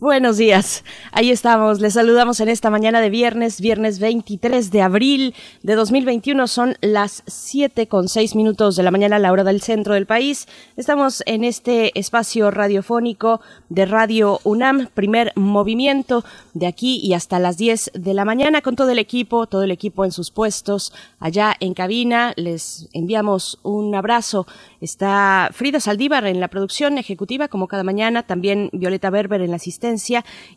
Buenos días, ahí estamos, les saludamos en esta mañana de viernes, viernes 23 de abril de 2021, son las 7 con 6 minutos de la mañana la hora del centro del país. Estamos en este espacio radiofónico de Radio UNAM, primer movimiento de aquí y hasta las 10 de la mañana con todo el equipo, todo el equipo en sus puestos allá en cabina. Les enviamos un abrazo. Está Frida Saldívar en la producción ejecutiva como cada mañana, también Violeta Berber en la asistencia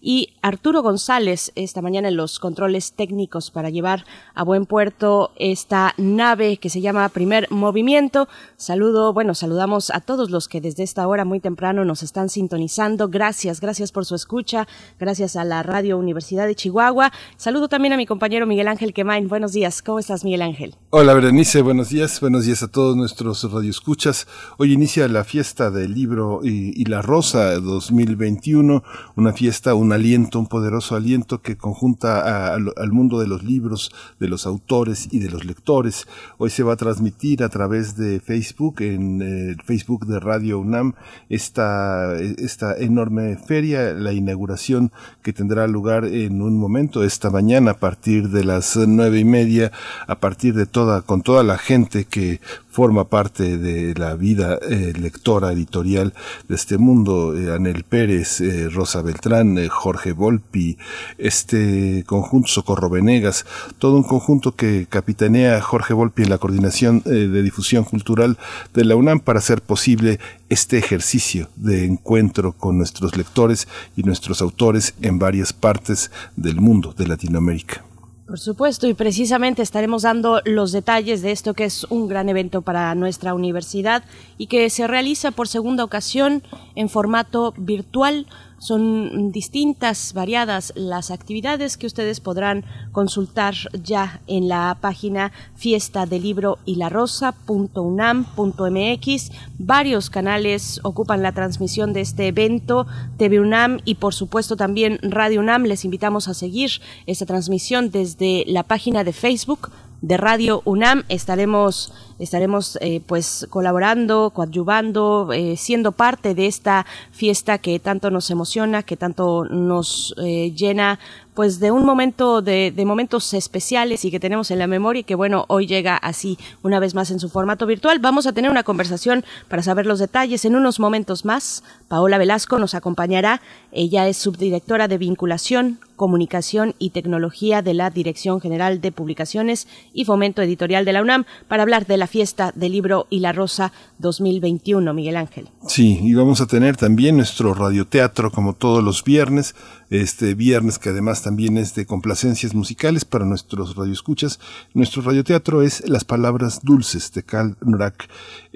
y Arturo González esta mañana en los controles técnicos para llevar a buen puerto esta nave que se llama Primer Movimiento. Saludo, bueno, saludamos a todos los que desde esta hora muy temprano nos están sintonizando. Gracias, gracias por su escucha. Gracias a la Radio Universidad de Chihuahua. Saludo también a mi compañero Miguel Ángel Quemain. Buenos días. ¿Cómo estás, Miguel Ángel? Hola, Berenice. Buenos días. Buenos días a todos nuestros radioescuchas. Hoy inicia la fiesta del libro y, y la rosa 2021 una fiesta, un aliento, un poderoso aliento que conjunta al mundo de los libros, de los autores y de los lectores. Hoy se va a transmitir a través de Facebook, en el Facebook de Radio UNAM, esta, esta enorme feria, la inauguración que tendrá lugar en un momento, esta mañana, a partir de las nueve y media, a partir de toda, con toda la gente que forma parte de la vida eh, lectora editorial de este mundo, eh, Anel Pérez, eh, Rosa Beltrán, Jorge Volpi, este conjunto Socorro Venegas, todo un conjunto que capitanea Jorge Volpi en la coordinación de difusión cultural de la UNAM para hacer posible este ejercicio de encuentro con nuestros lectores y nuestros autores en varias partes del mundo de Latinoamérica. Por supuesto, y precisamente estaremos dando los detalles de esto que es un gran evento para nuestra universidad y que se realiza por segunda ocasión en formato virtual son distintas, variadas las actividades que ustedes podrán consultar ya en la página fiesta del libro y la rosa.unam.mx. Varios canales ocupan la transmisión de este evento, TV UNAM y por supuesto también Radio UNAM. Les invitamos a seguir esta transmisión desde la página de Facebook de Radio UNAM. Estaremos, estaremos eh, pues colaborando, coadyuvando, eh, siendo parte de esta fiesta que tanto nos emociona, que tanto nos eh, llena pues de un momento de, momentos especiales y que tenemos en la memoria y que bueno hoy llega así una vez más en su formato virtual. Vamos a tener una conversación para saber los detalles en unos momentos más. Paola Velasco nos acompañará. Ella es subdirectora de vinculación comunicación y tecnología de la Dirección General de Publicaciones y Fomento Editorial de la UNAM para hablar de la fiesta del libro y la rosa 2021 Miguel Ángel. Sí y vamos a tener también nuestro radioteatro como todos los viernes este viernes que además también es de complacencias musicales para nuestros radioescuchas. Nuestro radioteatro es Las Palabras Dulces de Cal Norak.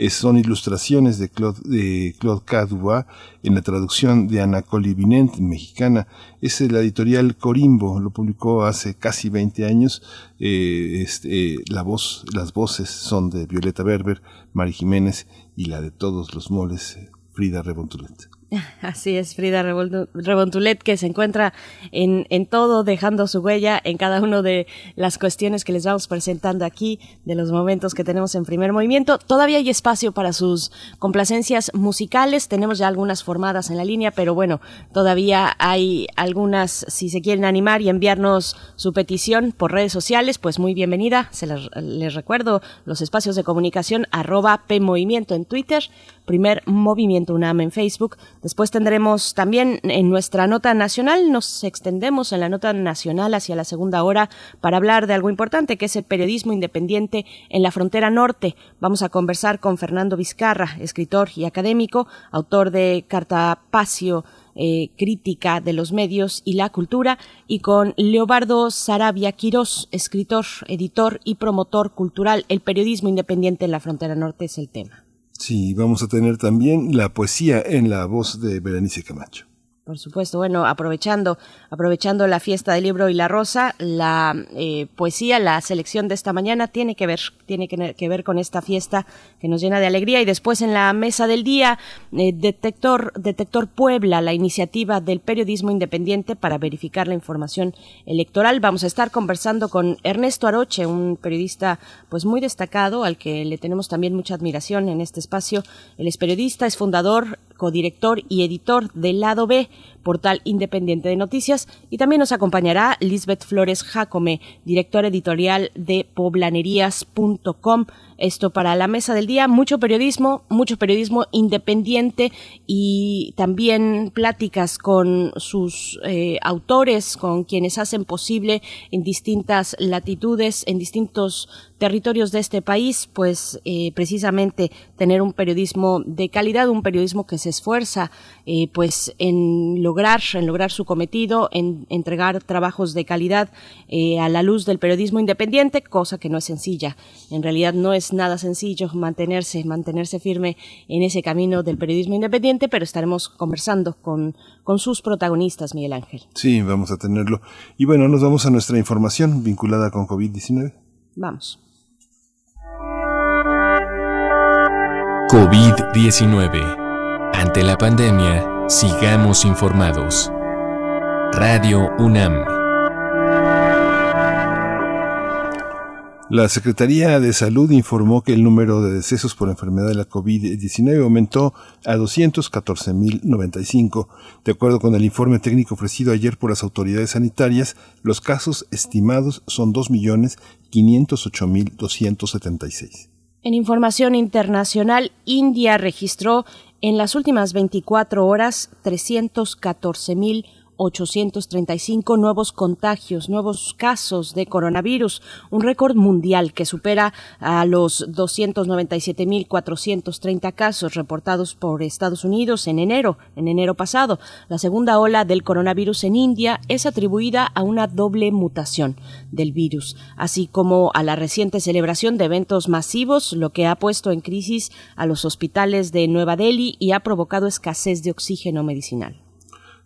son ilustraciones de Claude, de Claude Cadua en la traducción de Ana Colivinent, mexicana. Es la editorial Corimbo, lo publicó hace casi 20 años. Eh, este, la voz, las voces son de Violeta Berber, Mari Jiménez y la de todos los moles, Frida Rebontulet. Así es, Frida Rebontulet, que se encuentra en, todo, dejando su huella en cada una de las cuestiones que les vamos presentando aquí, de los momentos que tenemos en primer movimiento. Todavía hay espacio para sus complacencias musicales, tenemos ya algunas formadas en la línea, pero bueno, todavía hay algunas, si se quieren animar y enviarnos su petición por redes sociales, pues muy bienvenida. Se les, les recuerdo los espacios de comunicación arroba PMovimiento en Twitter, primer Movimiento UNAM en Facebook. Después tendremos también en nuestra nota nacional, nos extendemos en la nota nacional hacia la segunda hora para hablar de algo importante que es el periodismo independiente en la frontera norte. Vamos a conversar con Fernando Vizcarra, escritor y académico, autor de Cartapacio, eh, crítica de los medios y la cultura, y con Leobardo Sarabia Quirós, escritor, editor y promotor cultural. El periodismo independiente en la frontera norte es el tema. Sí, vamos a tener también la poesía en la voz de Berenice Camacho. Por supuesto, bueno, aprovechando, aprovechando la fiesta del libro y la rosa, la eh, poesía, la selección de esta mañana tiene que ver, tiene que, ver con esta fiesta que nos llena de alegría y después en la mesa del día, eh, detector, detector Puebla, la iniciativa del periodismo independiente para verificar la información electoral. Vamos a estar conversando con Ernesto Aroche, un periodista pues muy destacado al que le tenemos también mucha admiración en este espacio. Él es periodista, es fundador, codirector y editor del Lado B, portal independiente de noticias, y también nos acompañará Lisbeth Flores Jacome, directora editorial de poblanerías.com. Esto para la mesa del día, mucho periodismo, mucho periodismo independiente y también pláticas con sus eh, autores, con quienes hacen posible en distintas latitudes, en distintos territorios de este país, pues eh, precisamente tener un periodismo de calidad, un periodismo que se esfuerza eh, pues en lograr, en lograr su cometido, en entregar trabajos de calidad eh, a la luz del periodismo independiente, cosa que no es sencilla. En realidad no es nada sencillo mantenerse, mantenerse firme en ese camino del periodismo independiente, pero estaremos conversando con, con sus protagonistas, Miguel Ángel. Sí, vamos a tenerlo. Y bueno, nos vamos a nuestra información vinculada con COVID-19. Vamos. COVID-19. Ante la pandemia, sigamos informados. Radio UNAM. La Secretaría de Salud informó que el número de decesos por enfermedad de la COVID-19 aumentó a 214.095. De acuerdo con el informe técnico ofrecido ayer por las autoridades sanitarias, los casos estimados son 2.508.276. En información internacional, India registró en las últimas 24 horas 314 mil 835 nuevos contagios, nuevos casos de coronavirus, un récord mundial que supera a los 297.430 casos reportados por Estados Unidos en enero, en enero pasado. La segunda ola del coronavirus en India es atribuida a una doble mutación del virus, así como a la reciente celebración de eventos masivos, lo que ha puesto en crisis a los hospitales de Nueva Delhi y ha provocado escasez de oxígeno medicinal.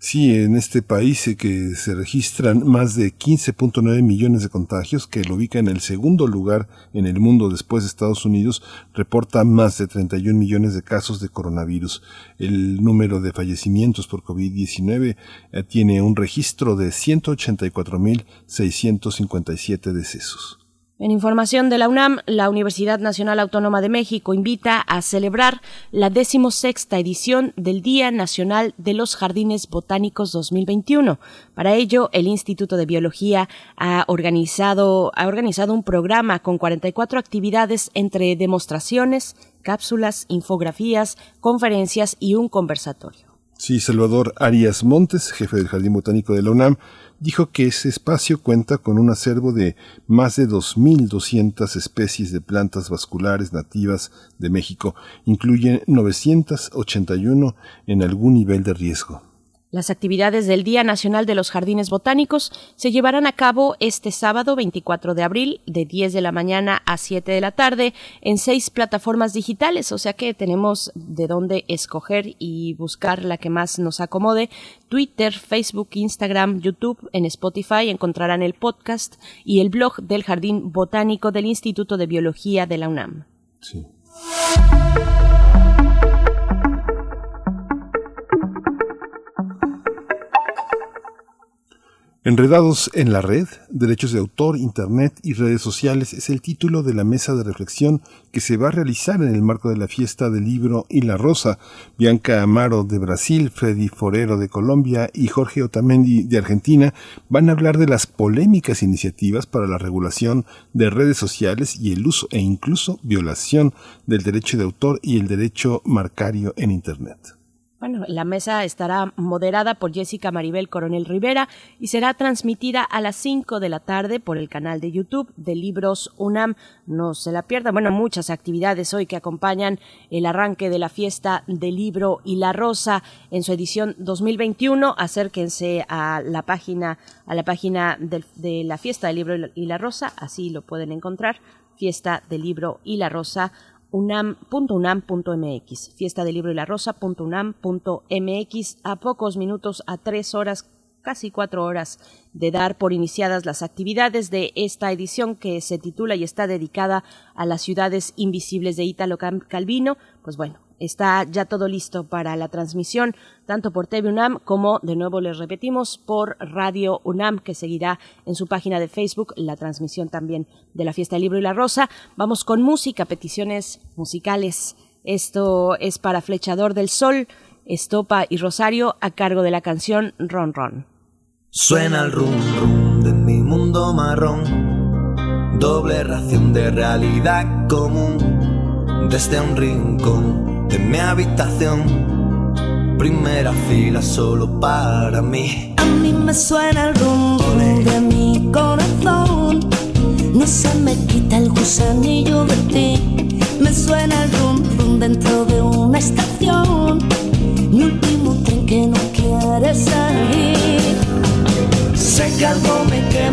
Sí, en este país eh, que se registran más de 15.9 millones de contagios, que lo ubica en el segundo lugar en el mundo después de Estados Unidos, reporta más de 31 millones de casos de coronavirus. El número de fallecimientos por COVID-19 eh, tiene un registro de 184.657 decesos. En información de la UNAM, la Universidad Nacional Autónoma de México invita a celebrar la decimosexta edición del Día Nacional de los Jardines Botánicos 2021. Para ello, el Instituto de Biología ha organizado, ha organizado un programa con 44 actividades entre demostraciones, cápsulas, infografías, conferencias y un conversatorio. Sí, Salvador Arias Montes, jefe del Jardín Botánico de la UNAM, dijo que ese espacio cuenta con un acervo de más de 2.200 especies de plantas vasculares nativas de México. Incluyen 981 en algún nivel de riesgo. Las actividades del Día Nacional de los Jardines Botánicos se llevarán a cabo este sábado 24 de abril de 10 de la mañana a 7 de la tarde en seis plataformas digitales, o sea que tenemos de dónde escoger y buscar la que más nos acomode. Twitter, Facebook, Instagram, YouTube, en Spotify encontrarán el podcast y el blog del Jardín Botánico del Instituto de Biología de la UNAM. Enredados en la red, derechos de autor, Internet y redes sociales es el título de la mesa de reflexión que se va a realizar en el marco de la fiesta del libro y la rosa. Bianca Amaro de Brasil, Freddy Forero de Colombia y Jorge Otamendi de Argentina van a hablar de las polémicas iniciativas para la regulación de redes sociales y el uso e incluso violación del derecho de autor y el derecho marcario en Internet. Bueno, la mesa estará moderada por Jessica Maribel Coronel Rivera y será transmitida a las 5 de la tarde por el canal de YouTube de Libros UNAM. No se la pierda. Bueno, muchas actividades hoy que acompañan el arranque de la fiesta del libro y la rosa en su edición 2021. Acérquense a la página, a la página de, de la fiesta del libro y la rosa. Así lo pueden encontrar. Fiesta del libro y la rosa unam.unam.mx, fiesta del libro y la rosa.unam.mx, a pocos minutos, a tres horas, casi cuatro horas de dar por iniciadas las actividades de esta edición que se titula y está dedicada a las ciudades invisibles de Ítalo Calvino. Pues bueno, está ya todo listo para la transmisión, tanto por TV UNAM como, de nuevo les repetimos, por Radio UNAM, que seguirá en su página de Facebook la transmisión también de la Fiesta del Libro y la Rosa. Vamos con música, peticiones musicales. Esto es para Flechador del Sol, Estopa y Rosario a cargo de la canción Ron Ron. Suena el rum rum de mi mundo marrón, doble ración de realidad común desde un rincón de mi habitación. Primera fila solo para mí. A mí me suena el rumbo de mi corazón. No se me quita el gusanillo de ti. Me suena el rum rum dentro de una estación. Mi último tren que no quiere salir. Sé que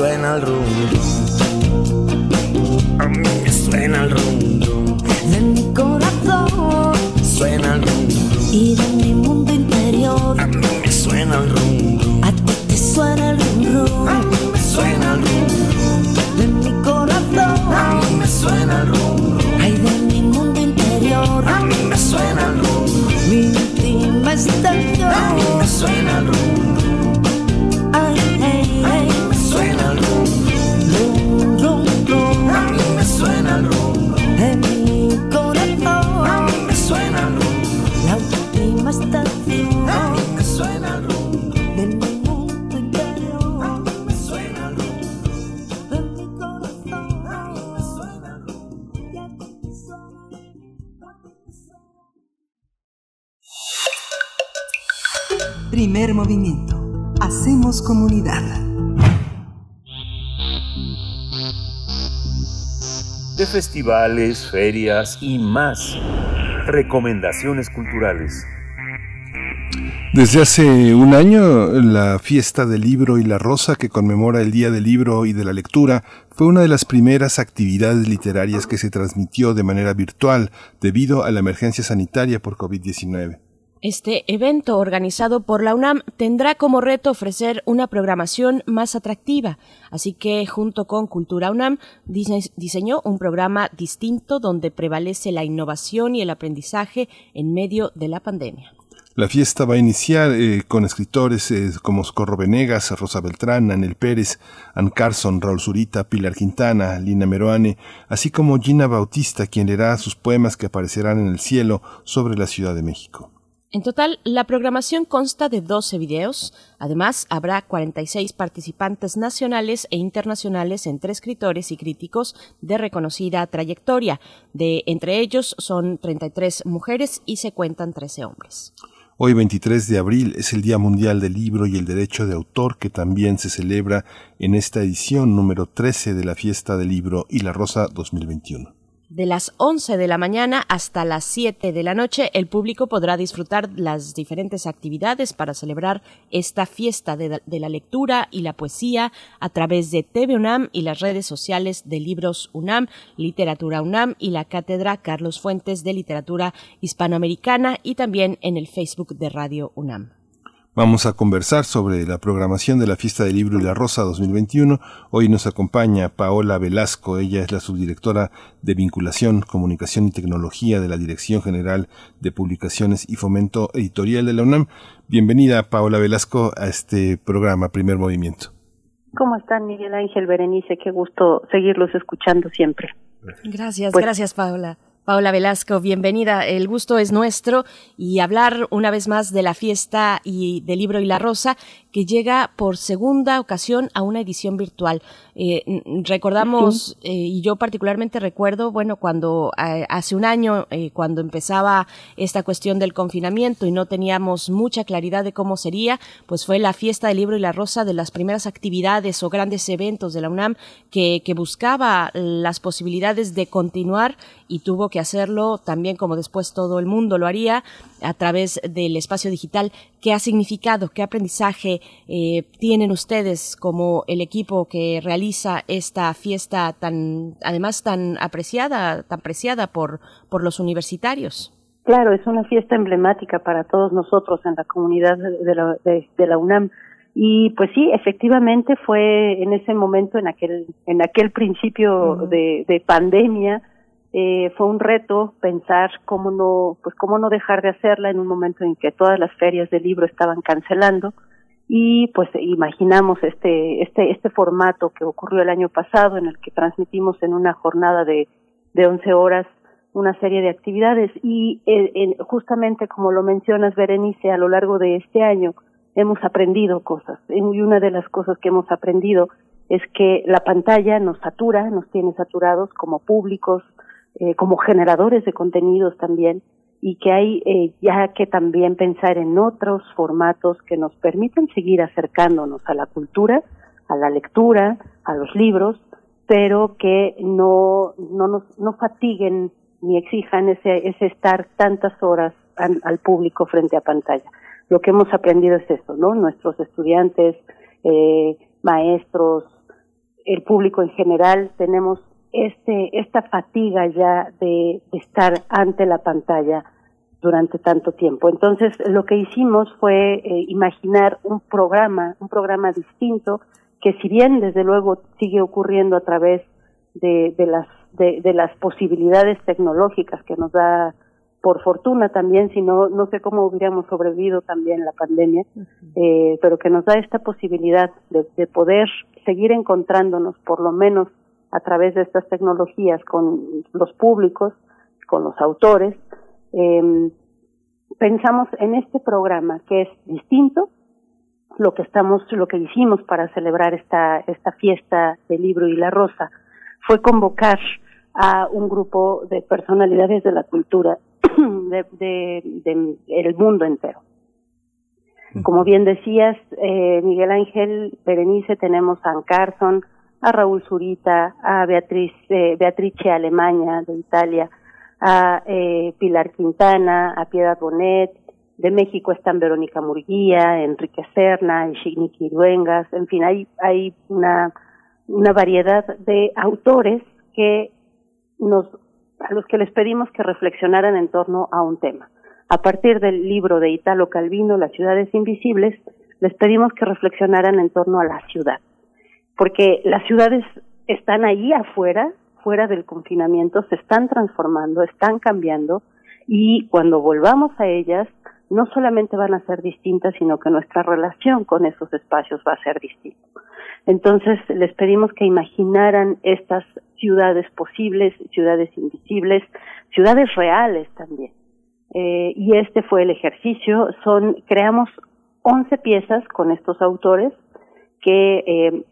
Suena el rum A mí me suena el rum De mi corazón. Suena el rum Y de mi mundo interior. A mí me suena el rum A ti te suena el rum A mí me suena el rum De mi corazón. A mí me suena el rum Ay, de mi mundo interior. A mí me suena el rum Mi última estación A mí me suena el rum festivales, ferias y más. Recomendaciones culturales. Desde hace un año, la fiesta del libro y la rosa, que conmemora el Día del Libro y de la Lectura, fue una de las primeras actividades literarias que se transmitió de manera virtual debido a la emergencia sanitaria por COVID-19. Este evento organizado por la UNAM tendrá como reto ofrecer una programación más atractiva, así que junto con Cultura UNAM diseñó un programa distinto donde prevalece la innovación y el aprendizaje en medio de la pandemia. La fiesta va a iniciar eh, con escritores eh, como Scorro Venegas, Rosa Beltrán, Anel Pérez, Ann Carson, Raúl Zurita, Pilar Quintana, Lina Meroane, así como Gina Bautista, quien leerá sus poemas que aparecerán en el cielo sobre la Ciudad de México. En total, la programación consta de 12 videos. Además, habrá 46 participantes nacionales e internacionales entre escritores y críticos de reconocida trayectoria. De entre ellos son 33 mujeres y se cuentan 13 hombres. Hoy 23 de abril es el Día Mundial del Libro y el Derecho de Autor que también se celebra en esta edición número 13 de la Fiesta del Libro y la Rosa 2021. De las 11 de la mañana hasta las 7 de la noche, el público podrá disfrutar las diferentes actividades para celebrar esta fiesta de, la lectura y la poesía a través de TV UNAM y las redes sociales de Libros UNAM, Literatura UNAM y la Cátedra Carlos Fuentes de Literatura Hispanoamericana y también en el Facebook de Radio UNAM. Vamos a conversar sobre la programación de la Fiesta del Libro y la Rosa 2021. Hoy nos acompaña Paola Velasco. Ella es la subdirectora de Vinculación, Comunicación y Tecnología de la Dirección General de Publicaciones y Fomento Editorial de la UNAM. Bienvenida, Paola Velasco, a este programa Primer Movimiento. ¿Cómo están, Miguel Ángel Berenice? Qué gusto seguirlos escuchando siempre. Gracias, pues gracias, Paola. Paula Velasco, bienvenida. El gusto es nuestro y hablar una vez más de la fiesta y del libro y la rosa que llega por segunda ocasión a una edición virtual. Eh, recordamos, eh, y yo particularmente recuerdo, bueno, cuando eh, hace un año, cuando empezaba esta cuestión del confinamiento y no teníamos mucha claridad de cómo sería, pues fue la fiesta del libro y la rosa de las primeras actividades o grandes eventos de la UNAM que, que buscaba las posibilidades de continuar y tuvo que hacerlo también como después todo el mundo lo haría a través del espacio digital. ¿Qué ha significado? ¿Qué aprendizaje eh, tienen ustedes como el equipo que realiza esta fiesta tan, además tan apreciada, tan apreciada por, por los universitarios? Claro, es una fiesta emblemática para todos nosotros en la comunidad de la, de, la UNAM. Y pues sí, efectivamente fue en ese momento, en aquel, en aquel principio de, de pandemia, eh, fue un reto pensar cómo no, pues cómo no dejar de hacerla en un momento en que todas las ferias de libro estaban cancelando y pues imaginamos este, este, este formato que ocurrió el año pasado en el que transmitimos en una jornada de, de 11 horas una serie de actividades y eh, justamente como lo mencionas Berenice a lo largo de este año hemos aprendido cosas. Y una de las cosas que hemos aprendido es que la pantalla nos satura, nos tiene saturados como públicos, eh, como generadores de contenidos también y que hay eh, ya que también pensar en otros formatos que nos permitan seguir acercándonos a la cultura, a la lectura, a los libros, pero que no, no nos no fatiguen ni exijan ese, ese estar tantas horas al, público frente a pantalla. Lo que hemos aprendido es eso, ¿no? Nuestros estudiantes, eh, maestros, el público en general, tenemos este, esta fatiga ya de, estar ante la pantalla durante tanto tiempo. Entonces, lo que hicimos fue eh, imaginar un programa, un programa distinto, que si bien desde luego sigue ocurriendo a través de, de las de, de, las posibilidades tecnológicas que nos da por fortuna también, si no, no sé cómo hubiéramos sobrevivido también la pandemia, eh, pero que nos da esta posibilidad de, de poder seguir encontrándonos por lo menos a través de estas tecnologías con los públicos, con los autores. Eh, pensamos en este programa que es distinto, lo que estamos, lo que hicimos para celebrar esta, esta fiesta del libro y la rosa fue convocar a un grupo de personalidades de la cultura de, de, del mundo entero. Como bien decías, eh, Miguel Ángel Berenice, tenemos a Ann Carson, a Raúl Zurita, a Beatriz, eh, Beatrice Alemania de Italia, a eh, Pilar Quintana, a Piedad Bonet, de México están Verónica Murguía, Enrique Serna, Shiniki Duengas, en fin, hay, hay una, una variedad de autores que nos, a los que les pedimos que reflexionaran en torno a un tema. A partir del libro de Italo Calvino, Las ciudades invisibles, les pedimos que reflexionaran en torno a la ciudad porque las ciudades están ahí afuera, fuera del confinamiento, se están transformando, están cambiando y cuando volvamos a ellas, no solamente van a ser distintas, sino que nuestra relación con esos espacios va a ser distinta. Entonces, les pedimos que imaginaran estas ciudades posibles, ciudades invisibles, ciudades reales también. eh, y este fue el ejercicio. Son, creamos 11 piezas con estos autores que eh,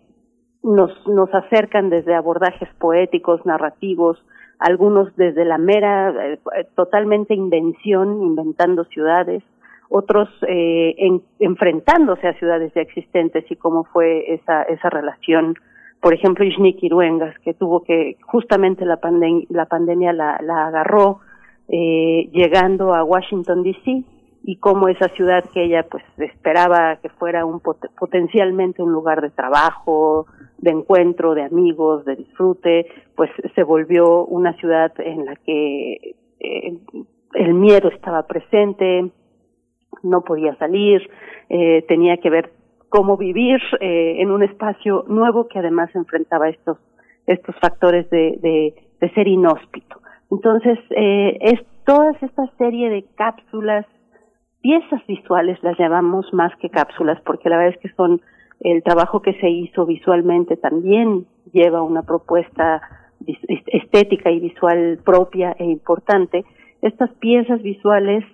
nos, nos acercan desde abordajes poéticos, narrativos, algunos desde la mera, eh, totalmente invención, inventando ciudades, otros eh, en, enfrentándose a ciudades ya existentes y cómo fue esa, esa relación. Por ejemplo, Ishnik Iruengas, que tuvo que, justamente la, pandem la pandemia la, la agarró eh, llegando a Washington, D.C., y cómo esa ciudad que ella pues esperaba que fuera un potencialmente un lugar de trabajo, de encuentro, de amigos, de disfrute, pues se volvió una ciudad en la que eh, el miedo estaba presente, no podía salir, eh, tenía que ver cómo vivir eh, en un espacio nuevo que además enfrentaba estos estos factores de, de, de ser inhóspito. Entonces, eh, es toda esta serie de cápsulas piezas visuales las llamamos más que cápsulas porque la verdad es que son el trabajo que se hizo visualmente también lleva una propuesta estética y visual propia e importante. Estas piezas visuales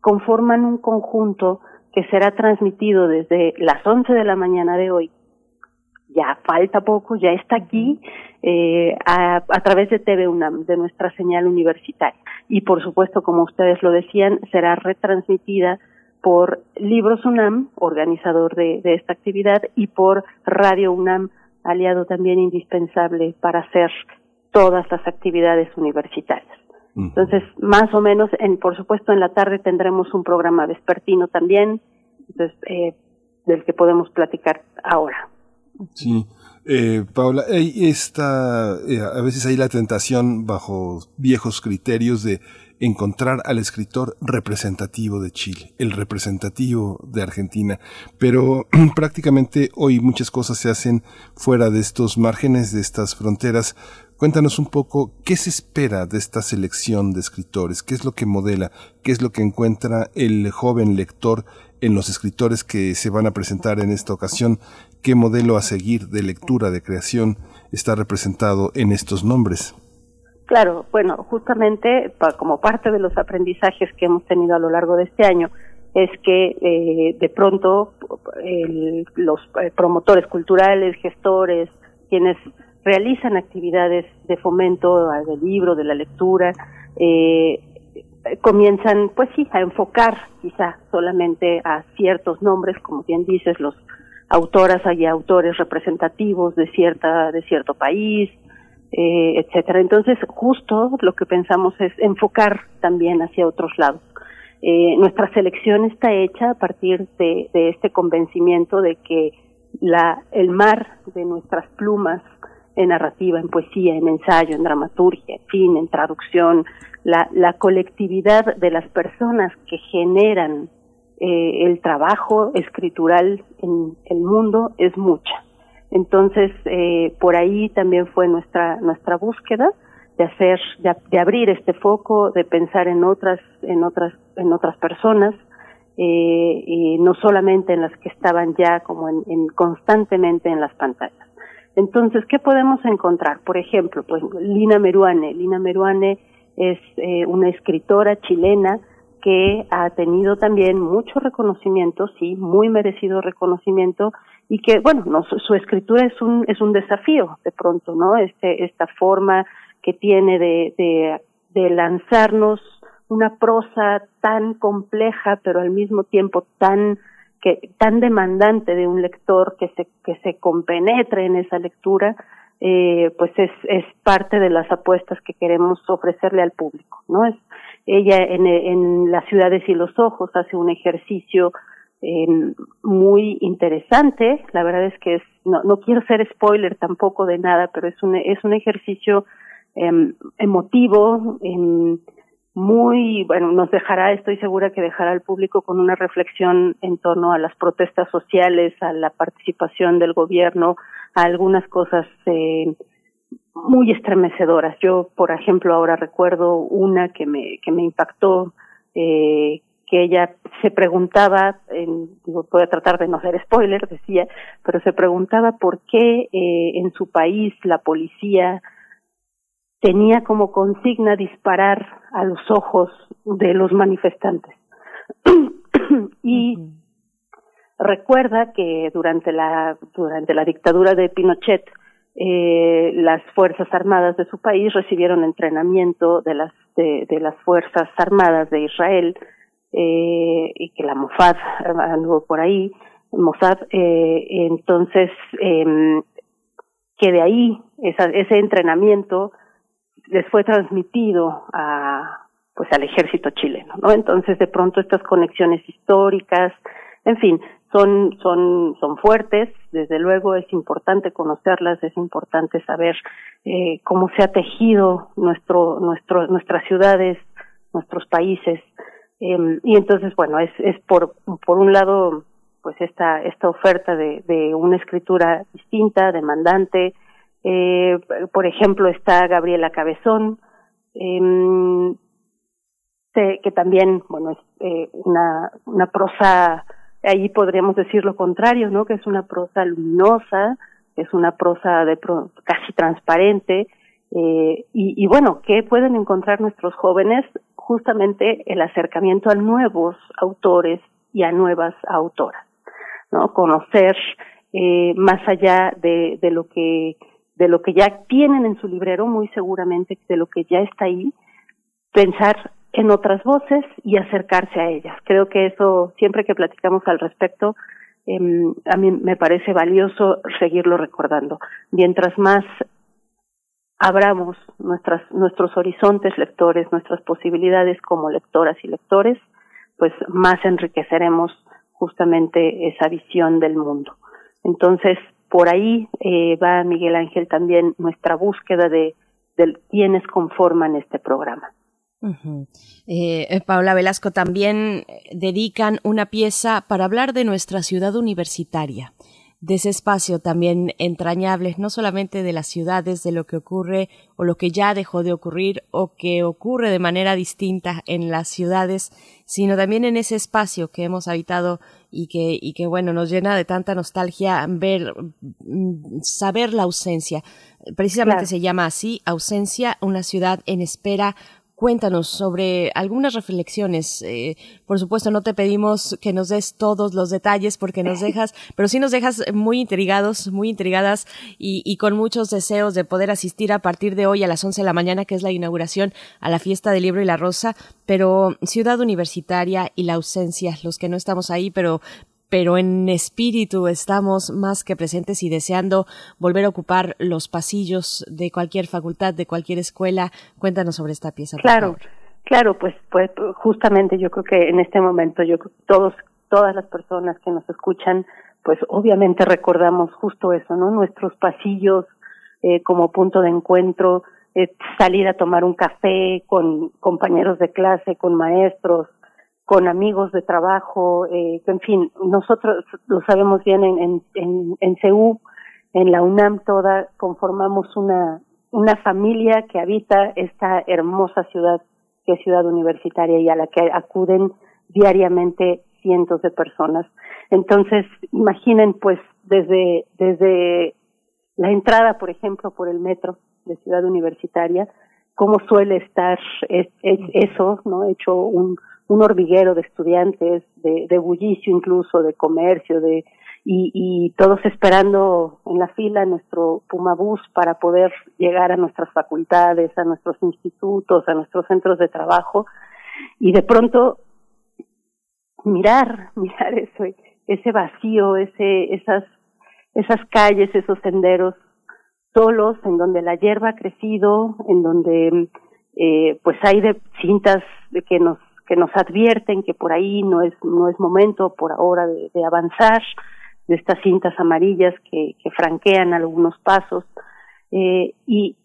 conforman un conjunto que será transmitido desde las 11 de la mañana de hoy ya falta poco, ya está aquí eh, a, a, través de TV UNAM, de nuestra señal universitaria. Y por supuesto, como ustedes lo decían, será retransmitida por Libros UNAM, organizador de, de esta actividad, y por Radio UNAM, aliado también indispensable para hacer todas las actividades universitarias. Entonces, más o menos, en, por supuesto, en la tarde tendremos un programa vespertino también, entonces, eh, del que podemos platicar ahora. Sí. Eh, Paula, esta, eh, a veces hay la tentación bajo viejos criterios de encontrar al escritor representativo de Chile, el representativo de Argentina, pero prácticamente hoy muchas cosas se hacen fuera de estos márgenes, de estas fronteras. Cuéntanos un poco qué se espera de esta selección de escritores, qué es lo que modela, qué es lo que encuentra el joven lector en los escritores que se van a presentar en esta ocasión, qué modelo a seguir de lectura, de creación está representado en estos nombres. Claro, bueno, justamente como parte de los aprendizajes que hemos tenido a lo largo de este año, es que eh, de pronto los eh, promotores culturales, gestores, quienes realizan actividades de fomento del libro, de la lectura, eh, comienzan, pues sí, a enfocar quizá solamente a ciertos nombres, como bien dices, los autoras y autores representativos de cierta de cierto país, eh, etcétera. Entonces, justo lo que pensamos es enfocar también hacia otros lados. Eh, nuestra selección está hecha a partir de, de este convencimiento de que la, el mar de nuestras plumas en narrativa, en poesía, en ensayo, en dramaturgia, en fin, en traducción, la, la colectividad de las personas que generan eh, el trabajo escritural en el mundo es mucha. Entonces, eh, por ahí también fue nuestra, nuestra búsqueda de hacer, de, abrir este foco, de pensar en otras, en otras, en otras personas, eh, no solamente en las que estaban ya como en, en, constantemente en las pantallas. Entonces, ¿qué podemos encontrar? Por ejemplo, pues Lina Meruane. Lina Meruane es eh, una escritora chilena que ha tenido también mucho reconocimiento, sí, muy merecido reconocimiento y que, bueno, no, su, escritura es un, es un desafío de pronto, ¿no? Este, esta forma que tiene de, de, lanzarnos una prosa tan compleja, pero al mismo tiempo tan que tan demandante de un lector que se que se compenetre en esa lectura eh, pues es es parte de las apuestas que queremos ofrecerle al público no ella en, en Las ciudades y los ojos hace un ejercicio eh, muy interesante. La verdad es que es, no, no quiero ser spoiler tampoco de nada, pero es un, es un ejercicio eh, emotivo, eh, muy, bueno, nos dejará, estoy segura que dejará al público con una reflexión en torno a las protestas sociales, a la participación del gobierno, a algunas cosas eh, muy estremecedoras. Yo, por ejemplo, ahora recuerdo una que me, que me impactó, eh, que ella se preguntaba, en, digo, voy a tratar de no ser spoiler, decía, pero se preguntaba por qué eh, en su país la policía tenía como consigna disparar a los ojos de los manifestantes. y recuerda que durante la durante la dictadura de Pinochet eh, las fuerzas armadas de su país recibieron entrenamiento de las de, las fuerzas armadas de Israel eh, y que la Mossad anduvo por ahí Mossad eh, entonces eh, que de ahí esa, ese entrenamiento les fue transmitido a pues al ejército chileno, ¿no? Entonces de pronto estas conexiones históricas, en fin, son son son fuertes, desde luego es importante conocerlas, es importante saber eh, cómo se ha tejido nuestro nuestro nuestras ciudades, nuestros países eh, y entonces bueno es es por por un lado pues esta esta oferta de de una escritura distinta, demandante, eh, por ejemplo, está Gabriela Cabezón, eh, que también, bueno, es eh, una, una prosa, ahí podríamos decir lo contrario, ¿no? Que es una prosa luminosa, es una prosa de casi transparente, eh, y, y bueno, ¿qué pueden encontrar nuestros jóvenes? Justamente el acercamiento a nuevos autores y a nuevas autoras, ¿no? Conocer eh, más allá de, de lo que de lo que ya tienen en su librero, muy seguramente de lo que ya está ahí, pensar en otras voces y acercarse a ellas. Creo que eso, siempre que platicamos al respecto, eh, a mí me parece valioso seguirlo recordando. Mientras más abramos nuestros horizontes lectores, nuestras posibilidades como lectoras y lectores, pues más enriqueceremos justamente esa visión del mundo. Entonces, por ahí eh, va Miguel Ángel también nuestra búsqueda de, de quienes conforman este programa. Eh, Paula Velasco también dedican una pieza para hablar de nuestra ciudad universitaria de ese espacio también entrañable, no solamente de las ciudades, de lo que ocurre o lo que ya dejó de ocurrir o que ocurre de manera distinta en las ciudades, sino también en ese espacio que hemos habitado y que, y que bueno, nos llena de tanta nostalgia ver, mm, saber la ausencia. Precisamente se llama así, ausencia, una ciudad en espera Cuéntanos sobre algunas reflexiones. Eh, por supuesto, no te pedimos que nos des todos los detalles porque nos dejas, pero sí nos dejas muy intrigados, muy intrigadas y, con muchos deseos de poder asistir a partir de hoy a las 11 de la mañana, que es la inauguración a la fiesta del libro y la rosa. Pero Ciudad Universitaria y la ausencia, los que no estamos ahí, pero pero en espíritu estamos más que presentes y deseando volver a ocupar los pasillos de cualquier facultad, de cualquier escuela. Cuéntanos sobre esta pieza. Claro, claro, pues, pues justamente yo creo que en este momento yo todos, todas las personas que nos escuchan, pues obviamente recordamos justo eso, ¿no? Nuestros pasillos eh, como punto de encuentro, eh, salir a tomar un café con compañeros de clase, con maestros, con amigos de trabajo, eh, en fin, nosotros lo sabemos bien en, en, en, en CEU, en la UNAM toda, conformamos una, una familia que habita esta hermosa ciudad que es ciudad universitaria y a la que acuden diariamente cientos de personas. Entonces, imaginen pues desde, desde la entrada, por ejemplo, por el metro de ciudad universitaria, cómo suele estar es, es eso, ¿no? Hecho un, un hormiguero de estudiantes, de, bullicio incluso, de comercio, de y, y todos esperando en la fila nuestro Pumabús para poder llegar a nuestras facultades, a nuestros institutos, a nuestros centros de trabajo y de pronto mirar, mirar eso, ese vacío, ese, esas, esas calles, esos senderos solos en donde la hierba ha crecido, en donde eh, pues hay de cintas de que nos que nos advierten que por ahí no es no es momento por ahora de, avanzar de estas cintas amarillas que, que franquean algunos pasos. Eh, y,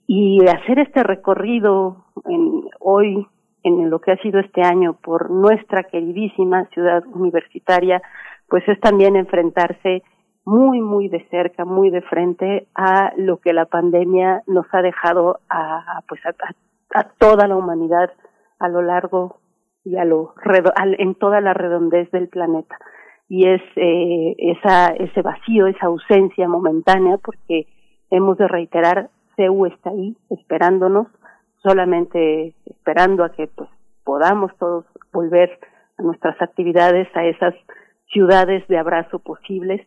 hacer este recorrido en, hoy en lo que ha sido este año por nuestra queridísima ciudad universitaria pues es también enfrentarse muy muy de cerca muy de frente a lo que la pandemia nos ha dejado a pues a toda la humanidad a lo largo y a lo en toda la redondez del planeta y es eh, esa ese vacío esa ausencia momentánea porque hemos de reiterar CEU está ahí esperándonos solamente esperando a que pues podamos todos volver a nuestras actividades, a esas ciudades de abrazo posibles.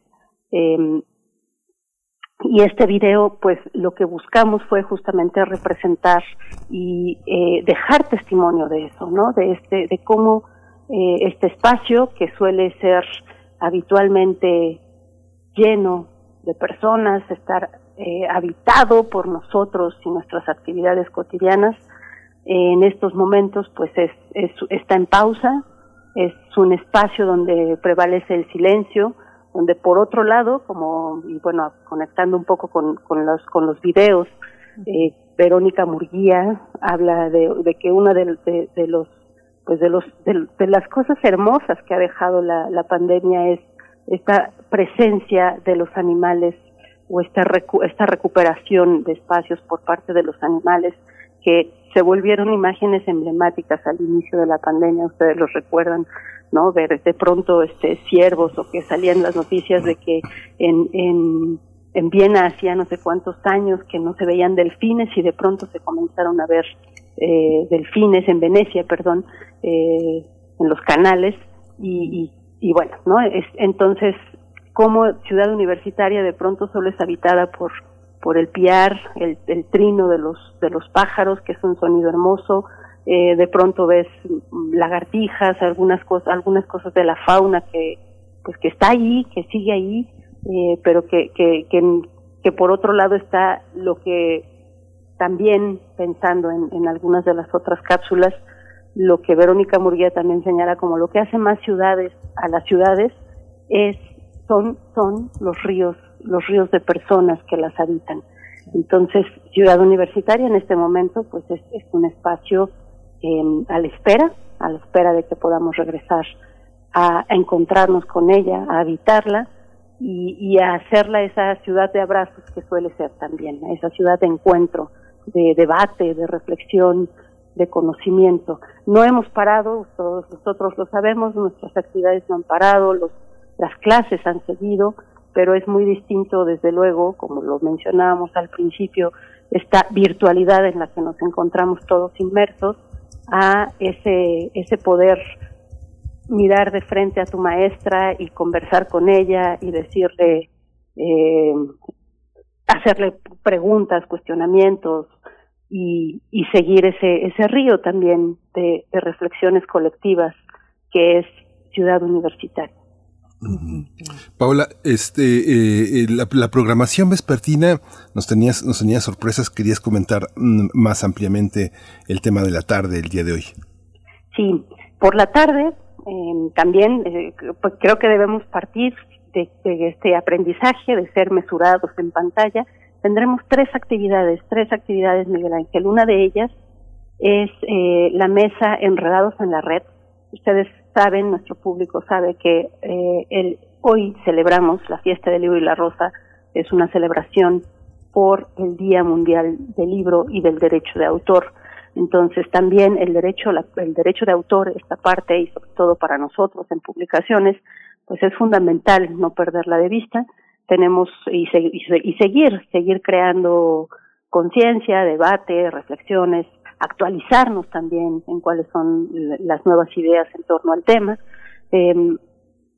Eh, y este video, pues lo que buscamos fue justamente representar y eh, dejar testimonio de eso, ¿no? De este, de cómo eh, este espacio que suele ser habitualmente lleno de personas, estar eh, habitado por nosotros y nuestras actividades cotidianas, en estos momentos pues es, es, está en pausa, es un espacio donde prevalece el silencio, donde por otro lado, como, y bueno, conectando un poco con, con, los, con los videos, eh, Verónica Murguía habla de, de que una de, de, los, pues de los, de, las cosas hermosas que ha dejado la, la pandemia es esta presencia de los animales o esta, esta recuperación de espacios por parte de los animales que se volvieron imágenes emblemáticas al inicio de la pandemia, ustedes los recuerdan, ¿no? Ver de pronto este ciervos o que salían las noticias de que en, en, en Viena hacía no sé cuántos años que no se veían delfines y de pronto se comenzaron a ver eh, delfines en Venecia, perdón, eh, en los canales y, y, y bueno, ¿no? Es, entonces, como ciudad universitaria de pronto solo es habitada por por el piar, el, el trino de los de los pájaros, que es un sonido hermoso, eh, de pronto ves lagartijas, algunas cosas, algunas cosas de la fauna que, pues que está ahí, que sigue ahí, eh, pero que, que, que, por otro lado está lo que también pensando en, en algunas de las otras cápsulas, lo que Verónica Murguía también señala como lo que hace más ciudades a las ciudades es son son los ríos los ríos de personas que las habitan. Entonces ciudad universitaria en este momento pues es, es un espacio a la espera, a la espera de que podamos regresar a, encontrarnos con ella, a habitarla y, a hacerla esa ciudad de abrazos que suele ser también, esa ciudad de encuentro, de debate, de reflexión, de conocimiento. No hemos parado, todos nosotros lo sabemos, nuestras actividades no han parado, los, las clases han seguido, pero es muy distinto, desde luego, como lo mencionábamos al principio, esta virtualidad en la que nos encontramos todos inmersos a ese, ese poder mirar de frente a tu maestra y conversar con ella y decirle, eh, hacerle preguntas, cuestionamientos y, y seguir ese, ese río también de, de reflexiones colectivas que es Ciudad Universitaria. Paula, este, eh, eh, la, programación vespertina nos tenías, nos tenía sorpresas. Querías comentar mm, más ampliamente el tema de la tarde el día de hoy. Sí, por la tarde em, también eh, pues creo que debemos partir de, este aprendizaje de ser mesurados en pantalla. Tendremos tres actividades, tres actividades, Miguel Ángel. Una de ellas es la mesa Enredados en la Red. Ustedes saben, nuestro público sabe que eh, el, hoy celebramos la fiesta del libro y la rosa, es una celebración por el Día Mundial del Libro y del Derecho de Autor. Entonces también el derecho, el derecho de autor, esta parte y sobre todo para nosotros en publicaciones, pues es fundamental no perderla de vista. Tenemos y, y seguir, seguir creando conciencia, debate, reflexiones, actualizarnos también en cuáles son las nuevas ideas en torno al tema. Eh,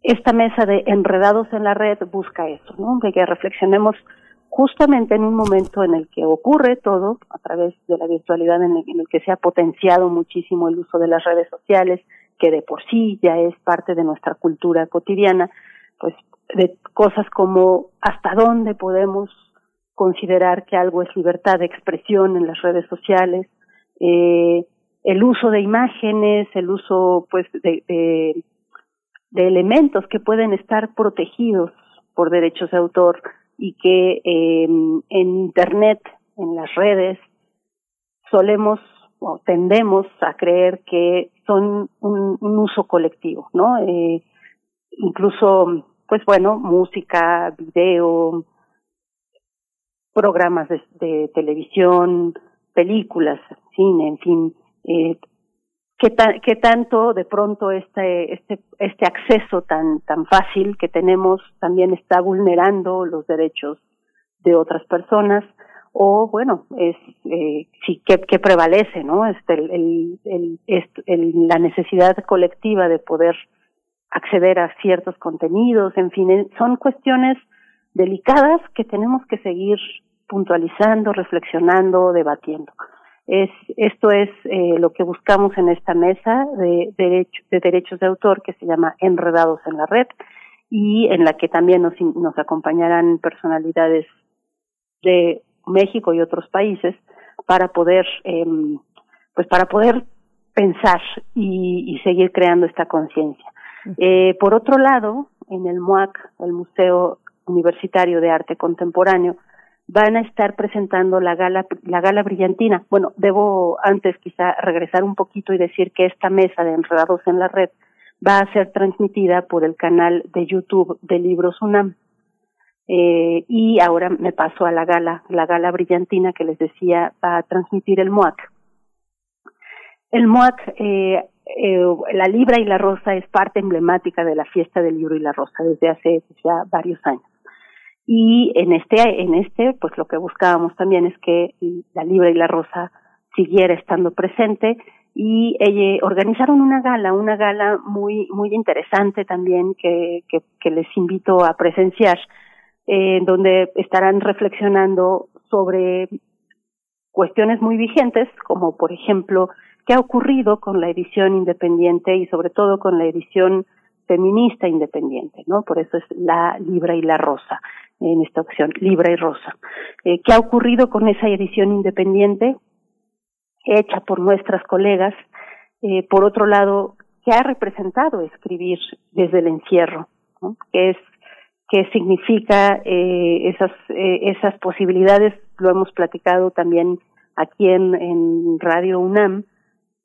esta mesa de enredados en la red busca eso, ¿no? De que reflexionemos justamente en un momento en el que ocurre todo, a través de la virtualidad en el, en el, que se ha potenciado muchísimo el uso de las redes sociales, que de por sí ya es parte de nuestra cultura cotidiana, pues de cosas como hasta dónde podemos considerar que algo es libertad de expresión en las redes sociales, eh, el uso de imágenes, el uso pues de, de, elementos que pueden estar protegidos por derechos de autor y que eh, en internet, en las redes, solemos o tendemos a creer que son un, uso colectivo, ¿no? Eh, incluso, pues bueno, música, video, programas de televisión, películas, cine, en fin, eh, ¿qué, qué tanto de pronto este, este, este acceso tan, tan fácil que tenemos también está vulnerando los derechos de otras personas o bueno, es eh, sí que, prevalece, ¿no? Este, el, el, la necesidad colectiva de poder acceder a ciertos contenidos, en fin, son cuestiones delicadas que tenemos que seguir puntualizando, reflexionando, debatiendo. Es, esto es eh, lo que buscamos en esta mesa de, derecho, de derechos de autor que se llama Enredados en la Red y en la que también nos, nos acompañarán personalidades de México y otros países para poder, eh, pues para poder pensar y, y seguir creando esta conciencia. Eh, por otro lado, en el MUAC, el Museo Universitario de Arte Contemporáneo, van a estar presentando la gala, la gala brillantina. Bueno, debo antes quizá regresar un poquito y decir que esta mesa de Enredados en la Red va a ser transmitida por el canal de YouTube de Libros UNAM. Eh, y ahora me paso a la gala, la gala brillantina que les decía va a transmitir el MOAC. El MOAC, eh, eh, la Libra y la Rosa es parte emblemática de la fiesta del libro y la Rosa desde hace ya varios años. Y en este, en este, pues lo que buscábamos también es que la Libra y la Rosa siguiera estando presente y eh, organizaron una gala, una gala muy, muy interesante también que, que, que les invito a presenciar eh, donde estarán reflexionando sobre cuestiones muy vigentes, como por ejemplo, qué ha ocurrido con la edición independiente y sobre todo con la edición feminista independiente, ¿no? Por eso es la Libra y la Rosa en esta opción, Libra y Rosa. Eh, ¿Qué ha ocurrido con esa edición independiente hecha por nuestras colegas? Eh, por otro lado, ¿qué ha representado escribir desde el encierro? Que es qué significa eh, esas, eh, esas posibilidades, lo hemos platicado también aquí en, en Radio UNAM,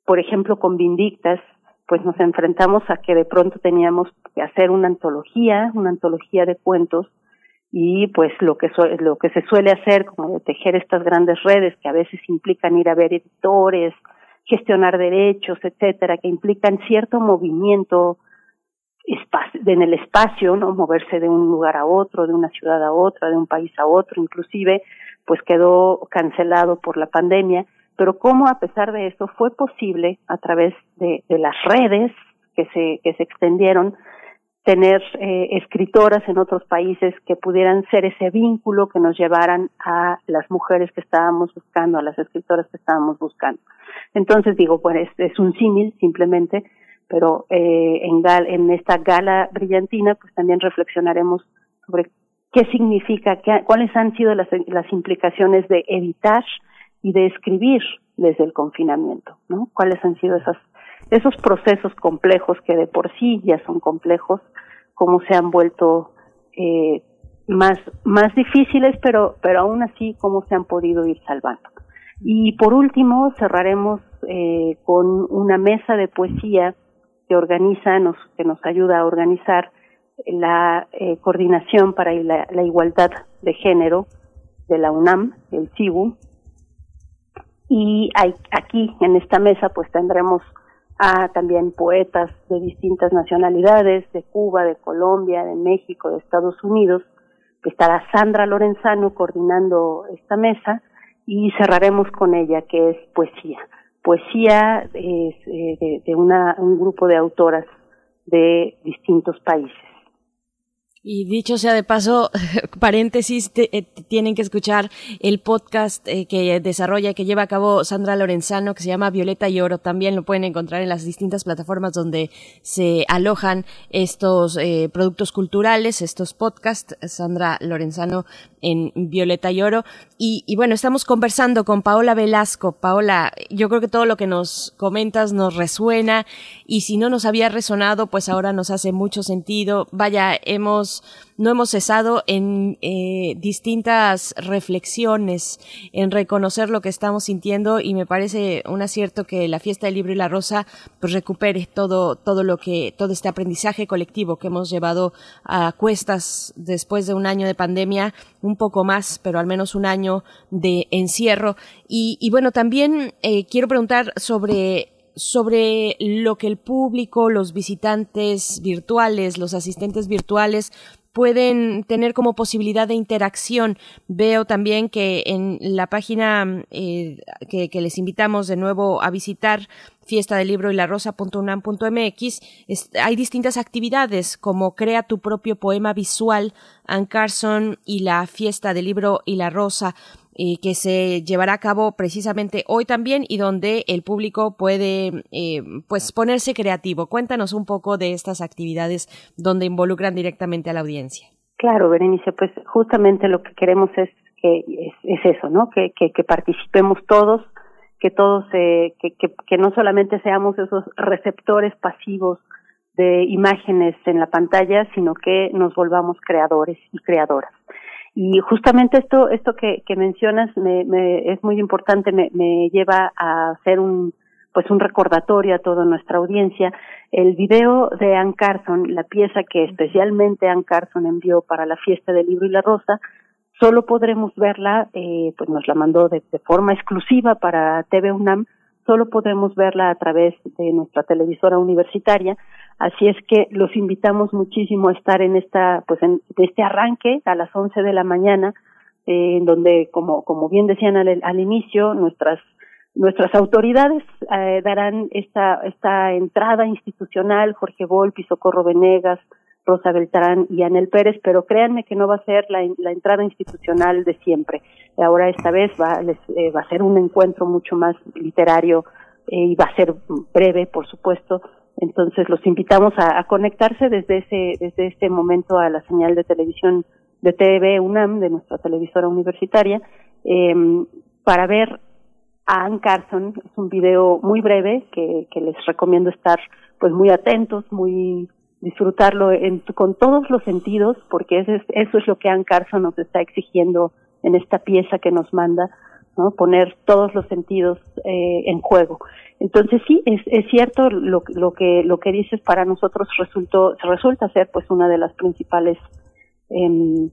por ejemplo con Vindictas, pues nos enfrentamos a que de pronto teníamos que hacer una antología, una antología de cuentos, y pues lo que lo que se suele hacer como de tejer estas grandes redes que a veces implican ir a ver editores, gestionar derechos, etcétera, que implican cierto movimiento en el espacio, ¿no? Moverse de un lugar a otro, de una ciudad a otra, de un país a otro, inclusive, pues quedó cancelado por la pandemia, pero cómo a pesar de eso fue posible a través de, de las redes que se, que se extendieron, tener eh, escritoras en otros países que pudieran ser ese vínculo que nos llevaran a las mujeres que estábamos buscando, a las escritoras que estábamos buscando. Entonces digo, pues es un símil simplemente, pero eh, en, gal, en esta gala brillantina pues también reflexionaremos sobre qué significa, qué, cuáles han sido las, las implicaciones de editar y de escribir desde el confinamiento, ¿no? Cuáles han sido esas, esos procesos complejos que de por sí ya son complejos, cómo se han vuelto eh, más, más difíciles, pero, pero aún así cómo se han podido ir salvando. Y por último cerraremos eh, con una mesa de poesía que organiza, nos, que nos ayuda a organizar la eh, coordinación para la, igualdad de género de la UNAM, el CIBU. Y aquí en esta mesa pues tendremos a también poetas de distintas nacionalidades, de Cuba, de Colombia, de México, de Estados Unidos. Estará Sandra Lorenzano coordinando esta mesa y cerraremos con ella, que es poesía poesía es, eh, de, un grupo de autoras de distintos países. Y dicho sea de paso, paréntesis, eh, tienen que escuchar el podcast eh, que desarrolla, que lleva a cabo Sandra Lorenzano, que se llama Violeta y Oro. También lo pueden encontrar en las distintas plataformas donde se alojan estos eh, productos culturales, estos podcasts. Sandra Lorenzano en Violeta y Oro. Y, bueno, estamos conversando con Paola Velasco. Paola, yo creo que todo lo que nos comentas nos resuena y si no nos había resonado, pues ahora nos hace mucho sentido. Vaya, hemos no hemos cesado en eh, distintas reflexiones, en reconocer lo que estamos sintiendo y me parece un acierto que la fiesta del libro y la rosa pues recupere todo, todo lo que, todo este aprendizaje colectivo que hemos llevado a cuestas después de un año de pandemia, un poco más, pero al menos un año de encierro. Y, bueno, también eh, quiero preguntar sobre sobre lo que el público, los visitantes virtuales, los asistentes virtuales pueden tener como posibilidad de interacción. Veo también que en la página eh, que, que, les invitamos de nuevo a visitar, fiesta del libro y la rosa.unam.mx, hay distintas actividades como crea tu propio poema visual, Ann Carson y la fiesta del libro y la rosa que se llevará a cabo precisamente hoy también y donde el público puede eh, pues ponerse creativo. Cuéntanos un poco de estas actividades donde involucran directamente a la audiencia. Claro, Berenice, pues justamente lo que queremos es que es, eso, ¿no? Que, que, participemos todos, que todos, eh, que, que no solamente seamos esos receptores pasivos de imágenes en la pantalla, sino que nos volvamos creadores y creadoras. Y justamente esto, esto que, que mencionas me, me, es muy importante, me, me lleva a hacer un, pues un recordatorio a toda nuestra audiencia. El video de Ann Carson, la pieza que especialmente Ann Carson envió para la fiesta del libro y la rosa, solo podremos verla, eh, pues nos la mandó de, de, forma exclusiva para TV UNAM, solo podremos verla a través de nuestra televisora universitaria. Así es que los invitamos muchísimo a estar en esta, pues en este arranque a las 11 de la mañana, eh, en donde, como, como bien decían al, al inicio, nuestras nuestras autoridades eh, darán esta esta entrada institucional, Jorge Volpi, Socorro Venegas, Rosa Beltrán y Anel Pérez, pero créanme que no va a ser la, la entrada institucional de siempre. Ahora esta vez va, les, eh, va a ser un encuentro mucho más literario eh, y va a ser breve, por supuesto, entonces los invitamos a, conectarse desde ese desde este momento a la señal de televisión de TV UNAM de nuestra televisora universitaria eh, para ver a Ann Carson es un video muy breve que, que les recomiendo estar pues muy atentos muy disfrutarlo en, con todos los sentidos porque eso es, eso es lo que Ann Carson nos está exigiendo en esta pieza que nos manda poner todos los sentidos eh, en juego. Entonces sí, es, es cierto lo, lo, que lo que dices para nosotros resultó resulta ser pues una de las principales em,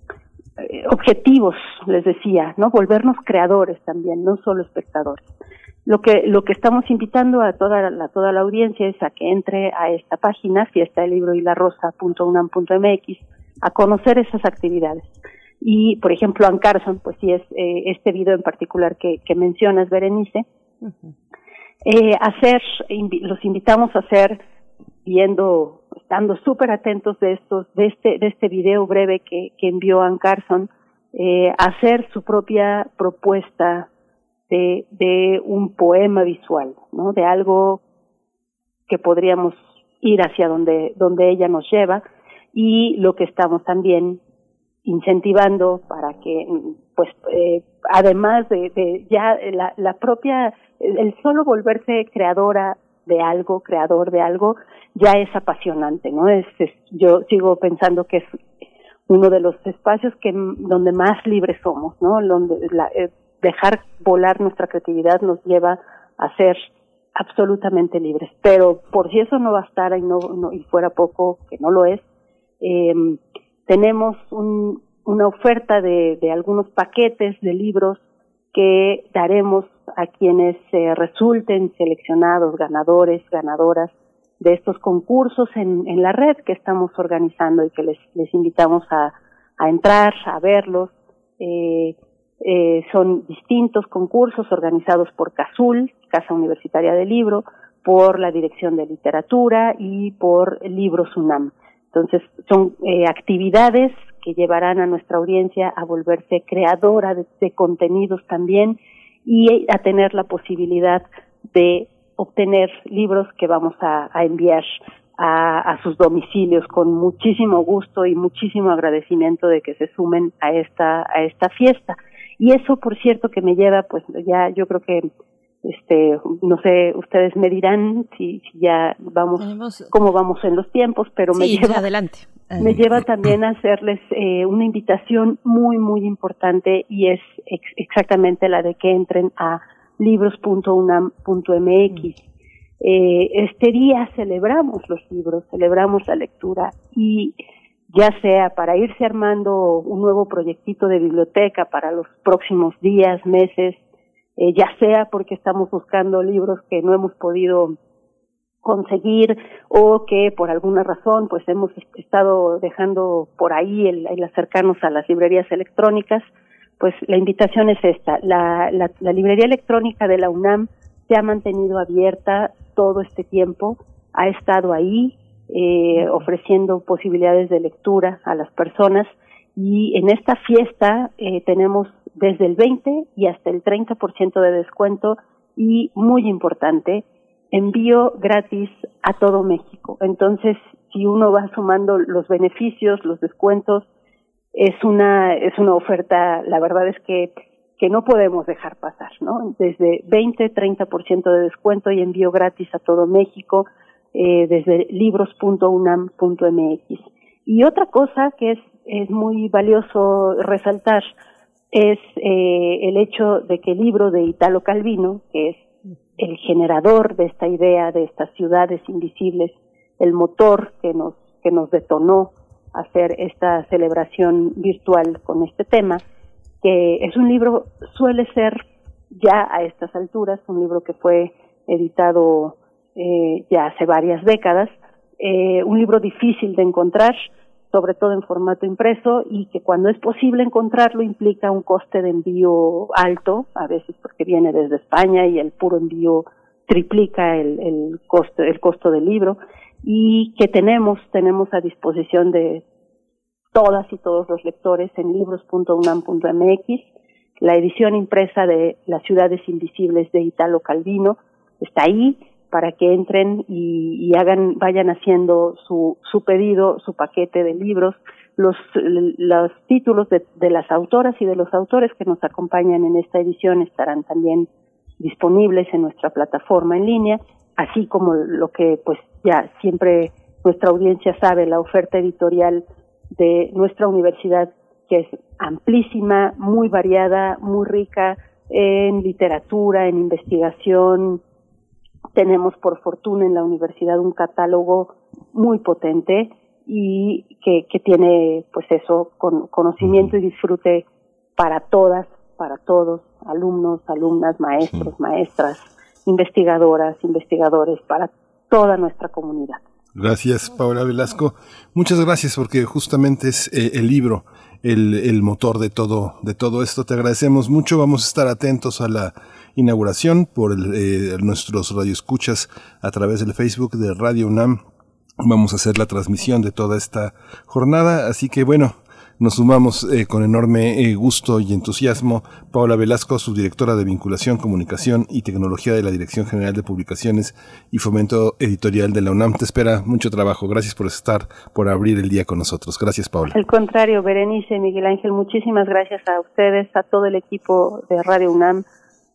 eh, objetivos, les decía, no volvernos creadores también, no solo espectadores. Lo que lo que estamos invitando a toda la toda la audiencia es a que entre a esta página fiesta del libro y la rosa.unam.mx a conocer esas actividades. Y por ejemplo, Ann Carson, pues sí es eh, este video en particular que, que mencionas, Berenice eh, hacer, los invitamos a hacer, viendo, estando súper atentos de estos, de este, de este video breve que, que envió Ann Carson, eh, hacer su propia propuesta de, un poema visual, ¿no? De algo que podríamos ir hacia donde, donde ella nos lleva y lo que estamos también incentivando para que, pues, eh, además de, ya la, la propia el solo volverse creadora de algo, creador de algo, ya es apasionante, ¿no? Es, yo sigo pensando que es uno de los espacios que donde más libres somos, ¿no? Donde eh, dejar volar nuestra creatividad nos lleva a ser absolutamente libres. Pero por si eso no bastara y no, y fuera poco, que no lo es, eh, tenemos un, una oferta de, de algunos paquetes de libros que daremos a quienes resulten seleccionados, ganadores, ganadoras de estos concursos en, en la red que estamos organizando y que les, les invitamos a, a entrar, a verlos. Eh, eh, son distintos concursos organizados por CASUL, Casa Universitaria del Libro, por la Dirección de Literatura y por Libros UNAM. Entonces, son eh, actividades que llevarán a nuestra audiencia a volverse creadora de, contenidos también y a tener la posibilidad de obtener libros que vamos a, enviar a, sus domicilios con muchísimo gusto y muchísimo agradecimiento de que se sumen a esta a esta fiesta y eso por cierto que me lleva pues ya yo creo que este no sé ustedes me dirán si, ya vamos cómo vamos en los tiempos pero me lleva adelante. me lleva también a hacerles eh, una invitación muy muy importante y es exactamente la de que entren a libros.unam.mx eh, este día celebramos los libros celebramos la lectura y ya sea para irse armando un nuevo proyectito de biblioteca para los próximos días meses eh, ya sea porque estamos buscando libros que no hemos podido conseguir o que por alguna razón pues hemos estado dejando por ahí el, acercarnos a las librerías electrónicas, pues la invitación es esta. La, la, librería electrónica de la UNAM se ha mantenido abierta todo este tiempo, ha estado ahí eh, ofreciendo posibilidades de lectura a las personas y en esta fiesta eh, tenemos desde el 20 y hasta el 30% de descuento y muy importante, envío gratis a todo México. Entonces, si uno va sumando los beneficios, los descuentos, es una es una oferta, la verdad es que que no podemos dejar pasar, ¿no? Desde 20, 30% de descuento y envío gratis a todo México, eh, desde libros.unam.mx. Y otra cosa que es, es muy valioso resaltar es eh, el hecho de que el libro de Italo Calvino, que es el generador de esta idea de estas ciudades invisibles, el motor que nos, que nos detonó hacer esta celebración virtual con este tema, que es un libro, suele ser ya a estas alturas, un libro que fue editado eh, ya hace varias décadas, eh, un libro difícil de encontrar, sobre todo en formato impreso, y que cuando es posible encontrarlo implica un coste de envío alto, a veces porque viene desde España y el puro envío triplica el, el costo, el costo del libro, y que tenemos, tenemos a disposición de todas y todos los lectores en libros.unam.mx, la edición impresa de Las ciudades invisibles de Italo Calvino está ahí para que entren y, hagan, vayan haciendo su, su pedido, su paquete de libros, los, los títulos de, de las autoras y de los autores que nos acompañan en esta edición estarán también disponibles en nuestra plataforma en línea, así como lo que pues ya siempre nuestra audiencia sabe, la oferta editorial de nuestra universidad, que es amplísima, muy variada, muy rica en literatura, en investigación. Tenemos, por fortuna, en la universidad un catálogo muy potente y que, que tiene, pues eso, con, conocimiento y disfrute para todas, para todos, alumnos, alumnas, maestros, maestras, investigadoras, investigadores, para toda nuestra comunidad. Gracias, Paola Velasco. Muchas gracias porque justamente es eh, el libro el, el, motor de todo, de todo esto. Te agradecemos mucho. Vamos a estar atentos a la inauguración por eh, nuestros radioescuchas a través del Facebook de Radio UNAM. Vamos a hacer la transmisión de toda esta jornada. Así que bueno, nos sumamos eh, con enorme eh, gusto y entusiasmo. Paula Velasco, subdirectora de Vinculación, Comunicación y Tecnología de la Dirección General de Publicaciones y Fomento Editorial de la UNAM. Te espera mucho trabajo. Gracias por estar, por abrir el día con nosotros. Gracias, Paula. Al contrario, Berenice, Miguel Ángel, muchísimas gracias a ustedes, a todo el equipo de Radio UNAM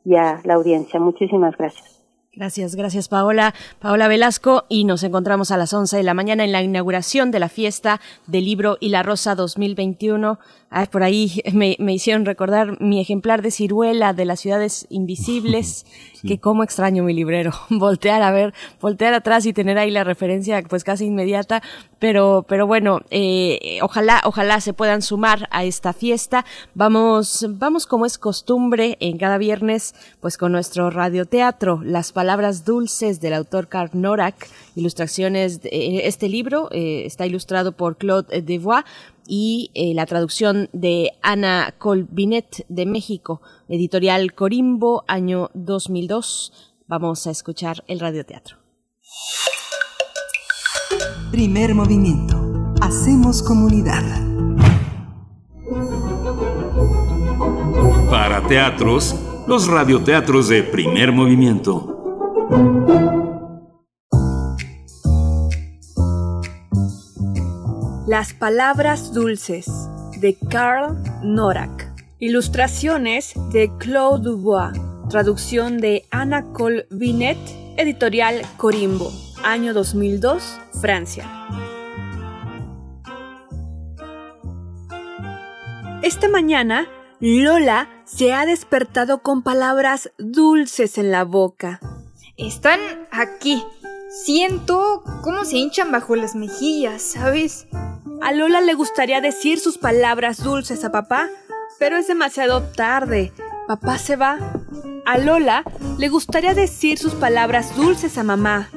y a la audiencia. Muchísimas gracias. Gracias, gracias Paola. Paola Velasco y nos encontramos a las 11 de la mañana en la inauguración de la fiesta del libro y la rosa 2021 por ahí me, hicieron recordar mi ejemplar de ciruela de las ciudades invisibles, que como extraño mi librero, voltear a ver, voltear atrás y tener ahí la referencia pues casi inmediata, pero, pero bueno, eh, ojalá, ojalá se puedan sumar a esta fiesta. Vamos, vamos como es costumbre en cada viernes, pues con nuestro radioteatro, Las Palabras Dulces del autor Karl Norak, ilustraciones de este libro, eh, está ilustrado por Claude Devois, y eh, la traducción de Ana Colbinet de México, editorial Corimbo, año 2002. Vamos a escuchar el radioteatro. Primer movimiento. Hacemos comunidad. Para teatros, los radioteatros de primer movimiento. Las palabras dulces de Karl Norak. Ilustraciones de Claude Dubois. Traducción de Anna Colbinet, editorial Corimbo, año 2002, Francia. Esta mañana, Lola se ha despertado con palabras dulces en la boca. Están aquí. Siento cómo se hinchan bajo las mejillas, ¿sabes? A Lola le gustaría decir sus palabras dulces a papá, pero es demasiado tarde. Papá se va. A Lola le gustaría decir sus palabras dulces a mamá,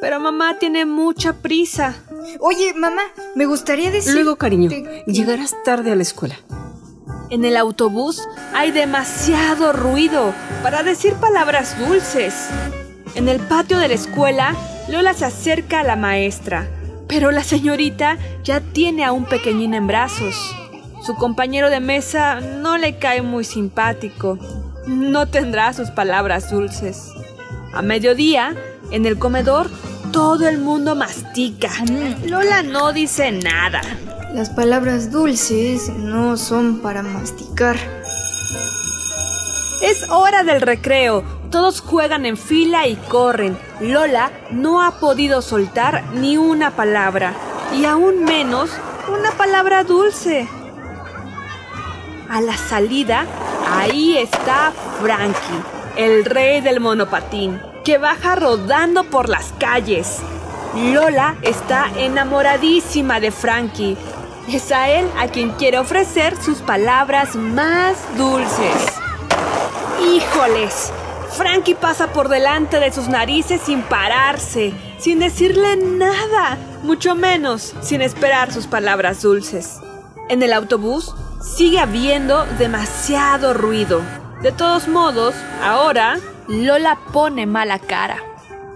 pero mamá tiene mucha prisa. Oye, mamá, me gustaría decir... Luego, cariño, llegarás tarde a la escuela. En el autobús hay demasiado ruido para decir palabras dulces. En el patio de la escuela, Lola se acerca a la maestra, pero la señorita ya tiene a un pequeñín en brazos. Su compañero de mesa no le cae muy simpático. No tendrá sus palabras dulces. A mediodía, en el comedor, todo el mundo mastica. Lola no dice nada. Las palabras dulces no son para masticar. Es hora del recreo. Todos juegan en fila y corren. Lola no ha podido soltar ni una palabra. Y aún menos una palabra dulce. A la salida, ahí está Frankie, el rey del monopatín, que baja rodando por las calles. Lola está enamoradísima de Frankie. Es a él a quien quiere ofrecer sus palabras más dulces. ¡Híjoles! Frankie pasa por delante de sus narices sin pararse, sin decirle nada, mucho menos sin esperar sus palabras dulces. En el autobús sigue habiendo demasiado ruido. De todos modos, ahora Lola pone mala cara.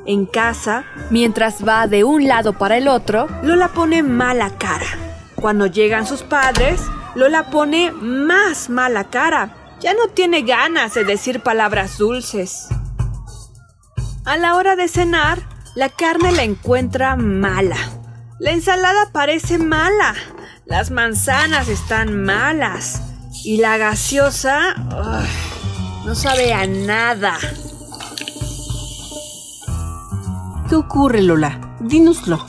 En casa, mientras va de un lado para el otro, Lola pone mala cara. Cuando llegan sus padres, Lola pone más mala cara. Ya no tiene ganas de decir palabras dulces. A la hora de cenar, la carne la encuentra mala. La ensalada parece mala. Las manzanas están malas. Y la gaseosa no sabe a nada. ¿Qué ocurre, Lola? Dínoslo.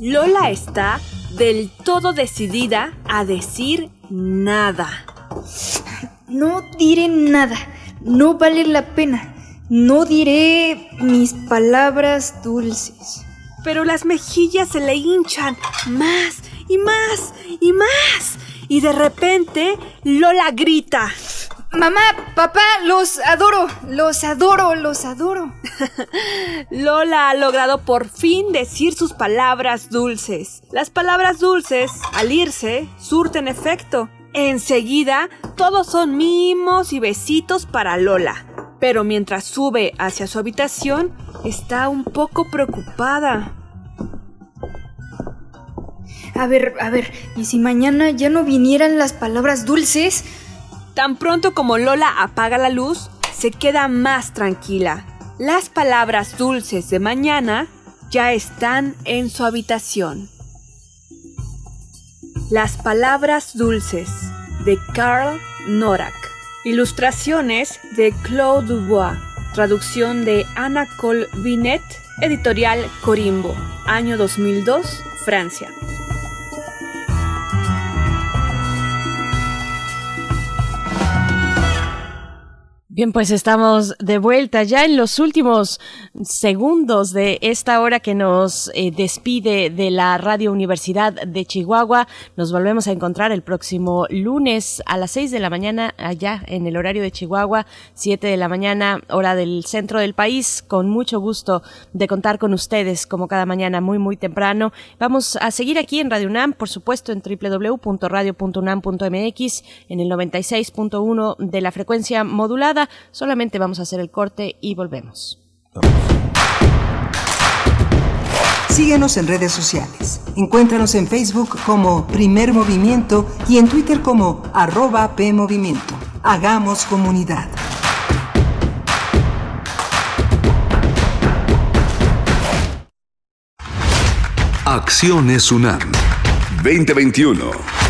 Lola está del todo decidida a decir nada. No diré nada. No vale la pena. No diré mis palabras dulces. Pero las mejillas se le hinchan más y más y más. Y de repente Lola grita. Mamá, papá, los adoro, los adoro, los adoro. Lola ha logrado por fin decir sus palabras dulces. Las palabras dulces, al irse, surten efecto. Enseguida, todos son mimos y besitos para Lola. Pero mientras sube hacia su habitación, está un poco preocupada. A ver, a ver, ¿y si mañana ya no vinieran las palabras dulces? Tan pronto como Lola apaga la luz, se queda más tranquila. Las palabras dulces de mañana ya están en su habitación. Las palabras dulces de Carl Norak. Ilustraciones de Claude Dubois. Traducción de Anna Colbinet. Editorial Corimbo. Año 2002, Francia. Bien, pues estamos de vuelta ya en los últimos segundos de esta hora que nos eh, despide de la Radio Universidad de Chihuahua. Nos volvemos a encontrar el próximo lunes a las 6 de la mañana allá en el horario de Chihuahua, 7 de la mañana hora del centro del país. Con mucho gusto de contar con ustedes como cada mañana muy muy temprano. Vamos a seguir aquí en Radio UNAM, por supuesto en www.radio.unam.mx en el 96.1 de la frecuencia modulada. Solamente vamos a hacer el corte y volvemos. Síguenos en redes sociales. Encuéntranos en Facebook como Primer Movimiento y en Twitter como arroba PMovimiento. Hagamos comunidad. Acciones UNAM 2021.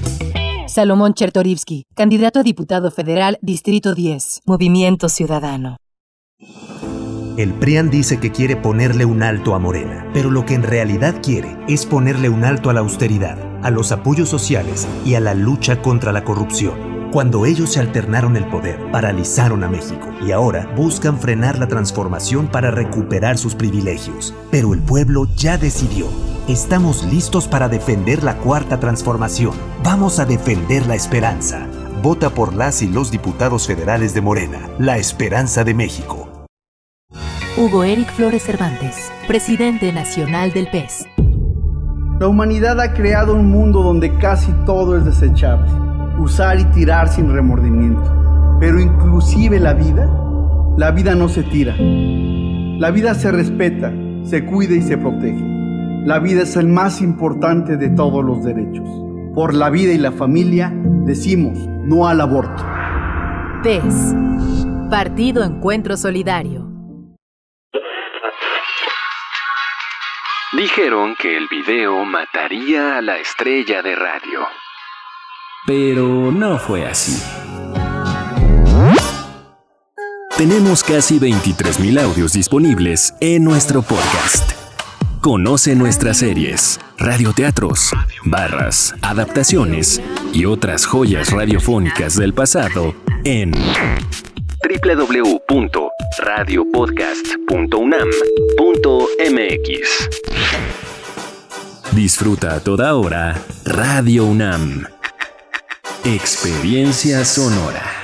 Salomón Chertorivsky, candidato a diputado federal, Distrito 10, Movimiento Ciudadano. El PRIAN dice que quiere ponerle un alto a Morena, pero lo que en realidad quiere es ponerle un alto a la austeridad, a los apoyos sociales y a la lucha contra la corrupción. Cuando ellos se alternaron el poder, paralizaron a México y ahora buscan frenar la transformación para recuperar sus privilegios. Pero el pueblo ya decidió. Estamos listos para defender la cuarta transformación. Vamos a defender la esperanza. Vota por las y los diputados federales de Morena, la esperanza de México. Hugo Eric Flores Cervantes, presidente nacional del PES. La humanidad ha creado un mundo donde casi todo es desechable, usar y tirar sin remordimiento. Pero inclusive la vida, la vida no se tira. La vida se respeta, se cuida y se protege. La vida es el más importante de todos los derechos. Por la vida y la familia decimos no al aborto. PES. Partido Encuentro Solidario. Dijeron que el video mataría a la estrella de radio. Pero no fue así. Tenemos casi 23.000 audios disponibles en nuestro podcast. Conoce nuestras series, radioteatros, barras, adaptaciones y otras joyas radiofónicas del pasado en www.radiopodcast.unam.mx. Disfruta a toda hora Radio UNAM. Experiencia sonora.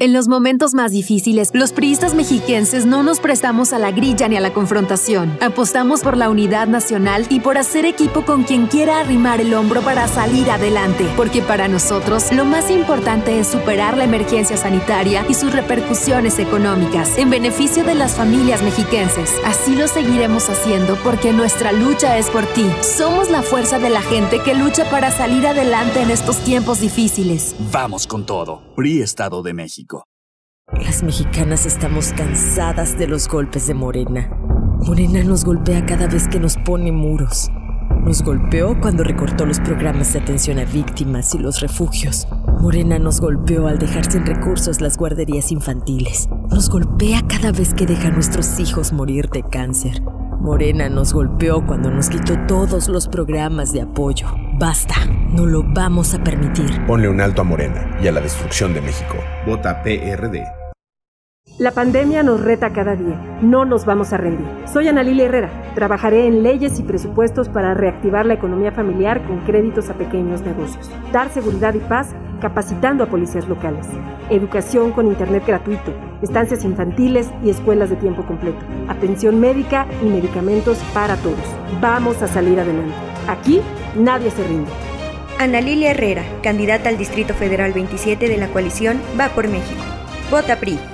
En los momentos más difíciles, los priistas mexiquenses no nos prestamos a la grilla ni a la confrontación. Apostamos por la unidad nacional y por hacer equipo con quien quiera arrimar el hombro para salir adelante. Porque para nosotros, lo más importante es superar la emergencia sanitaria y sus repercusiones económicas en beneficio de las familias mexiquenses. Así lo seguiremos haciendo porque nuestra lucha es por ti. Somos la fuerza de la gente que lucha para salir adelante en estos tiempos difíciles. Vamos con todo. PRI Estado de México. Las mexicanas estamos cansadas de los golpes de Morena. Morena nos golpea cada vez que nos pone muros. Nos golpeó cuando recortó los programas de atención a víctimas y los refugios. Morena nos golpeó al dejar sin recursos las guarderías infantiles. Nos golpea cada vez que deja a nuestros hijos morir de cáncer. Morena nos golpeó cuando nos quitó todos los programas de apoyo. Basta, no lo vamos a permitir. Ponle un alto a Morena y a la destrucción de México. Vota PRD. La pandemia nos reta cada día. No nos vamos a rendir. Soy Ana Lilia Herrera. Trabajaré en leyes y presupuestos para reactivar la economía familiar con créditos a pequeños negocios. Dar seguridad y paz capacitando a policías locales. Educación con internet gratuito. Estancias infantiles y escuelas de tiempo completo. Atención médica y medicamentos para todos. Vamos a salir adelante. Aquí nadie se rinde. Ana Lilia Herrera, candidata al Distrito Federal 27 de la coalición Va por México. Vota PRI.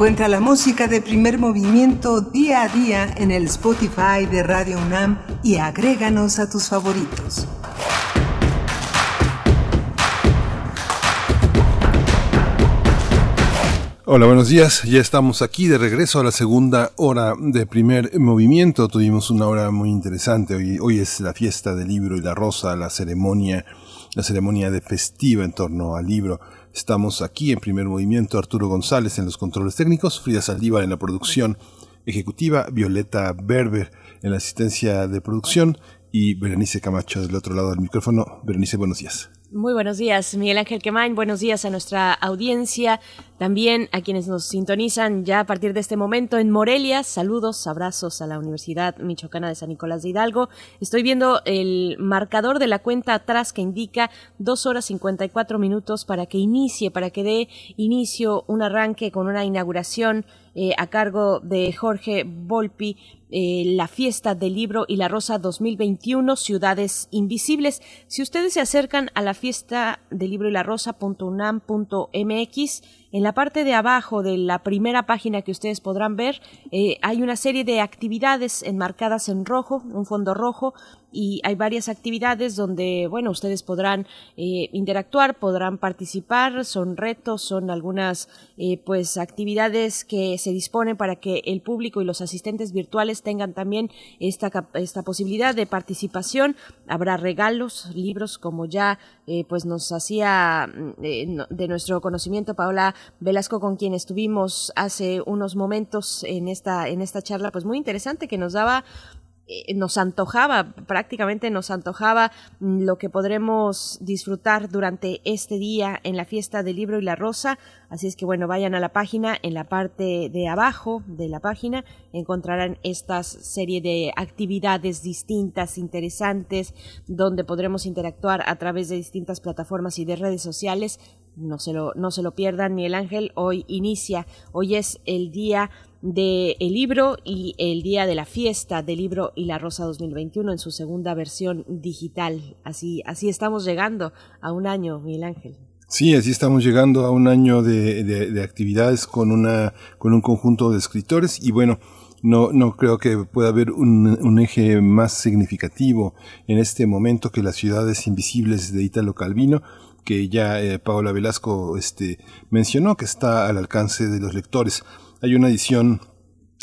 Encuentra la música de primer movimiento día a día en el Spotify de Radio UNAM y agréganos a tus favoritos. Hola, buenos días. Ya estamos aquí de regreso a la segunda hora de primer movimiento. Tuvimos una hora muy interesante. Hoy, hoy es la fiesta del libro y la rosa, la ceremonia, la ceremonia de festiva en torno al libro. Estamos aquí en primer movimiento. Arturo González en los controles técnicos, Frida Saldívar en la producción ejecutiva, Violeta Berber en la asistencia de producción y Berenice Camacho del otro lado del micrófono. Berenice, buenos días. Muy buenos días, Miguel Ángel Quemain. Buenos días a nuestra audiencia, también a quienes nos sintonizan ya a partir de este momento en Morelia. Saludos, abrazos a la Universidad Michoacana de San Nicolás de Hidalgo. Estoy viendo el marcador de la cuenta atrás que indica dos horas 54 minutos para que inicie, para que dé inicio un arranque con una inauguración eh, a cargo de Jorge Volpi eh, la fiesta del libro y la rosa 2021 Ciudades Invisibles. Si ustedes se acercan a la fiesta del libro y la rosa.unam.mx, en la parte de abajo de la primera página que ustedes podrán ver, eh, hay una serie de actividades enmarcadas en rojo, un fondo rojo, y hay varias actividades donde, bueno, ustedes podrán eh, interactuar, podrán participar, son retos, son algunas, eh, pues, actividades que se disponen para que el público y los asistentes virtuales tengan también esta, esta posibilidad de participación. Habrá regalos, libros, como ya, eh, pues, nos hacía de nuestro conocimiento Paola Velasco, con quien estuvimos hace unos momentos en esta, en esta charla, pues, muy interesante, que nos daba eh, nos antojaba, prácticamente nos antojaba lo que podremos disfrutar durante este día en la fiesta del libro y la rosa. Así es que bueno, vayan a la página, en la parte de abajo de la página encontrarán esta serie de actividades distintas, interesantes, donde podremos interactuar a través de distintas plataformas y de redes sociales. No se lo, no se lo pierdan, Miguel Ángel. Hoy inicia, hoy es el día del libro y el día de la fiesta del libro y la rosa 2021 en su segunda versión digital. Así, así estamos llegando a un año, Miguel Ángel. Sí, así estamos llegando a un año de, de, actividades con una, con un conjunto de escritores y bueno, no, no creo que pueda haber un, un, eje más significativo en este momento que las ciudades invisibles de Italo Calvino, que ya eh, Paola Velasco este, mencionó, que está al alcance de los lectores. Hay una edición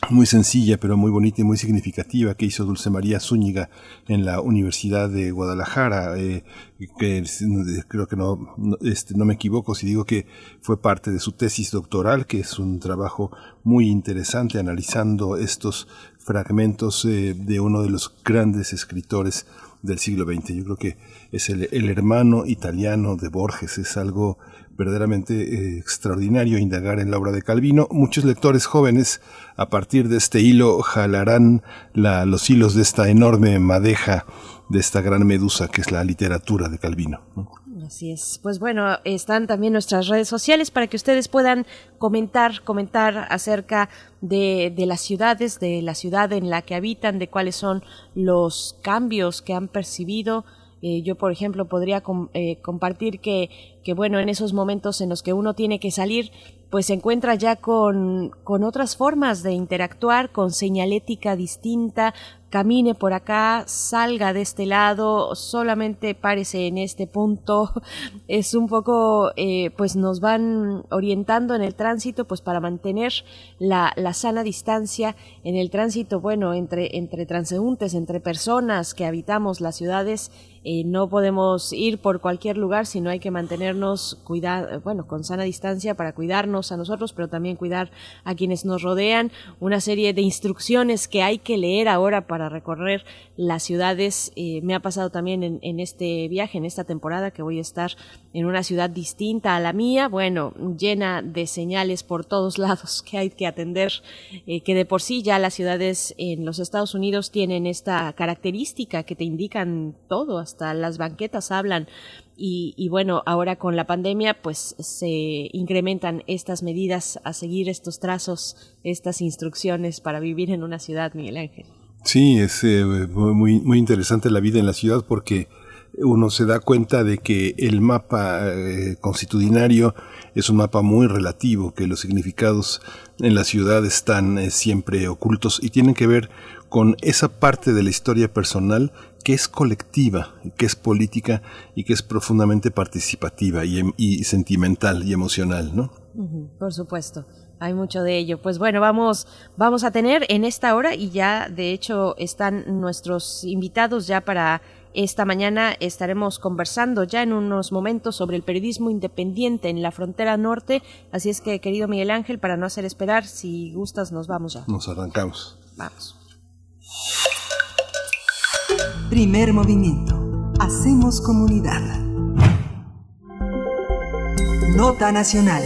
muy sencilla pero muy bonita y muy significativa que hizo Dulce María Zúñiga en la Universidad de Guadalajara, eh, que creo que no, este, no me equivoco si digo que fue parte de su tesis doctoral, que es un trabajo muy interesante analizando estos fragmentos eh, de uno de los grandes escritores del siglo XX. Yo creo que es el, hermano italiano de Borges, es algo verdaderamente eh, extraordinario indagar en la obra de Calvino. Muchos lectores jóvenes a partir de este hilo jalarán la, los hilos de esta enorme madeja, de esta gran medusa que es la literatura de Calvino. Así es. Pues bueno, están también nuestras redes sociales para que ustedes puedan comentar, comentar acerca de, de, las ciudades, de la ciudad en la que habitan, de cuáles son los cambios que han percibido eh, yo, por ejemplo, podría eh, compartir que, que, bueno, en esos momentos en los que uno tiene que salir, pues se encuentra ya con, con otras formas de interactuar, con señalética distinta, camine por acá, salga de este lado, solamente párese en este punto. Es un poco, eh, pues nos van orientando en el tránsito, pues para mantener la, la sana distancia en el tránsito, bueno, entre, entre transeúntes, entre personas que habitamos las ciudades. No podemos ir por cualquier lugar, sino hay que mantenernos cuidar, bueno, con sana distancia para cuidarnos a nosotros, pero también cuidar a quienes nos rodean. Una serie de instrucciones que hay que leer ahora para recorrer las ciudades. Me ha pasado también en, este viaje, en esta temporada, que voy a estar en una ciudad distinta a la mía, bueno, llena de señales por todos lados que hay que atender, eh, que de por sí ya las ciudades en los Estados Unidos tienen esta característica que te indican todo, hasta las banquetas hablan y, bueno, ahora con la pandemia pues se incrementan estas medidas a seguir estos trazos, estas instrucciones para vivir en una ciudad, Miguel Ángel. Sí, es eh, muy, muy interesante la vida en la ciudad porque uno se da cuenta de que el mapa eh, constitucionario es un mapa muy relativo, que los significados en la ciudad están eh, siempre ocultos y tienen que ver con esa parte de la historia personal que es colectiva, que es política y que es profundamente participativa y, em, y sentimental y emocional, ¿no? por supuesto. Hay mucho de ello. Pues bueno, vamos, vamos a tener en esta hora y ya de hecho están nuestros invitados ya para esta mañana estaremos conversando ya en unos momentos sobre el periodismo independiente en la frontera norte. Así es que, querido Miguel Ángel, para no hacer esperar, si gustas, nos vamos ya. Nos arrancamos. Vamos. Primer movimiento. Hacemos comunidad. Nota Nacional.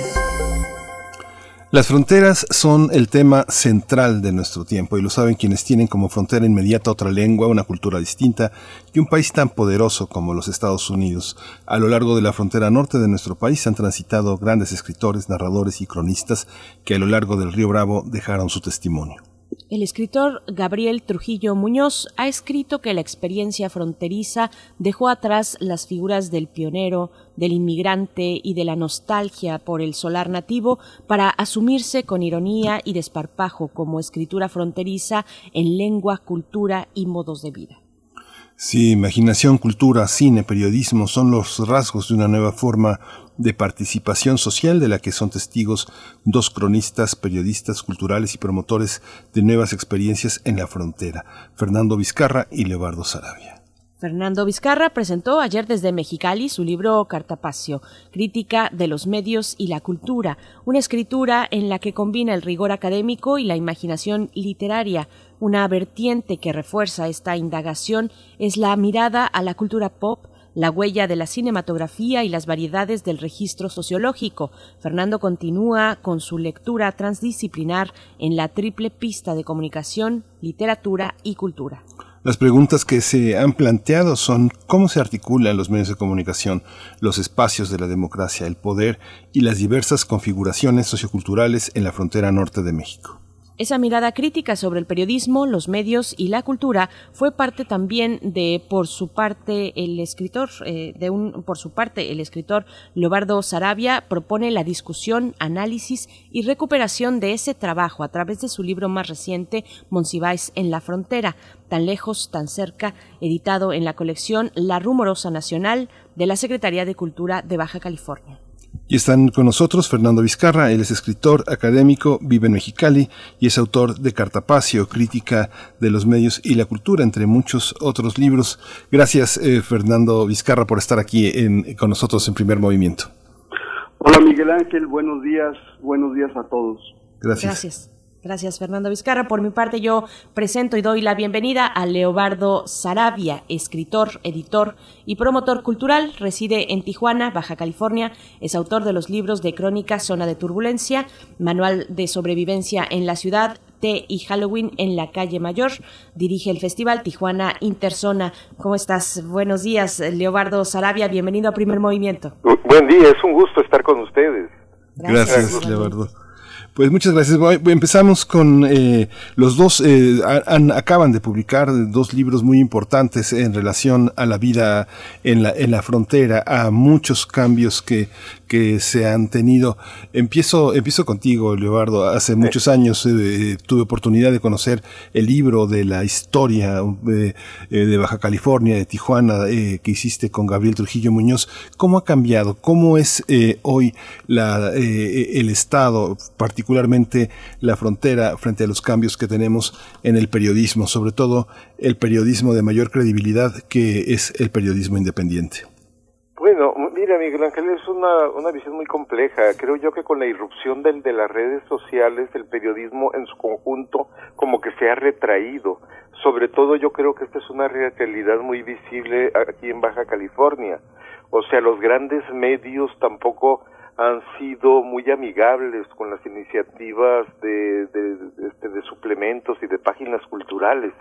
Las fronteras son el tema central de nuestro tiempo y lo saben quienes tienen como frontera inmediata otra lengua, una cultura distinta y un país tan poderoso como los Estados Unidos. A lo largo de la frontera norte de nuestro país han transitado grandes escritores, narradores y cronistas que a lo largo del río Bravo dejaron su testimonio. El escritor Gabriel Trujillo Muñoz ha escrito que la experiencia fronteriza dejó atrás las figuras del pionero, del inmigrante y de la nostalgia por el solar nativo para asumirse con ironía y desparpajo como escritura fronteriza en lengua, cultura y modos de vida. Sí, imaginación, cultura, cine, periodismo son los rasgos de una nueva forma de participación social de la que son testigos dos cronistas, periodistas culturales y promotores de nuevas experiencias en la frontera, Fernando Vizcarra y Leobardo Sarabia. Fernando Vizcarra presentó ayer desde Mexicali su libro Cartapacio, Crítica de los medios y la cultura, una escritura en la que combina el rigor académico y la imaginación literaria. Una vertiente que refuerza esta indagación es la mirada a la cultura pop, la huella de la cinematografía y las variedades del registro sociológico. Fernando continúa con su lectura transdisciplinar en la triple pista de comunicación, literatura y cultura. Las preguntas que se han planteado son cómo se articulan los medios de comunicación, los espacios de la democracia, el poder y las diversas configuraciones socioculturales en la frontera norte de México. Esa mirada crítica sobre el periodismo, los medios y la cultura fue parte también de, por su parte, el escritor, eh, de un, por su parte, el escritor Leobardo Sarabia propone la discusión, análisis y recuperación de ese trabajo a través de su libro más reciente, Monsiváis en la frontera, tan lejos, tan cerca, editado en la colección La Rumorosa Nacional de la Secretaría de Cultura de Baja California. Y están con nosotros Fernando Vizcarra, él es escritor, académico, vive en Mexicali y es autor de Cartapacio, crítica de los medios y la cultura, entre muchos otros libros. Gracias, eh, Fernando Vizcarra, por estar aquí en, con nosotros en primer movimiento. Hola, Miguel Ángel, buenos días, buenos días a todos. Gracias. Gracias. Gracias, Fernando Vizcarra. Por mi parte, yo presento y doy la bienvenida a Leobardo Sarabia, escritor, editor y promotor cultural. Reside en Tijuana, Baja California. Es autor de los libros de Crónica Zona de Turbulencia, Manual de Sobrevivencia en la Ciudad, Té y Halloween en la Calle Mayor. Dirige el Festival Tijuana Interzona. ¿Cómo estás? Buenos días, Leobardo Sarabia. Bienvenido a Primer Movimiento. Buen día, es un gusto estar con ustedes. Gracias, Gracias Leobardo. Pues muchas gracias. Empezamos con eh, los dos, eh, han, acaban de publicar dos libros muy importantes en relación a la vida en la, en la frontera, a muchos cambios que, que se han tenido. Empiezo, empiezo contigo, Leobardo. Hace muchos años eh, tuve oportunidad de conocer el libro de la historia de, de Baja California, de Tijuana, que hiciste con Gabriel Trujillo Muñoz. ¿Cómo ha cambiado? ¿Cómo es hoy la, el Estado, particularmente particularmente la frontera frente a los cambios que tenemos en el periodismo, sobre todo el periodismo de mayor credibilidad que es el periodismo independiente. Bueno, mira Miguel Ángel, es una, una visión muy compleja. Creo yo que con la irrupción del, de las redes sociales, el periodismo en su conjunto como que se ha retraído. Sobre todo yo creo que esta es una realidad muy visible aquí en Baja California. O sea, los grandes medios tampoco han sido muy amigables con las iniciativas de, de, este, de, suplementos y de páginas culturales.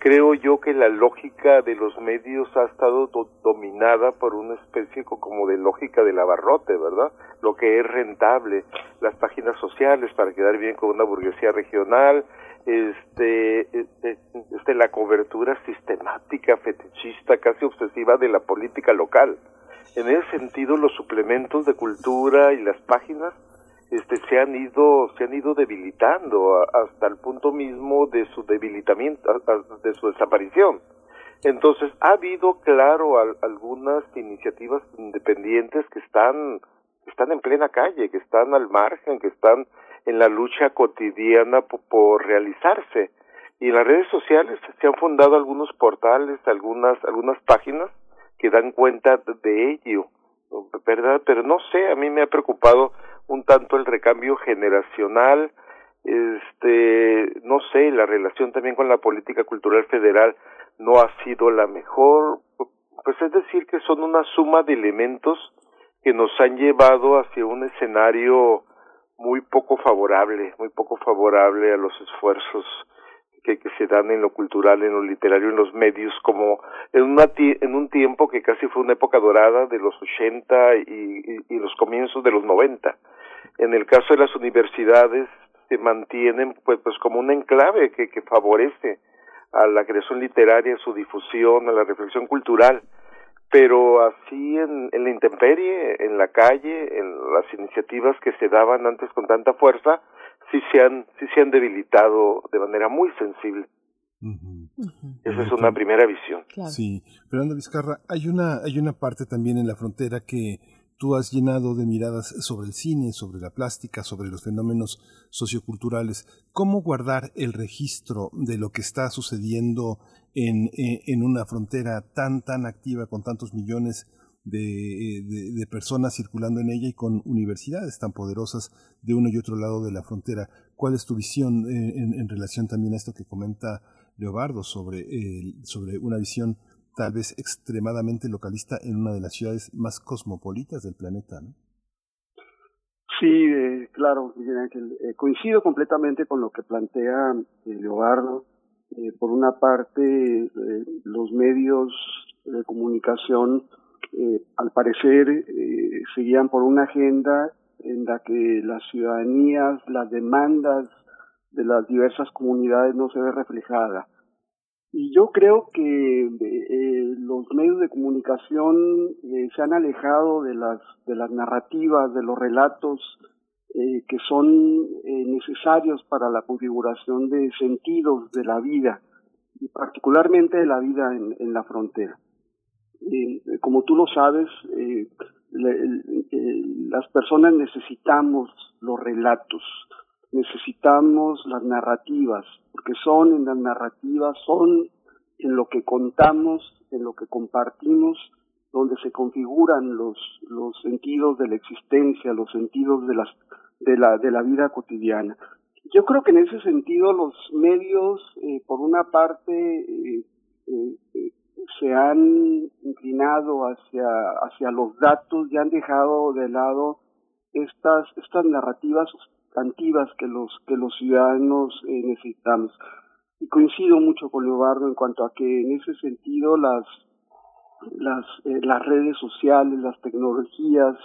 Creo yo que la lógica de los medios ha estado dominada por una especie como de lógica del abarrote, ¿verdad? Lo que es rentable, las páginas sociales para quedar bien con una burguesía regional, este, este, este la cobertura sistemática, fetichista, casi obsesiva de la política local en ese sentido los suplementos de cultura y las páginas este se han ido se han ido debilitando hasta el punto mismo de su debilitamiento de su desaparición. Entonces ha habido claro algunas iniciativas independientes que están están en plena calle que están al margen que están en la lucha cotidiana por realizarse. Y en las redes sociales se han fundado algunos portales algunas algunas páginas que dan cuenta de ello, ¿verdad? Pero no sé, a mí me ha preocupado un tanto el recambio generacional, este, no sé, la relación también con la política cultural federal no ha sido la mejor, pues es decir que son una suma de elementos que nos han llevado hacia un escenario muy poco favorable, muy poco favorable a los esfuerzos que, se dan en lo cultural, en lo literario, en los medios, como en, una en un tiempo que casi fue una época dorada de los 80 y, los comienzos de los 90. En el caso de las universidades se mantienen pues, pues como un enclave que, favorece a la creación literaria, su difusión, a la reflexión cultural pero así en la intemperie, en la calle, en las iniciativas que se daban antes con tanta fuerza, sí se han, sí se han debilitado de manera muy sensible. Esa es una primera visión. Sí, Fernando Vizcarra, hay una, hay una parte también en la frontera que tú has llenado de miradas sobre el cine, sobre la plástica, sobre los fenómenos socioculturales. ¿Cómo guardar el registro de lo que está sucediendo en, en una frontera tan, tan activa con tantos millones de, de, personas circulando en ella y con universidades tan poderosas de uno y otro lado de la frontera. ¿Cuál es tu visión en, en relación también a esto que comenta Leobardo sobre, sobre una visión tal vez extremadamente localista en una de las ciudades más cosmopolitas del planeta? ¿no? Sí, eh, claro, Miguel Ángel. Eh, coincido completamente con lo que plantea eh, Leobardo. Eh, por una parte, eh, los medios de comunicación, al parecer, eh, seguían por una agenda en la que las ciudadanías, las demandas de las diversas comunidades no se ve reflejada. Y yo creo que eh, los medios de comunicación eh, se han alejado de las de las narrativas, de los relatos que son necesarios para la configuración de sentidos de la vida y particularmente de la vida en la frontera. Eh, como tú lo sabes, eh, le, las personas necesitamos los relatos, necesitamos las narrativas, porque son en las narrativas, son en lo que contamos, en lo que compartimos, donde se configuran los, los sentidos de la existencia, los sentidos de, las, de, la, de la vida cotidiana. Yo creo que en ese sentido los medios, eh, por una parte, eh, eh, se han inclinado hacia, hacia los datos y han dejado de lado estas, estas narrativas sustantivas que los, que los ciudadanos eh, necesitamos. Y coincido mucho con Leobardo en cuanto a que en ese sentido las, las, eh, las redes sociales, las tecnologías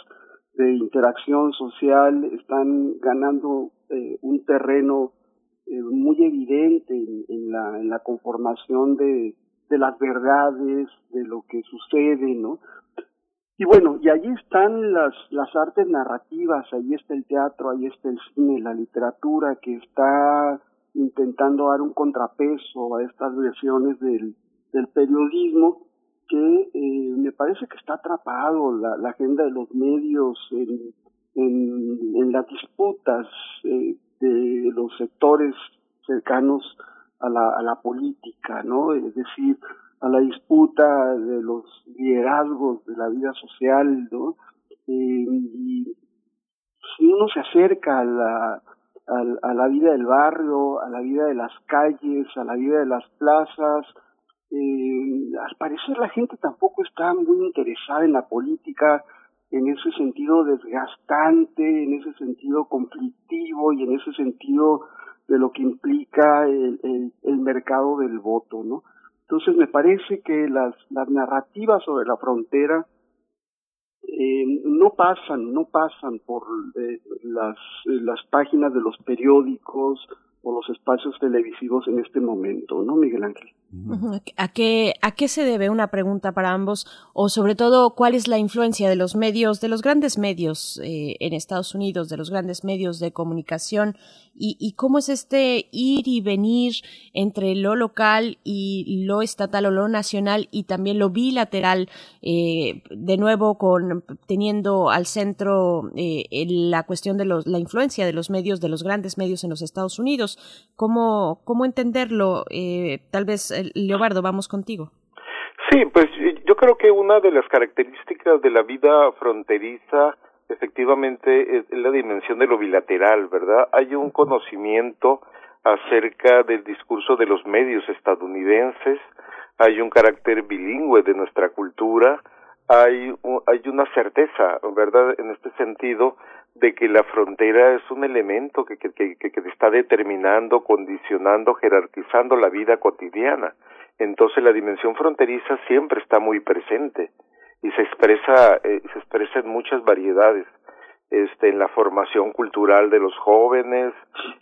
de interacción social están ganando eh, un terreno eh, muy evidente en, en, la, en la conformación de, de las verdades, de lo que sucede, ¿no? Y bueno, y allí están las, las artes narrativas, ahí está el teatro, ahí está el cine, la literatura, que está intentando dar un contrapeso a estas versiones del, del periodismo que eh, me parece que está atrapado la, agenda de los medios en, en, en las disputas eh, de los sectores cercanos a la, a la política, ¿no? Es decir, a la disputa de los liderazgos de la vida social, ¿no? Eh, y si uno se acerca a la, a, la vida del barrio, a la vida de las calles, a la vida de las plazas, eh, al parecer la gente tampoco está muy interesada en la política en ese sentido desgastante, en ese sentido conflictivo y en ese sentido de lo que implica el, el, el mercado del voto, ¿no? Entonces me parece que las, las narrativas sobre la frontera eh, no pasan, no pasan por eh, las, las páginas de los periódicos o los espacios televisivos en este momento, ¿no, Miguel Ángel? ¿A qué, ¿A qué se debe una pregunta para ambos? O sobre todo, ¿cuál es la influencia de los medios, de los grandes medios eh, en Estados Unidos, de los grandes medios de comunicación? Y, y, cómo es este ir y venir entre lo local y lo estatal o lo nacional y también lo bilateral, eh, de nuevo con teniendo al centro eh, la cuestión de los, la influencia de los medios, de los grandes medios en los Estados Unidos. ¿Cómo, cómo entenderlo? Eh, tal vez Leobardo, vamos contigo. Sí, pues yo creo que una de las características de la vida fronteriza efectivamente es la dimensión de lo bilateral, ¿verdad? Hay un conocimiento acerca del discurso de los medios estadounidenses, hay un carácter bilingüe de nuestra cultura, hay, hay una certeza, ¿verdad?, en este sentido, de que la frontera es un elemento que, que, que, que está determinando, condicionando, jerarquizando la vida cotidiana. Entonces la dimensión fronteriza siempre está muy presente y se expresa, eh, se expresa en muchas variedades este, en la formación cultural de los jóvenes,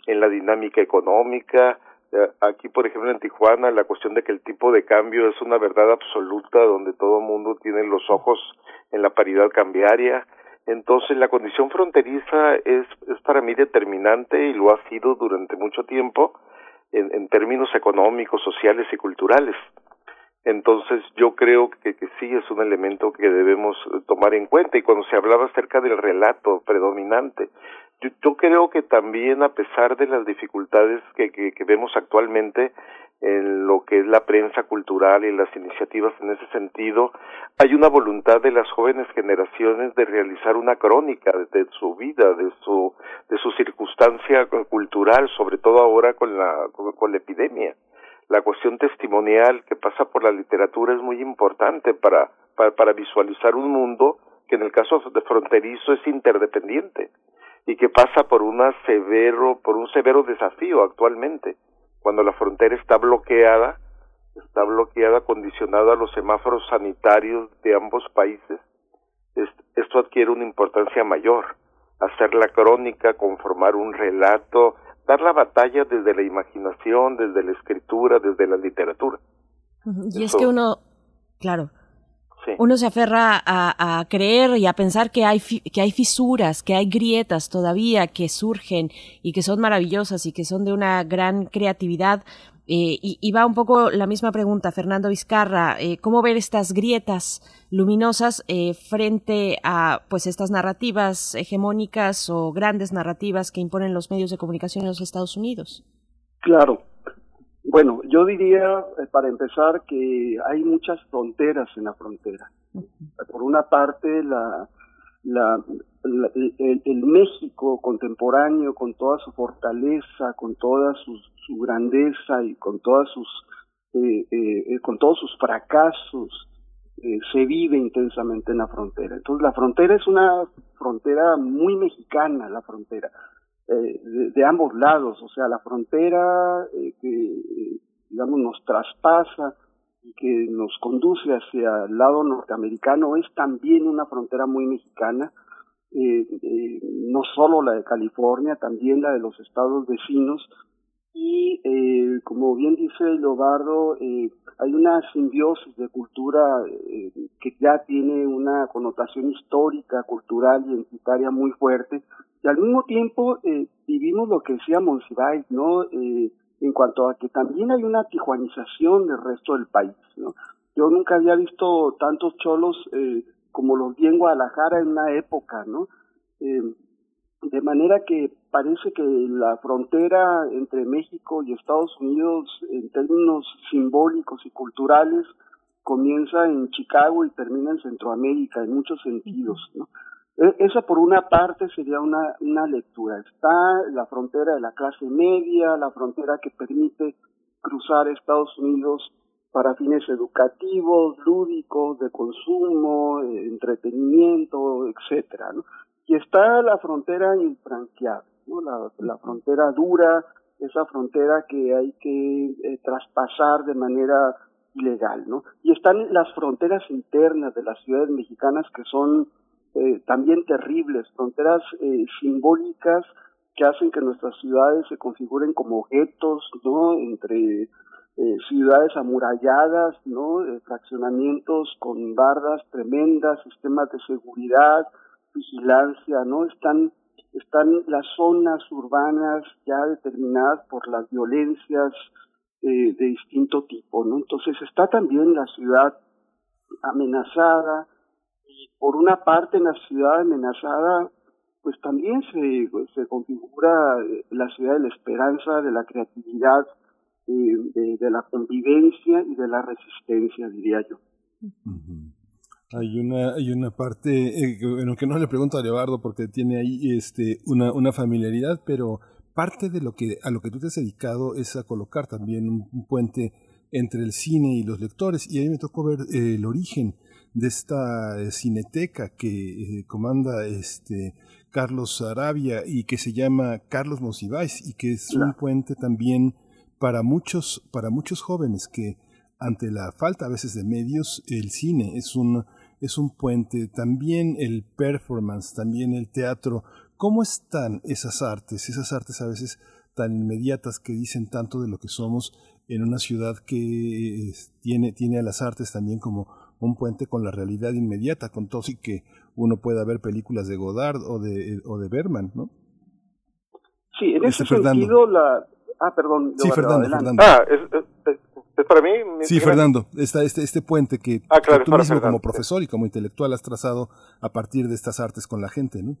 en la dinámica económica. Eh, aquí, por ejemplo, en Tijuana, la cuestión de que el tipo de cambio es una verdad absoluta, donde todo el mundo tiene los ojos en la paridad cambiaria. Entonces, la condición fronteriza es, es para mí determinante y lo ha sido durante mucho tiempo en, en términos económicos, sociales y culturales. Entonces yo creo que, que, sí es un elemento que debemos eh, tomar en cuenta y cuando se hablaba acerca del relato predominante, yo, yo creo que también a pesar de las dificultades que, que, que, vemos actualmente en lo que es la prensa cultural y las iniciativas en ese sentido, hay una voluntad de las jóvenes generaciones de realizar una crónica de, su vida, de su de su circunstancia cultural, sobre todo ahora con la con, la epidemia. La cuestión testimonial que pasa por la literatura es muy importante para, para, para, visualizar un mundo que en el caso de fronterizo es interdependiente y que pasa por una severo, por un severo desafío actualmente, cuando la frontera está bloqueada, está bloqueada, condicionada a los semáforos sanitarios de ambos países, esto adquiere una importancia mayor, hacer la crónica, conformar un relato, dar la batalla desde la imaginación, desde la escritura, desde la literatura. Y es que uno, claro, sí. uno se aferra a, a, creer y a pensar que hay, que hay fisuras, que hay grietas todavía que surgen y que son maravillosas y que son de una gran creatividad. Eh, y, y, va un poco la misma pregunta, Fernando Vizcarra, eh, ¿cómo ver estas grietas luminosas eh, frente a pues estas narrativas hegemónicas o grandes narrativas que imponen los medios de comunicación en los Estados Unidos? Claro. Bueno, yo diría, eh, para empezar, que hay muchas fronteras en la frontera. Uh -huh. Por una parte, la, la, la el, el, México contemporáneo, con toda su fortaleza, con toda su, su grandeza y con todas sus eh, eh, con todos sus fracasos eh, se vive intensamente en la frontera. Entonces la frontera es una frontera muy mexicana, la frontera, eh, de, ambos lados, o sea, la frontera eh, que, digamos, nos traspasa y que nos conduce hacia el lado norteamericano es también una frontera muy mexicana, no solo la de California, también la de los estados vecinos, y eh, como bien dice Lobardo, eh, hay una simbiosis de cultura eh, que ya tiene una connotación histórica, cultural, identitaria muy fuerte, y al mismo tiempo eh, vivimos lo que decía Monsiváis, ¿no? Eh, en cuanto a que también hay una tijuanización del resto del país, ¿no? Yo nunca había visto tantos cholos eh, como los vi en Guadalajara en una época, ¿no? Eh, de manera que parece que la frontera entre México y Estados Unidos en términos simbólicos y culturales comienza en Chicago y termina en Centroamérica en muchos sentidos, ¿no? Esa por una parte sería una, una lectura. Está la frontera de la clase media, la frontera que permite cruzar Estados Unidos para fines educativos, lúdicos, de consumo, entretenimiento, etcétera, ¿no? y está la frontera infranqueable, ¿no? la, la frontera dura, esa frontera que hay que eh, traspasar de manera ilegal, ¿no? Y están las fronteras internas de las ciudades mexicanas que son eh, también terribles, fronteras eh, simbólicas que hacen que nuestras ciudades se configuren como objetos, ¿no? Entre eh, ciudades amuralladas, ¿no? fraccionamientos con bardas tremendas, sistemas de seguridad, vigilancia, ¿no? Están, están las zonas urbanas ya determinadas por las violencias eh, de distinto tipo, ¿no? Entonces está también la ciudad amenazada y por una parte en la ciudad amenazada pues también se, se configura la ciudad de la esperanza, de la creatividad, eh, de, la convivencia y de la resistencia, diría yo. Hay una, hay una parte, eh, bueno, que no le pregunto a Leobardo porque tiene ahí este, una, una familiaridad, pero parte de lo que, a lo que tú te has dedicado es a colocar también un, un puente entre el cine y los lectores. Y a mí me tocó ver eh, el origen de esta eh, cineteca que eh, comanda este Carlos Arabia y que se llama Carlos Monsiváis y que es un puente también para muchos, para muchos jóvenes que ante la falta a veces de medios, el cine es un, es un puente, también el performance, también el teatro. ¿Cómo están esas artes, esas artes a veces tan inmediatas que dicen tanto de lo que somos en una ciudad que tiene, tiene a las artes también como un puente con la realidad inmediata, con todo y que uno pueda ver películas de Godard o de, o de Berman, ¿no? Sí, en ese sentido la... Ah, perdón. Sí, Fernando, Fernando. Ah, es, es, es, para mí. Sí, Fernando, está este, este puente que, ah, claro, tú mismo como profesor y como intelectual has trazado a partir de estas artes con la gente, ¿no?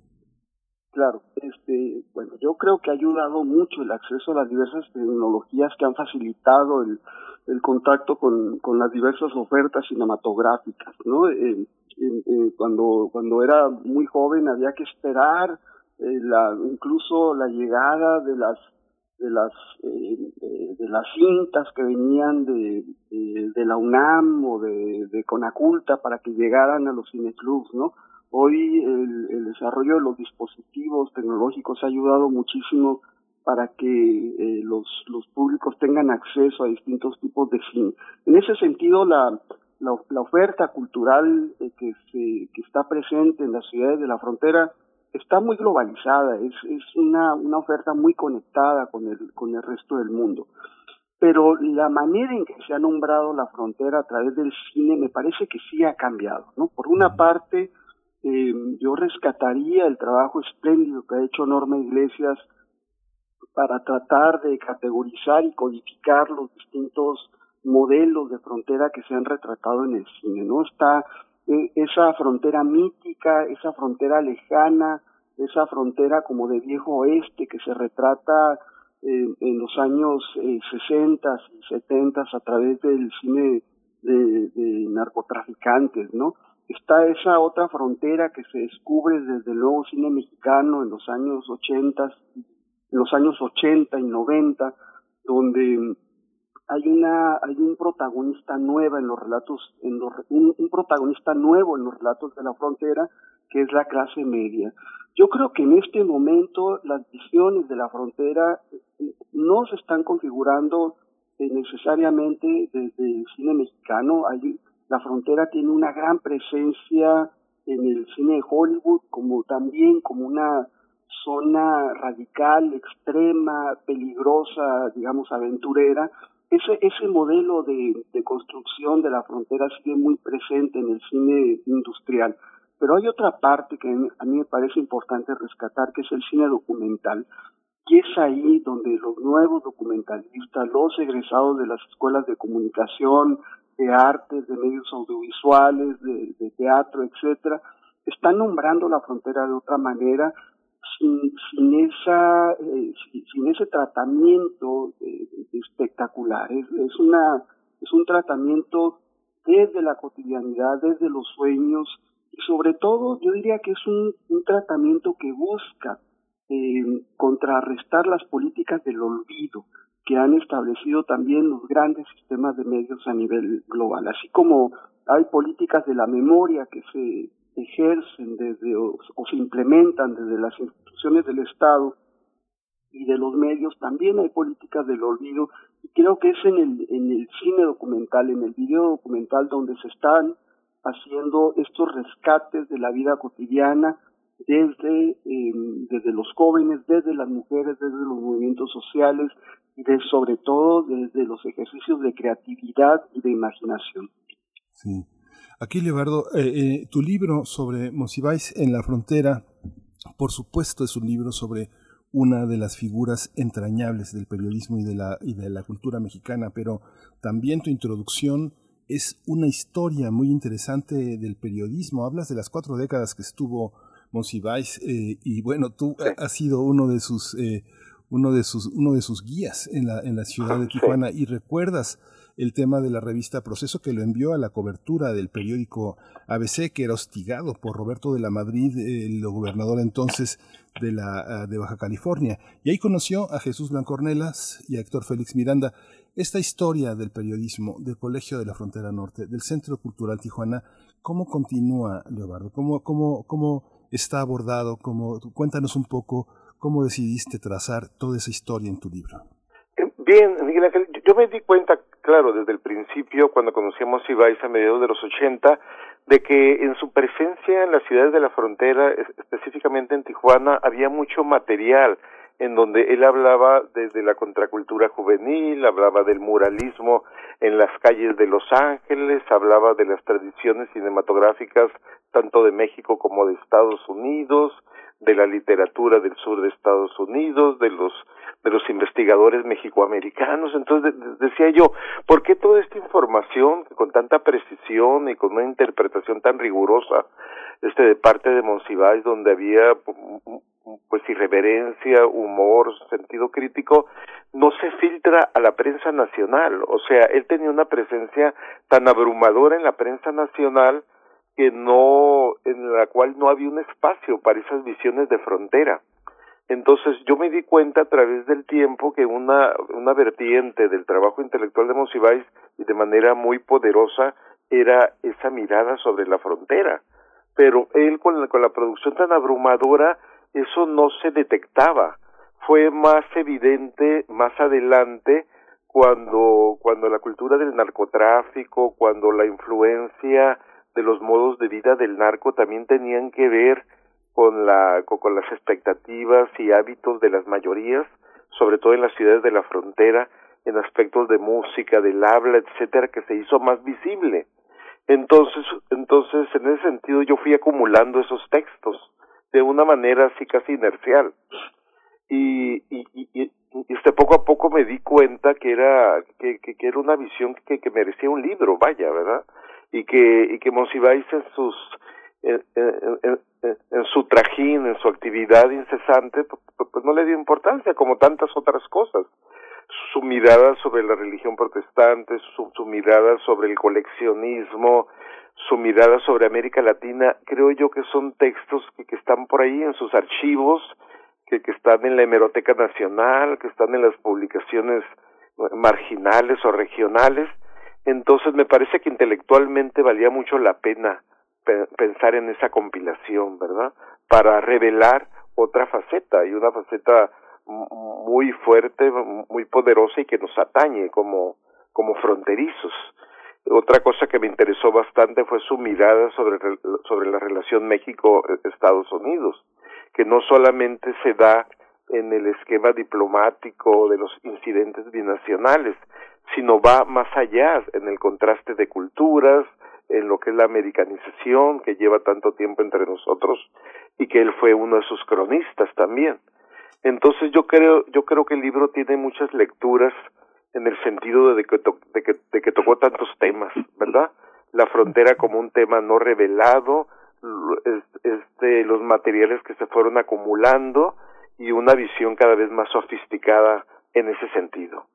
Claro, este, bueno, yo creo que ha ayudado mucho el acceso a las diversas tecnologías que han facilitado el, el contacto con, con las diversas ofertas cinematográficas, ¿no? Eh, eh, cuando, cuando era muy joven había que esperar eh, la, incluso la llegada de las de las eh, de las cintas que venían de, de, la UNAM o de, de Conaculta para que llegaran a los cineclubs, ¿no? Hoy el, el desarrollo de los dispositivos tecnológicos ha ayudado muchísimo para que eh, los, los públicos tengan acceso a distintos tipos de cine. En ese sentido, la, la, la oferta cultural eh, que, se, que está presente en las ciudades de la frontera está muy globalizada, es, es una, una oferta muy conectada con el, con el resto del mundo. Pero la manera en que se ha nombrado la frontera a través del cine me parece que sí ha cambiado, ¿no? Por una parte, eh, yo rescataría el trabajo espléndido que ha hecho Norma Iglesias para tratar de categorizar y codificar los distintos modelos de frontera que se han retratado en el cine, ¿no? Está eh, esa frontera mítica, esa frontera lejana, esa frontera como de viejo oeste que se retrata eh, en los años eh, 60 y 70 a través del cine de, narcotraficantes, ¿no? Está esa otra frontera que se descubre desde el nuevo cine mexicano en los años 80 en los años 80 y 90, donde hay una hay un protagonista nueva en los relatos en los, un, protagonista nuevo en los relatos de la frontera que es la clase media. Yo creo que en este momento las visiones de la frontera no se están configurando eh, necesariamente desde el cine mexicano. Hay la frontera tiene una gran presencia en el cine de Hollywood como también como una zona radical, extrema, peligrosa, digamos, aventurera, ese, ese modelo de, de construcción de la frontera sigue muy presente en el cine industrial. Pero hay otra parte que a mí me parece importante rescatar, que es el cine documental. Y es ahí donde los nuevos documentalistas, los egresados de las escuelas de comunicación, de artes, de medios audiovisuales, de, de teatro, etcétera, están nombrando la frontera de otra manera sin, sin esa eh, sin, ese tratamiento eh, espectacular. Es, es una es un tratamiento desde la cotidianidad desde los sueños y sobre todo yo diría que es un, un tratamiento que busca eh, contrarrestar las políticas del olvido que han establecido también los grandes sistemas de medios a nivel global. Así como hay políticas de la memoria que se ejercen desde o, se implementan desde las instituciones del Estado y de los medios, también hay políticas del olvido y creo que es en el, en el cine documental, en el video documental donde se están haciendo estos rescates de la vida cotidiana desde, eh, desde los jóvenes, desde las mujeres, desde los movimientos sociales y de, sobre todo desde los ejercicios de creatividad y de imaginación. Sí. Aquí, Leonardo, eh, eh, tu libro sobre Monsiváis en la frontera, por supuesto, es un libro sobre una de las figuras entrañables del periodismo y de la, y de la cultura mexicana, pero también tu introducción es una historia muy interesante del periodismo. Hablas de las cuatro décadas que estuvo Monsiváis eh, y bueno, tú has sido uno de sus uno de sus uno de sus guías en la en la ciudad de Tijuana y recuerdas el tema de la revista Proceso que lo envió a la cobertura del periódico ABC, que era hostigado por Roberto de la Madrid, el gobernador entonces de, la, ah, de Baja California. Y ahí conoció a Jesús Blancornelas y a Héctor Félix Miranda. esta historia del periodismo, del Colegio de la Frontera Norte, del Centro Cultural Tijuana, ¿cómo continúa, Leobardo? ¿Cómo, cómo, cómo está abordado? ¿Cómo, cuéntanos un poco cómo decidiste trazar toda esa historia en tu libro. Bien, Miguel Ángel, yo me di cuenta, claro, desde el principio, cuando conocíamos Ibáiz a mediados de los 80, de que en su presencia en las ciudades de la frontera, específicamente en Tijuana, había mucho material en donde él hablaba desde la contracultura juvenil, hablaba del muralismo en las calles de Los Ángeles, hablaba de las tradiciones cinematográficas tanto de México como de Estados Unidos, de la literatura del sur de Estados Unidos, de los de los investigadores mexicoamericanos. Entonces decía yo, ¿por qué toda esta información con tanta precisión y con una interpretación tan rigurosa este de parte de Monsiváis donde había pues irreverencia, humor, sentido crítico, no se filtra a la prensa nacional. O sea, él tenía una presencia tan abrumadora en la prensa nacional que no, en la cual no había un espacio para esas visiones de frontera. Entonces yo me di cuenta a través del tiempo que una, una vertiente del trabajo intelectual de Monsiváis y de manera muy poderosa era esa mirada sobre la frontera. Pero él con la, con la producción tan abrumadora eso no se detectaba. Fue más evidente más adelante cuando, cuando la cultura del narcotráfico, cuando la influencia de los modos de vida del narco también tenían que ver con la con, las expectativas y hábitos de las mayorías, sobre todo en las ciudades de la frontera, en aspectos de música, del habla, etcétera, que se hizo más visible. Entonces, entonces en ese sentido yo fui acumulando esos textos de una manera así casi inercial. Y, y, y, este poco a poco me di cuenta que era que, que, que era una visión que, que merecía un libro, vaya, ¿verdad? y que y que Monsiváis en sus en, su trajín, en su actividad incesante, pues, pues, no le dio importancia como tantas otras cosas. Su mirada sobre la religión protestante, su, su mirada sobre el coleccionismo, su mirada sobre América Latina, creo yo que son textos que, que están por ahí en sus archivos, que, que están en la hemeroteca nacional, que están en las publicaciones marginales o regionales, entonces me parece que intelectualmente valía mucho la pena pensar en esa compilación, ¿verdad? Para revelar otra faceta y una faceta muy fuerte, muy poderosa y que nos atañe como, como fronterizos. Otra cosa que me interesó bastante fue su mirada sobre, sobre la relación México-Estados Unidos, que no solamente se da en el esquema diplomático de los incidentes binacionales, sino va más allá en el contraste de culturas, en lo que es la americanización que lleva tanto tiempo entre nosotros y que él fue uno de sus cronistas también. Entonces yo creo yo creo que el libro tiene muchas lecturas en el sentido de que, de que, de que tocó tantos temas, ¿verdad? La frontera como un tema no revelado, este, los materiales que se fueron acumulando y una visión cada vez más sofisticada en ese sentido.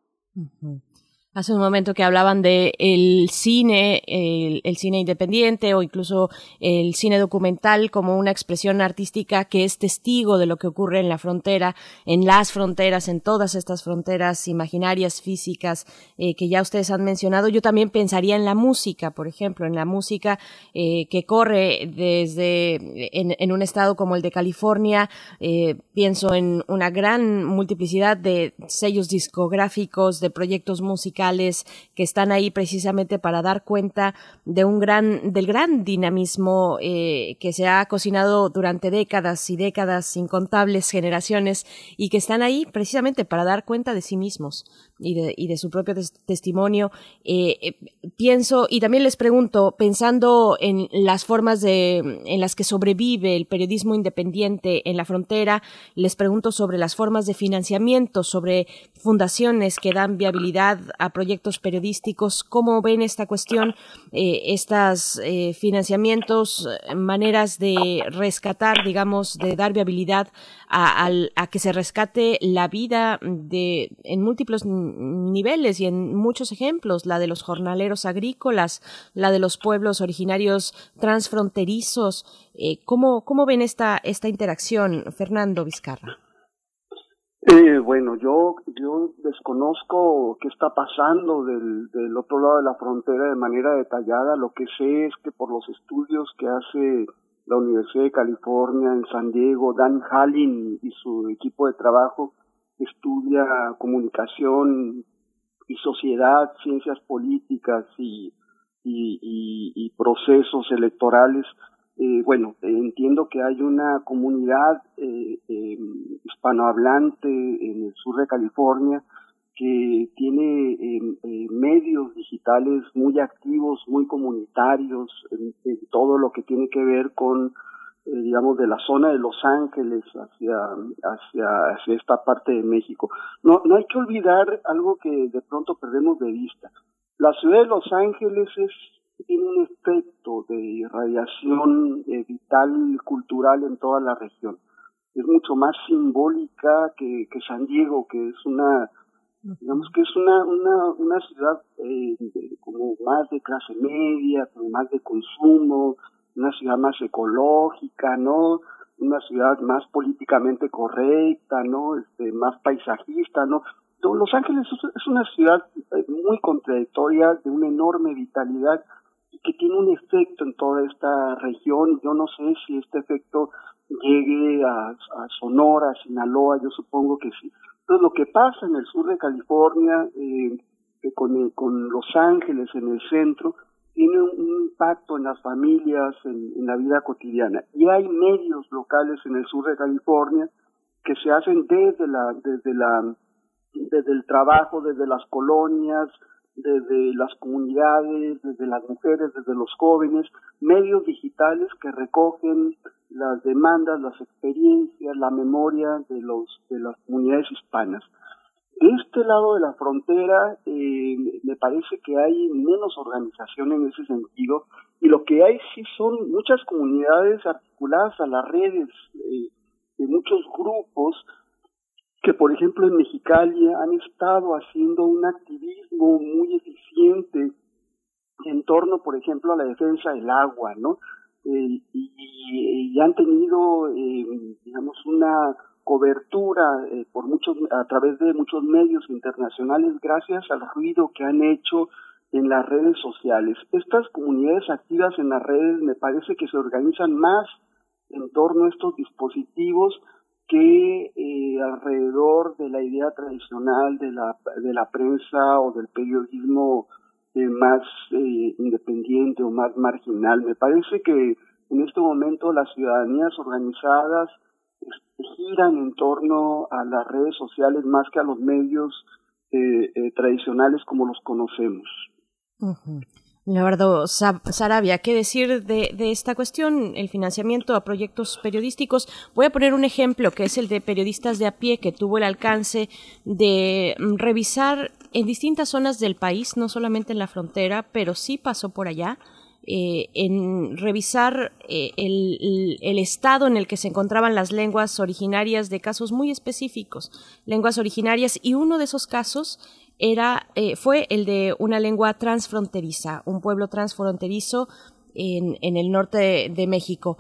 Hace un momento que hablaban de el cine, el, cine independiente o incluso el cine documental como una expresión artística que es testigo de lo que ocurre en la frontera, en las fronteras, en todas estas fronteras imaginarias, físicas eh, que ya ustedes han mencionado. Yo también pensaría en la música, por ejemplo, en la música eh, que corre desde en, un estado como el de California. Eh, pienso en una gran multiplicidad de sellos discográficos, de proyectos musicales que están ahí precisamente para dar cuenta de un gran, del gran dinamismo eh, que se ha cocinado durante décadas y décadas, incontables generaciones, y que están ahí precisamente para dar cuenta de sí mismos y de, y de su propio testimonio. Eh, eh, pienso, y también les pregunto, pensando en las formas de, en las que sobrevive el periodismo independiente en la frontera, les pregunto sobre las formas de financiamiento, sobre fundaciones que dan viabilidad a proyectos periodísticos, cómo ven esta cuestión, eh, estos eh, financiamientos, maneras de rescatar, digamos, de dar viabilidad a, a, a que se rescate la vida de, en múltiples niveles y en muchos ejemplos, la de los jornaleros agrícolas, la de los pueblos originarios transfronterizos. Eh, ¿cómo, ¿Cómo ven esta, esta interacción, Fernando Vizcarra? Eh, bueno, yo, yo desconozco qué está pasando del, del otro lado de la frontera de manera detallada. Lo que sé es que por los estudios que hace la Universidad de California en San Diego, Dan Hallin y su equipo de trabajo estudia comunicación y sociedad, ciencias políticas y, y, y, procesos electorales. Eh, bueno, entiendo que hay una comunidad eh, eh, hispanohablante en el sur de California que tiene eh, medios digitales muy activos, muy comunitarios, en, todo lo que tiene que ver con, eh, digamos, de la zona de Los Ángeles hacia, hacia, hacia esta parte de México. No, no hay que olvidar algo que de pronto perdemos de vista. La ciudad de Los Ángeles es tiene un efecto de radiación eh, vital cultural en toda la región. Es mucho más simbólica que, que San Diego, que es una digamos que es una una, una ciudad eh, como más de clase media, como más de consumo, una ciudad más ecológica, ¿no? Una ciudad más políticamente correcta, ¿no? Este, más paisajista, ¿no? Los Ángeles es una ciudad eh, muy contradictoria, de una enorme vitalidad y que tiene un efecto en toda esta región. Yo no sé si este efecto llegue a, Sonora, a Sinaloa, yo supongo que sí. Entonces, lo que pasa en el sur de California, eh, con, con Los Ángeles en el centro, tiene un, impacto en las familias, en, la vida cotidiana. Y hay medios locales en el sur de California que se hacen desde la, desde la, desde el trabajo, desde las colonias, desde las comunidades, desde las mujeres, desde los jóvenes, medios digitales que recogen las demandas, las experiencias, la memoria de los de las comunidades hispanas. De este lado de la frontera eh, me parece que hay menos organización en ese sentido y lo que hay sí son muchas comunidades articuladas a las redes eh, de muchos grupos que por ejemplo en Mexicali han estado haciendo un activismo muy eficiente en torno por ejemplo a la defensa del agua, ¿no? Eh, y, han tenido, eh, digamos, una cobertura eh, por muchos a través de muchos medios internacionales gracias al ruido que han hecho en las redes sociales. Estas comunidades activas en las redes me parece que se organizan más en torno a estos dispositivos que alrededor de la idea tradicional de la, de la prensa o del periodismo eh, más eh, independiente o más marginal. Me parece que en este momento las ciudadanías organizadas giran en torno a las redes sociales más que a los medios eh, tradicionales como los conocemos. Leonardo Sarabia, ¿qué decir de, esta cuestión? El financiamiento a proyectos periodísticos. Voy a poner un ejemplo que es el de periodistas de a pie que tuvo el alcance de mm, revisar en distintas zonas del país, no solamente en la frontera, pero sí pasó por allá. Eh, en revisar eh, el, estado en el que se encontraban las lenguas originarias de casos muy específicos, lenguas originarias, y uno de esos casos era, eh, fue el de una lengua transfronteriza, un pueblo transfronterizo en, en el norte de, México.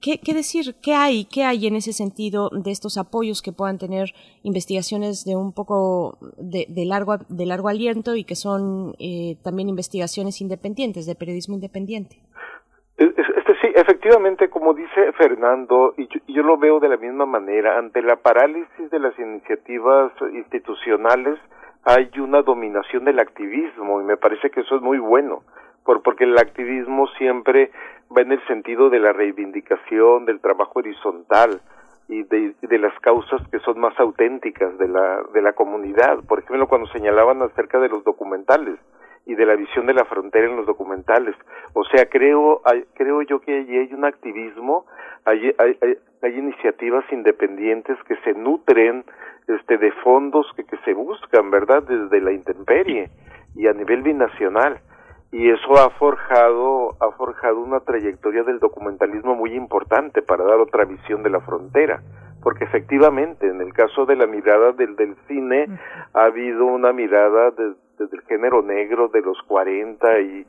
¿Qué, ¿Qué, decir? ¿Qué hay? ¿Qué hay en ese sentido de estos apoyos que puedan tener investigaciones de un poco de, de largo, de largo aliento y que son eh, también investigaciones independientes, de periodismo independiente? Este, sí, efectivamente, como dice Fernando, y yo, yo, lo veo de la misma manera, ante la parálisis de las iniciativas institucionales, hay una dominación del activismo y me parece que eso es muy bueno, por, porque el activismo siempre va en el sentido de la reivindicación, del trabajo horizontal y de, de las causas que son más auténticas de la, de la comunidad. Por ejemplo, cuando señalaban acerca de los documentales y de la visión de la frontera en los documentales. O sea, creo, creo yo que allí hay un activismo, hay, hay, hay iniciativas independientes que se nutren este de fondos que, que se buscan, ¿verdad? Desde la intemperie y a nivel binacional. Y eso ha forjado, ha forjado una trayectoria del documentalismo muy importante para dar otra visión de la frontera. Porque efectivamente, en el caso de la mirada del, del cine, ha habido una mirada desde el género negro de los 40 y,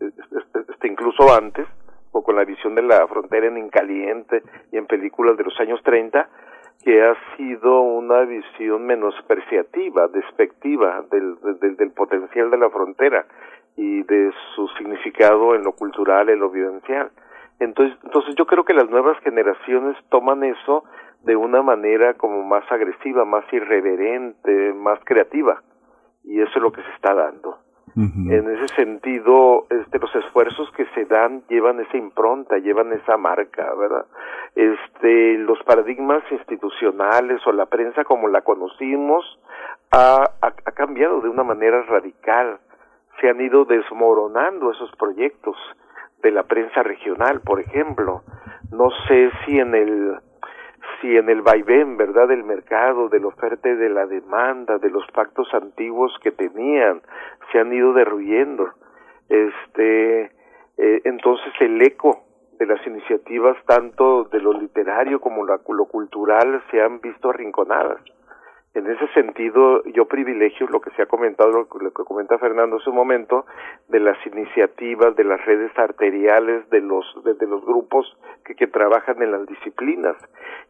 este, incluso antes, o con la visión de la frontera en Incaliente y en películas de los años 30, que ha sido una visión menospreciativa, despectiva del, del, del potencial de la frontera y de su significado en lo cultural, en lo vivencial. Entonces, entonces yo creo que las nuevas generaciones toman eso de una manera como más agresiva, más irreverente, más creativa. Y eso es lo que se está dando. En ese sentido, este, los esfuerzos que se dan llevan esa impronta, llevan esa marca, ¿verdad? Este, los paradigmas institucionales o la prensa como la conocimos ha, ha, ha cambiado de una manera radical. Se han ido desmoronando esos proyectos de la prensa regional, por ejemplo. No sé si en el si en el vaivén, ¿verdad?, del mercado, de la oferta y de la demanda, de los pactos antiguos que tenían, se han ido derruyendo. Este, eh, entonces el eco de las iniciativas, tanto de lo literario como la, lo cultural, se han visto arrinconadas. En ese sentido, yo privilegio lo que se ha comentado, lo, que comenta Fernando hace un momento, de las iniciativas, de las redes arteriales, de los, de, de los grupos que, que, trabajan en las disciplinas.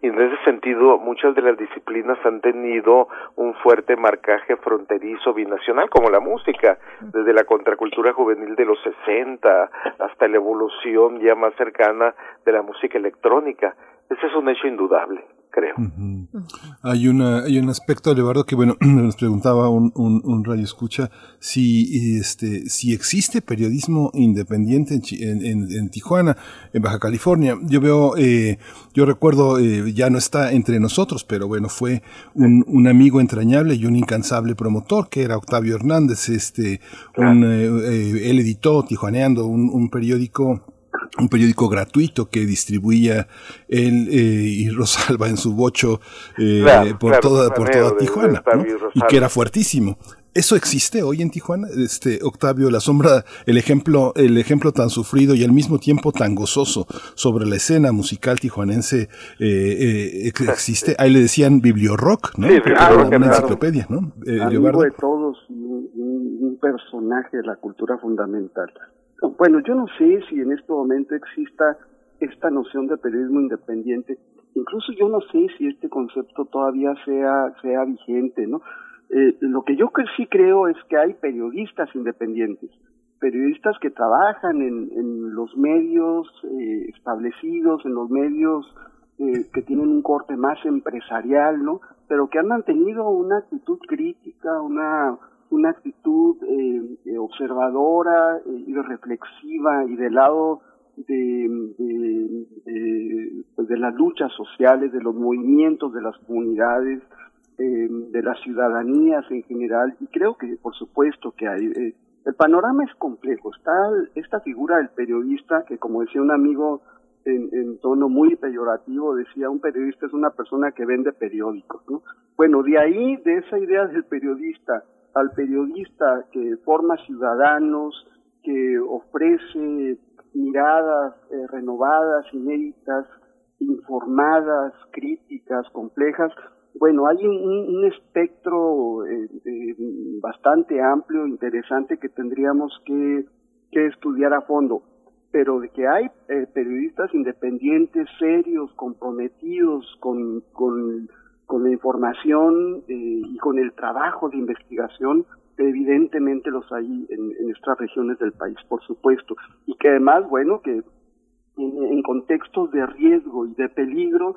Y en ese sentido, muchas de las disciplinas han tenido un fuerte marcaje fronterizo binacional, como la música, desde la contracultura juvenil de los 60 hasta la evolución ya más cercana de la música electrónica. Ese es un hecho indudable creo. Uh -huh. Hay una hay un aspecto, Leonardo, que bueno, nos preguntaba un, un, un, radio escucha si este si existe periodismo independiente en, en, en Tijuana, en Baja California. Yo veo, eh, yo recuerdo, eh, ya no está entre nosotros, pero bueno, fue un, un, amigo entrañable y un incansable promotor que era Octavio Hernández. Este, un, eh, él editó Tijuaneando, un periódico un periódico gratuito que distribuía él eh, y Rosalba en su bocho eh, claro, por claro, toda por toda Tijuana de, ¿no? y que era fuertísimo. Eso existe hoy en Tijuana este Octavio la sombra el ejemplo el ejemplo tan sufrido y al mismo tiempo tan gozoso sobre la escena musical tijuanense eh, existe. Ahí le decían bibliorock no sí, claro, una, enciclopedia no amigo de todos un, un personaje de la cultura fundamental bueno, yo no sé si en este momento exista esta noción de periodismo independiente. Incluso yo no sé si este concepto todavía sea, sea vigente, ¿no? Eh, lo que yo sí creo es que hay periodistas independientes, periodistas que trabajan en, en los medios eh, establecidos, en los medios eh, que tienen un corte más empresarial, ¿no? Pero que han mantenido una actitud crítica, una una actitud eh, observadora eh, y reflexiva y del lado pues de, las luchas sociales, de los movimientos de las comunidades, eh, de las ciudadanías en general. Y creo que, por supuesto, que hay. El panorama es complejo. Está esta figura del periodista que, como decía un amigo en, en, tono muy peyorativo, decía, un periodista es una persona que vende periódicos, ¿no? Bueno, de ahí, de esa idea del periodista, al periodista que forma ciudadanos, que ofrece miradas eh, renovadas, inéditas, informadas, críticas, complejas. Bueno, hay un, un espectro eh, bastante amplio, interesante que tendríamos que, que, estudiar a fondo. Pero de que hay eh, periodistas independientes, serios, comprometidos con, con con la información eh, y con el trabajo de investigación, evidentemente los hay en, en nuestras regiones del país, por supuesto, y que además, bueno, que en, contextos de riesgo y de peligro,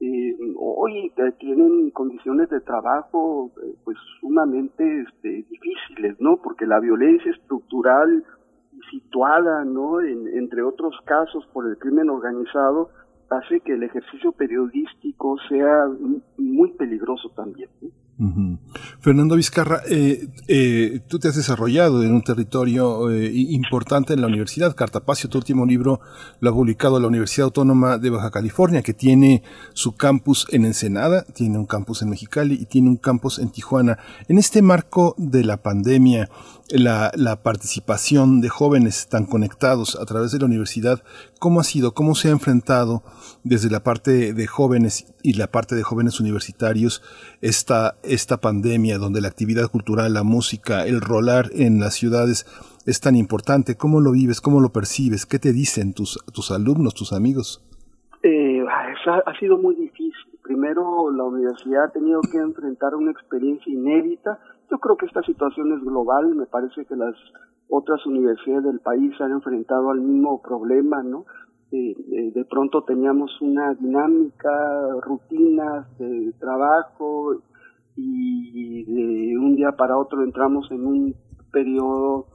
eh, hoy eh, tienen condiciones de trabajo pues sumamente este, difíciles, ¿no? Porque la violencia estructural situada, ¿no? En, entre otros casos por el crimen organizado, hace que el ejercicio periodístico sea muy peligroso también. Fernando Vizcarra, eh, eh, tú te has desarrollado en un territorio eh, importante en la universidad. Cartapacio, tu último libro, lo ha publicado la Universidad Autónoma de Baja California, que tiene su campus en Ensenada, tiene un campus en Mexicali y tiene un campus en Tijuana. En este marco de la pandemia, la, la, participación de jóvenes tan conectados a través de la universidad, ¿cómo ha sido? ¿Cómo se ha enfrentado desde la parte de jóvenes y la parte de jóvenes universitarios esta, esta pandemia donde la actividad cultural, la música, el rolar en las ciudades es tan importante? ¿Cómo lo vives? ¿Cómo lo percibes? ¿Qué te dicen tus, tus alumnos, tus amigos? Eh, ha sido muy difícil primero la universidad ha tenido que enfrentar una experiencia inédita. Yo creo que esta situación es global, me parece que las otras universidades del país se han enfrentado al mismo problema, ¿no? de pronto teníamos una dinámica, rutinas de trabajo y de un día para otro entramos en un periodo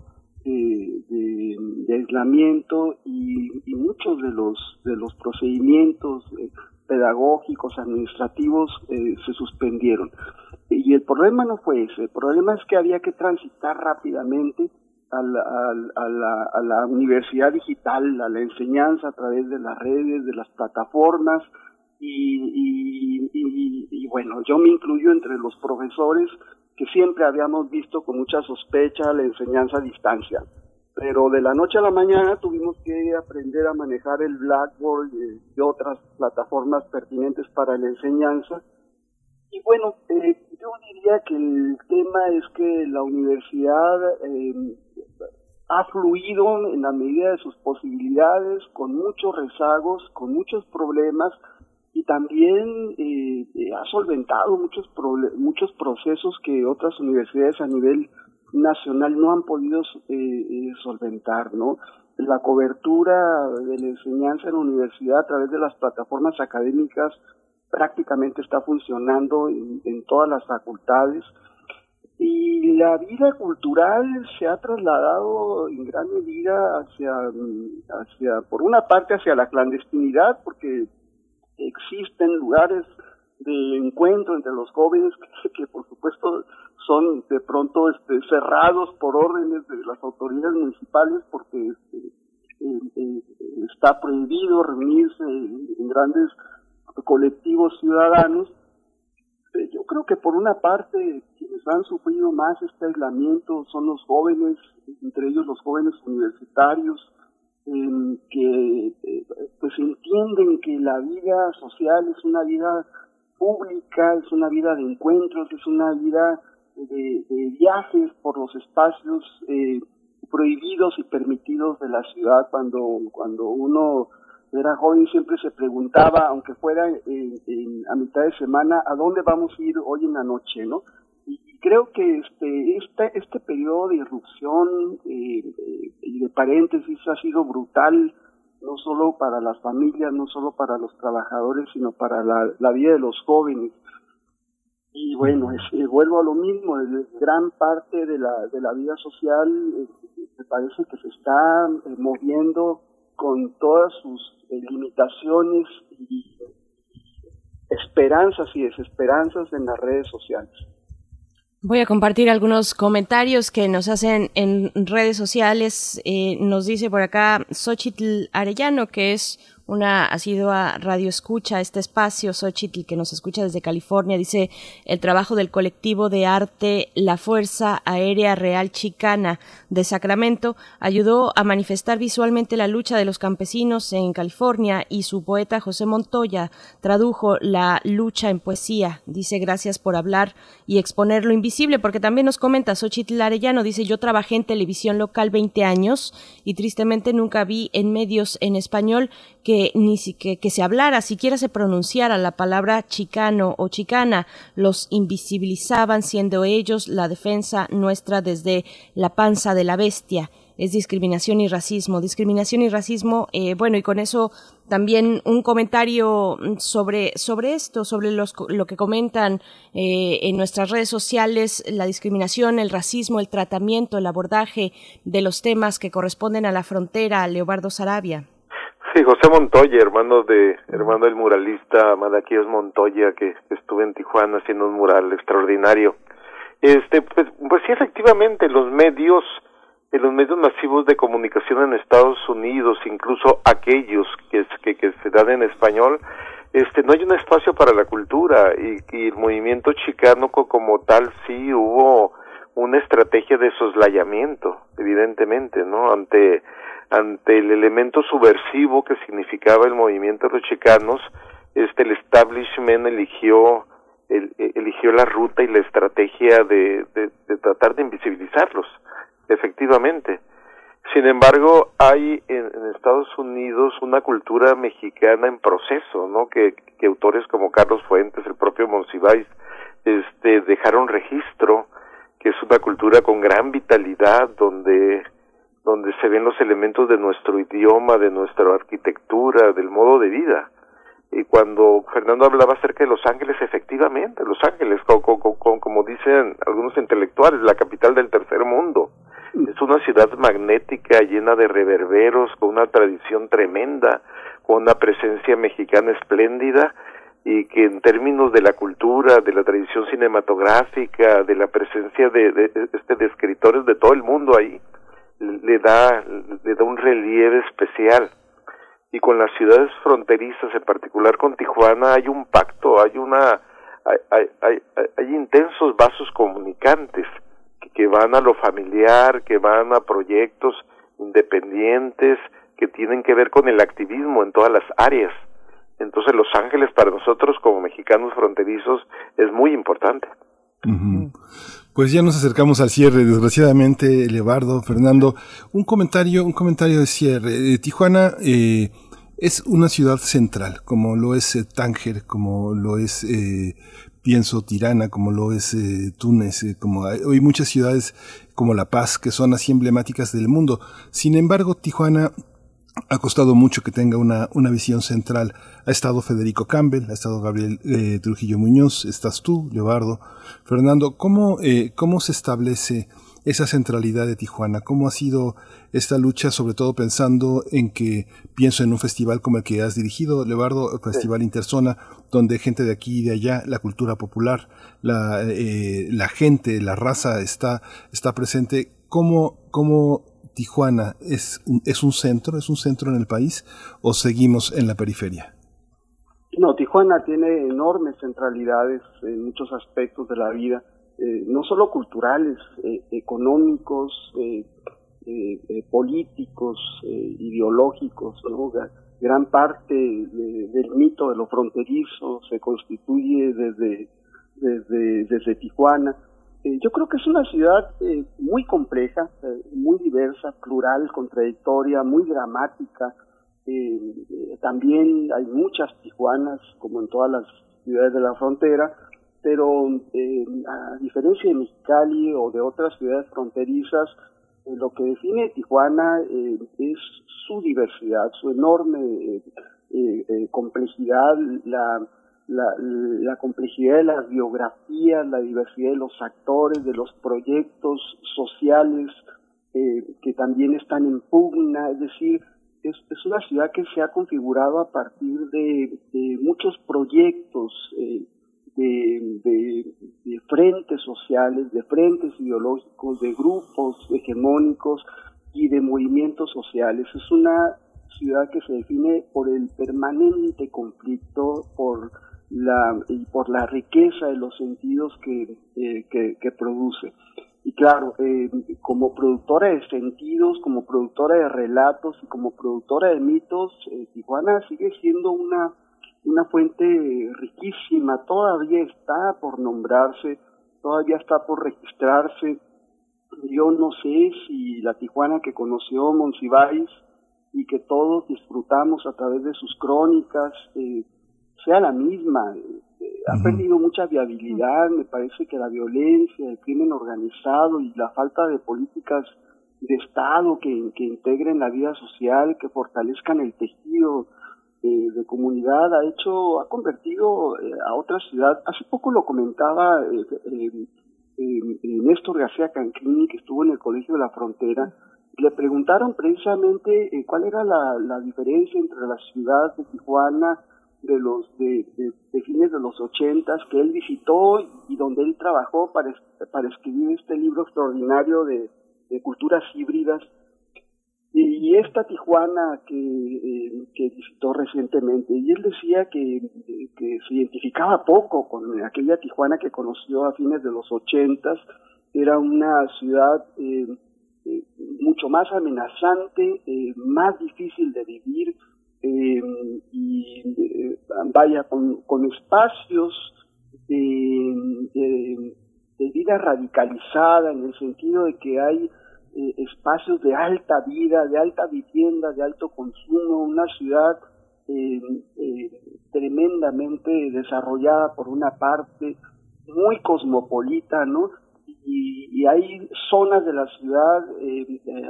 de, aislamiento y, muchos de los de los procedimientos eh, pedagógicos administrativos eh, se suspendieron y el problema no fue ese el problema es que había que transitar rápidamente a la, universidad digital a la enseñanza a través de las redes de las plataformas y, y, bueno, yo me incluyo entre los profesores que siempre habíamos visto con mucha sospecha la enseñanza a distancia. Pero de la noche a la mañana tuvimos que aprender a manejar el Blackboard y, otras plataformas pertinentes para la enseñanza. Y bueno, eh, yo diría que el tema es que la universidad eh, ha fluido en la medida de sus posibilidades, con muchos rezagos, con muchos problemas, y también eh, eh, ha solventado muchos muchos procesos que otras universidades a nivel nacional no han podido eh, solventar, ¿no? La cobertura de la enseñanza en la universidad a través de las plataformas académicas prácticamente está funcionando en, en todas las facultades y la vida cultural se ha trasladado en gran medida hacia, hacia, por una parte hacia la clandestinidad, porque existen lugares de encuentro entre los jóvenes que, por supuesto son de pronto este, cerrados por órdenes de las autoridades municipales porque este, está prohibido reunirse en, grandes colectivos ciudadanos. Eh, yo creo que por una parte quienes han sufrido más este aislamiento son los jóvenes, entre ellos los jóvenes universitarios, que eh, pues entienden que la vida social es una vida pública, es una vida de encuentros, es una vida de, viajes por los espacios eh, prohibidos y permitidos de la ciudad. Cuando, cuando uno era joven siempre se preguntaba, aunque fuera a mitad de semana, ¿a dónde vamos a ir hoy en la noche? ¿no? creo que este este este periodo de irrupción eh, eh, y de paréntesis ha sido brutal no solo para las familias no solo para los trabajadores sino para la, vida de los jóvenes y bueno es, vuelvo a lo mismo gran parte de la de la vida social eh, me parece que se está moviendo con todas sus limitaciones y esperanzas y desesperanzas en las redes sociales Voy a compartir algunos comentarios que nos hacen en redes sociales. Eh, nos dice por acá Xochitl Arellano, que es una asidua radio escucha este espacio, Xochitl, que nos escucha desde California, dice el trabajo del colectivo de arte La Fuerza Aérea Real Chicana de Sacramento ayudó a manifestar visualmente la lucha de los campesinos en California y su poeta José Montoya tradujo la lucha en poesía. Dice gracias por hablar y exponer lo invisible, porque también nos comenta Xochitl Arellano, dice yo trabajé en televisión local 20 años y tristemente nunca vi en medios en español que ni que, que se hablara, siquiera se pronunciara la palabra chicano o chicana, los invisibilizaban siendo ellos la defensa nuestra desde la panza de la bestia es discriminación y racismo. Discriminación y racismo, eh, bueno, y con eso también un comentario sobre, sobre esto, sobre los, lo que comentan eh, en nuestras redes sociales, la discriminación, el racismo, el tratamiento, el abordaje de los temas que corresponden a la frontera, Leobardo Sarabia. Sí, José Montoya, hermano de hermano del muralista Madaquíos Montoya, que estuve en Tijuana haciendo un mural extraordinario. Este, pues, pues sí, efectivamente, los medios, en los medios masivos de comunicación en Estados Unidos, incluso aquellos que, que, que se dan en español, este, no hay un espacio para la cultura y, y el movimiento chicano como tal sí hubo una estrategia de soslayamiento, evidentemente, ¿no? Ante ante el elemento subversivo que significaba el movimiento de los chicanos, este, el establishment eligió, el, eligió la ruta y la estrategia de, de, tratar de invisibilizarlos, efectivamente. Sin embargo, hay en, Estados Unidos una cultura mexicana en proceso, ¿no? Que, que autores como Carlos Fuentes, el propio Monsiváis, este, dejaron registro, que es una cultura con gran vitalidad, donde, donde se ven los elementos de nuestro idioma, de nuestra arquitectura, del modo de vida. Y cuando Fernando hablaba acerca de Los Ángeles, efectivamente, Los Ángeles, como dicen algunos intelectuales, la capital del tercer mundo. Es una ciudad magnética, llena de reverberos, con una tradición tremenda, con una presencia mexicana espléndida y que en términos de la cultura, de la tradición cinematográfica, de la presencia de, este, de escritores de todo el mundo ahí, le da, le da un relieve especial y con las ciudades fronterizas, en particular con Tijuana, hay un pacto, hay una, hay, hay, hay, intensos vasos comunicantes que, que, van a lo familiar, que van a proyectos independientes, que tienen que ver con el activismo en todas las áreas. Entonces Los Ángeles para nosotros como mexicanos fronterizos es muy importante. Pues ya nos acercamos al cierre, desgraciadamente, Levardo, Fernando. Un comentario, un comentario de cierre. Eh, Tijuana eh, es una ciudad central, como lo es eh, Tánger, como lo es, pienso, Tirana, como lo es Túnez, como hay, hay, muchas ciudades como La Paz que son así emblemáticas del mundo. Sin embargo, Tijuana ha costado mucho que tenga una, una visión central. Ha estado Federico Campbell, ha estado Gabriel eh, Trujillo Muñoz, estás tú, Leobardo. Fernando, ¿cómo, eh, ¿cómo se establece esa centralidad de Tijuana? ¿Cómo ha sido esta lucha, sobre todo pensando en que pienso en un festival como el que has dirigido, Leobardo, el Festival Interzona, donde gente de aquí y de allá, la cultura popular, la, eh, la gente, la raza está, está presente? ¿Cómo, cómo Tijuana es un, es un centro, es un centro en el país o seguimos en la periferia? No, Tijuana tiene enormes centralidades en muchos aspectos de la vida, eh, no solo culturales, eh, económicos, eh, políticos, ideológicos. Gran parte del mito de lo fronterizo se constituye desde, desde, desde Tijuana. Eh, yo creo que es una ciudad eh, muy compleja, eh, muy diversa, plural, contradictoria, muy dramática. también hay muchas Tijuanas, como en todas las ciudades de la frontera, pero a diferencia de Mexicali o de otras ciudades fronterizas, lo que define Tijuana es su diversidad, su enorme complejidad, la la, complejidad de las biografías, la diversidad de los actores, de los proyectos sociales eh, que también están en pugna, es decir, es, es, una ciudad que se ha configurado a partir de, muchos proyectos eh, de, de, frentes sociales, de frentes ideológicos, de grupos hegemónicos y de movimientos sociales. Es una ciudad que se define por el permanente conflicto, por la, y por la riqueza de los sentidos que, eh, que, produce. Y claro, eh, como productora de sentidos, como productora de relatos y como productora de mitos, eh, Tijuana sigue siendo una, una fuente riquísima, todavía está por nombrarse, todavía está por registrarse. Yo no sé si la Tijuana que conoció Monsiváis y que todos disfrutamos a través de sus crónicas, eh, sea la misma. Eh, ha perdido mucha viabilidad, me parece que la violencia, el crimen organizado y la falta de políticas de Estado que, que integren la vida social, que fortalezcan el tejido eh, de comunidad, ha hecho, ha convertido eh, a otra ciudad. Hace poco lo comentaba Néstor García Canclini, que estuvo en el Colegio de la Frontera, le preguntaron precisamente cuál era la, la diferencia entre la ciudad de Tijuana de los de, fines de los ochentas que él visitó y donde él trabajó para, para escribir este libro extraordinario de, culturas híbridas. Y, esta Tijuana que, eh, que visitó recientemente y él decía que, que se identificaba poco con aquella Tijuana que conoció a fines de los ochentas. Era una ciudad eh, eh, mucho más amenazante más difícil de vivir eh, y eh, vaya con, con espacios de, de, vida radicalizada en el sentido de que hay eh, espacios de alta vida, de alta vivienda, de alto consumo, una ciudad eh, tremendamente desarrollada por una parte, muy cosmopolita, ¿no? Y, hay zonas de la ciudad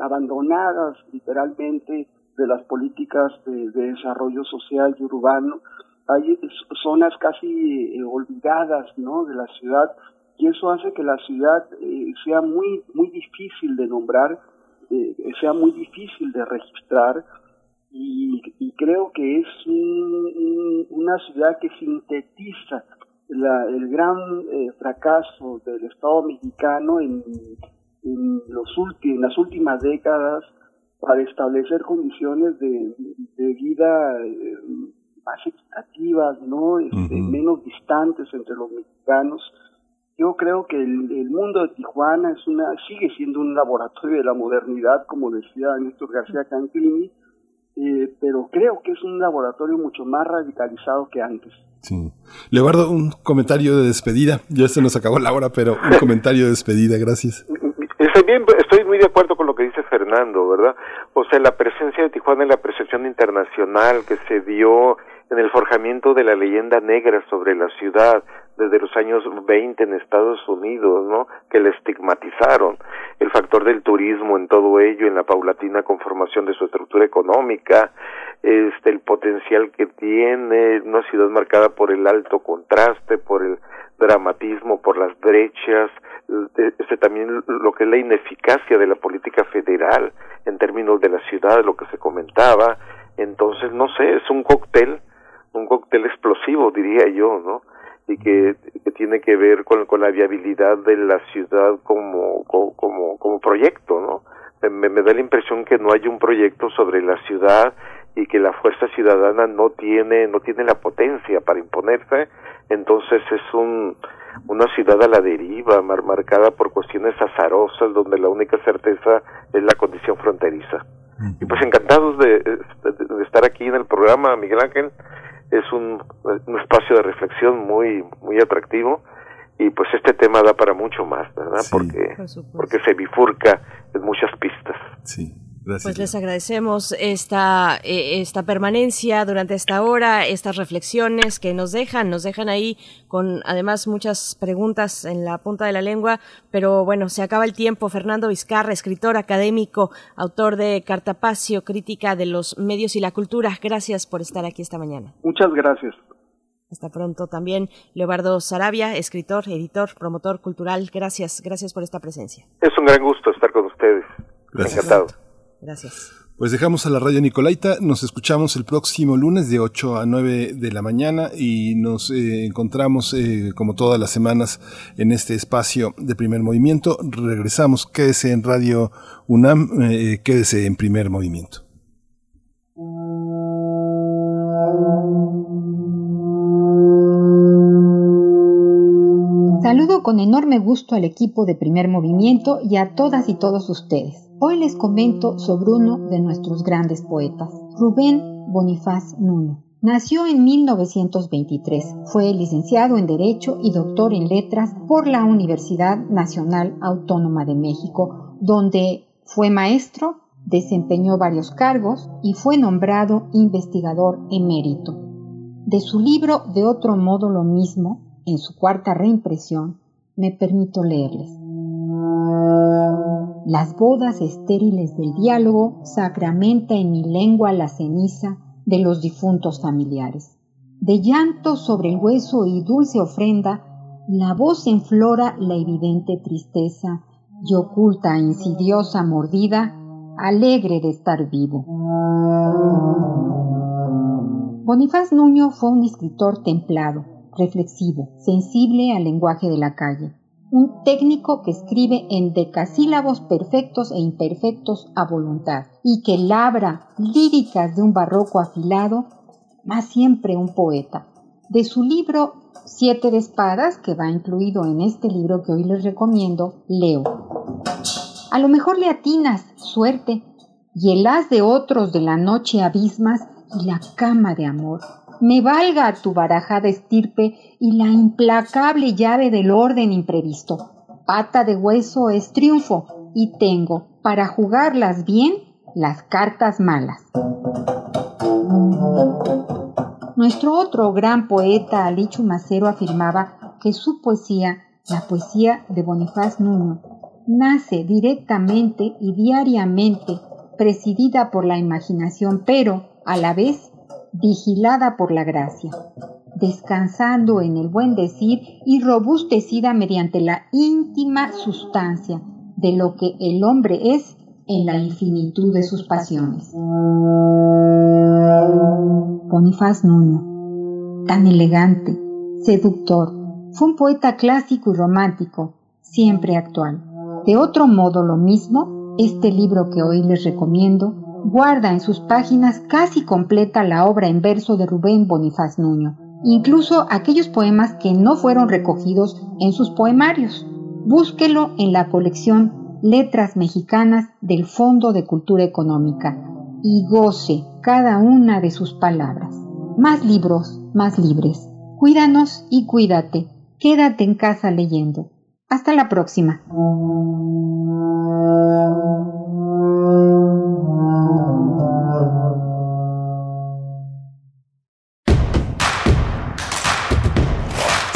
abandonadas literalmente de las políticas de, desarrollo social y urbano. Hay zonas casi eh, olvidadas ¿no? de la ciudad y eso hace que la ciudad eh, sea muy, muy difícil de nombrar, eh, sea muy difícil de registrar y, creo que es una ciudad que sintetiza el gran fracaso del Estado mexicano en, en, los en las últimas décadas para establecer condiciones de, vida eh, más equitativas, ¿no? Este, menos distantes entre los mexicanos. Yo creo que el, mundo de Tijuana es una, sigue siendo un laboratorio de la modernidad, como decía Néstor García Canclini, eh, pero creo que es un laboratorio mucho más radicalizado que antes. Sí. Leobardo, un comentario de despedida. Ya se nos acabó la hora, pero un comentario de despedida, gracias. Estoy, bien, estoy muy de acuerdo con lo que dice Fernando, ¿verdad? O sea, la presencia de Tijuana en la percepción internacional que se dio en el forjamiento de la leyenda negra sobre la ciudad desde los años 20 en Estados Unidos, ¿no? Que la estigmatizaron. El factor del turismo en todo ello, en la paulatina conformación de su estructura económica, este, el potencial que tiene una ciudad marcada por el alto contraste, por el dramatismo, por las brechas, este, también lo que es la ineficacia de la política federal en términos de la ciudad, lo que se comentaba. Entonces, no sé, es un cóctel, un cóctel explosivo, diría yo, ¿no? Y que, tiene que ver con, con la viabilidad de la ciudad como, como, como, proyecto, ¿no? Me, me da la impresión que no hay un proyecto sobre la ciudad y que la fuerza ciudadana no tiene no tiene la potencia para imponerse entonces es un una ciudad a la deriva, mar marcada por cuestiones azarosas, donde la única certeza es la condición fronteriza. Y pues encantados de, de, estar aquí en el programa, Miguel Ángel. Es un, un espacio de reflexión muy, muy atractivo y pues este tema da para mucho más, ¿verdad? porque, porque se bifurca en muchas pistas. Sí pues les agradecemos esta, eh, esta permanencia durante esta hora, estas reflexiones que nos dejan, nos dejan ahí con además muchas preguntas en la punta de la lengua, pero bueno, se acaba el tiempo. Fernando Vizcarra, escritor académico, autor de Cartapacio, crítica de los medios y la cultura. Gracias por estar aquí esta mañana. Muchas gracias. Hasta pronto también Leobardo Sarabia, escritor, editor, promotor cultural. Gracias, gracias por esta presencia. Es un gran gusto estar con ustedes. Gracias. Encantado. Gracias. Pues dejamos a la radio Nicolaita, nos escuchamos el próximo lunes de 8 a 9 de la mañana y nos eh, encontramos eh, como todas las semanas en este espacio de primer movimiento. Regresamos, quédese en Radio UNAM, eh, quédese en primer movimiento. Saludo con enorme gusto al equipo de primer movimiento y a todas y todos ustedes. Hoy les comento sobre uno de nuestros grandes poetas, Rubén Bonifaz Nuño. Nació en 1923, fue licenciado en Derecho y doctor en Letras por la Universidad Nacional Autónoma de México, donde fue maestro, desempeñó varios cargos y fue nombrado investigador emérito. De su libro De otro modo lo mismo, en su cuarta reimpresión, me permito leerles. Las bodas estériles del diálogo sacramenta en mi lengua la ceniza de los difuntos familiares. De llanto sobre el hueso y dulce ofrenda, la voz enflora la evidente tristeza y oculta insidiosa mordida, alegre de estar vivo. Bonifaz Nuño fue un escritor templado, reflexivo, sensible al lenguaje de la calle un técnico que escribe en decasílabos perfectos e imperfectos a voluntad y que labra líricas de un barroco afilado, más siempre un poeta. De su libro Siete de espadas, que va incluido en este libro que hoy les recomiendo, leo. A lo mejor le atinas, suerte, y el haz de otros de la noche abismas y la cama de amor me valga tu barajada estirpe y la implacable llave del orden imprevisto. Pata de hueso es triunfo y tengo, para jugarlas bien las cartas malas. Nuestro otro gran poeta, Alichu Macero, afirmaba que su poesía, la poesía de Bonifaz Nuño, nace directamente y diariamente presidida por la imaginación, pero a la vez vigilada por la gracia, descansando en el buen decir y robustecida mediante la íntima sustancia de lo que el hombre es en la infinitud de sus pasiones. Bonifaz Nuno, tan elegante, seductor, fue un poeta clásico y romántico, siempre actual. De otro modo, lo mismo, este libro que hoy les recomiendo guarda en sus páginas casi completa la obra en verso de Rubén Bonifaz Nuño, incluso aquellos poemas que no fueron recogidos en sus poemarios. Búsquelo en la colección Letras Mexicanas del Fondo de Cultura Económica y goce cada una de sus palabras. Más libros, más libres. Cuídanos y cuídate. Quédate en casa leyendo. Hasta la próxima.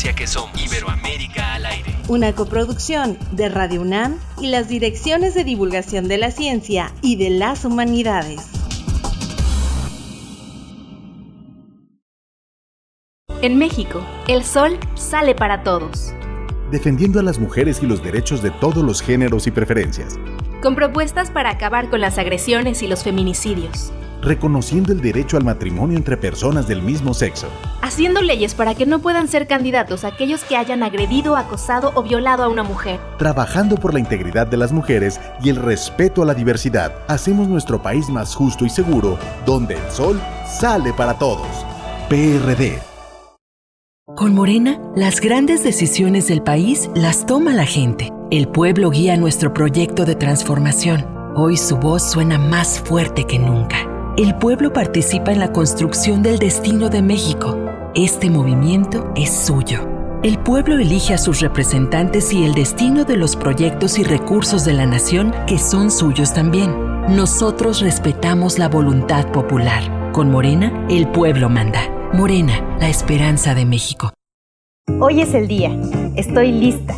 Que somos. Iberoamérica al aire. Una coproducción de Radio UNAM y las direcciones de divulgación de la ciencia y de las humanidades. En México, el sol sale para todos. Defendiendo a las mujeres y los derechos de todos los géneros y preferencias. Con propuestas para acabar con las agresiones y los feminicidios. Reconociendo el derecho al matrimonio entre personas del mismo sexo. Haciendo leyes para que no puedan ser candidatos aquellos que hayan agredido, acosado o violado a una mujer. Trabajando por la integridad de las mujeres y el respeto a la diversidad, hacemos nuestro país más justo y seguro, donde el sol sale para todos. PRD. Con Morena, las grandes decisiones del país las toma la gente. El pueblo guía nuestro proyecto de transformación. Hoy su voz suena más fuerte que nunca. El pueblo participa en la construcción del destino de México. Este movimiento es suyo. El pueblo elige a sus representantes y el destino de los proyectos y recursos de la nación que son suyos también. Nosotros respetamos la voluntad popular. Con Morena, el pueblo manda. Morena, la esperanza de México. Hoy es el día. Estoy lista.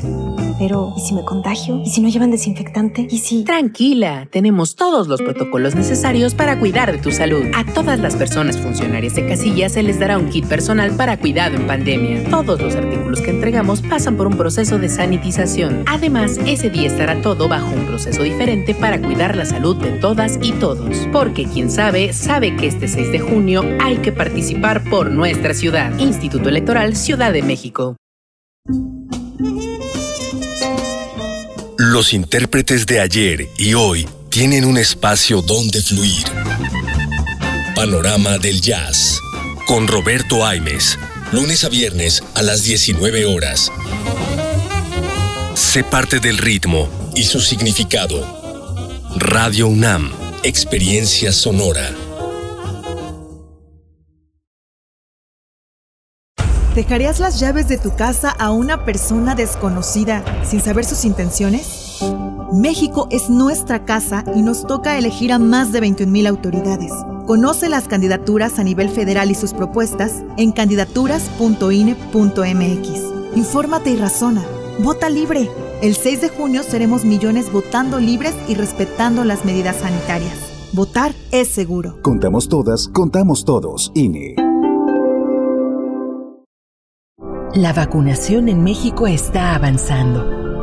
Pero, ¿y si me contagio? ¿Y si no llevan desinfectante? ¿Y si...? Tranquila, tenemos todos los protocolos necesarios para cuidar de tu salud. A todas las personas funcionarias de casilla se les dará un kit personal para cuidado en pandemia. Todos los artículos que entregamos pasan por un proceso de sanitización. Además, ese día estará todo bajo un proceso diferente para cuidar la salud de todas y todos. Porque quien sabe, sabe que este 6 de junio hay que participar por nuestra ciudad. Instituto Electoral Ciudad de México. Los intérpretes de ayer y hoy tienen un espacio donde fluir. Panorama del Jazz. Con Roberto Aimes. Lunes a viernes a las 19 horas. Sé parte del ritmo y su significado. Radio UNAM. Experiencia sonora. ¿Dejarías las llaves de tu casa a una persona desconocida sin saber sus intenciones? México es nuestra casa y nos toca elegir a más de 21.000 autoridades. Conoce las candidaturas a nivel federal y sus propuestas en candidaturas.ine.mx. Infórmate y razona. Vota libre. El 6 de junio seremos millones votando libres y respetando las medidas sanitarias. Votar es seguro. Contamos todas, contamos todos. INE. La vacunación en México está avanzando.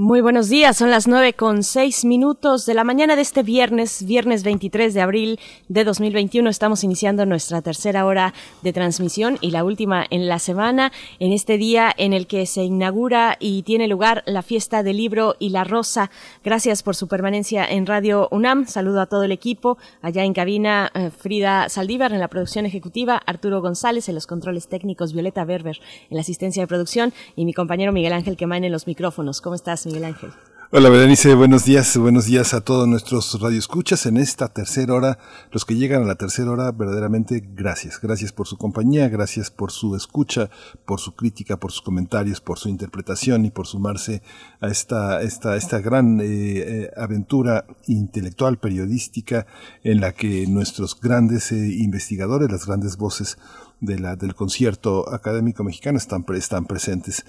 Muy buenos días, son las nueve con seis minutos de la mañana de este viernes, viernes 23 de abril de 2021. Estamos iniciando nuestra tercera hora de transmisión y la última en la semana, en este día en el que se inaugura y tiene lugar la fiesta del libro y la rosa. Gracias por su permanencia en Radio UNAM. Saludo a todo el equipo. Allá en cabina, eh, Frida Saldívar en la producción ejecutiva, Arturo González en los controles técnicos, Violeta Berber en la asistencia de producción y mi compañero Miguel Ángel Quemain en los micrófonos. ¿Cómo estás? Miguel Ángel. Hola Berenice, buenos días, buenos días a todos nuestros radioescuchas en esta tercera hora, los que llegan a la tercera hora, verdaderamente gracias, gracias por su compañía, gracias por su escucha, por su crítica, por sus comentarios, por su interpretación y por sumarse a esta, esta, esta gran eh, eh, aventura intelectual, periodística, en la que nuestros grandes eh, investigadores, las grandes voces del concierto académico mexicano están, están presentes.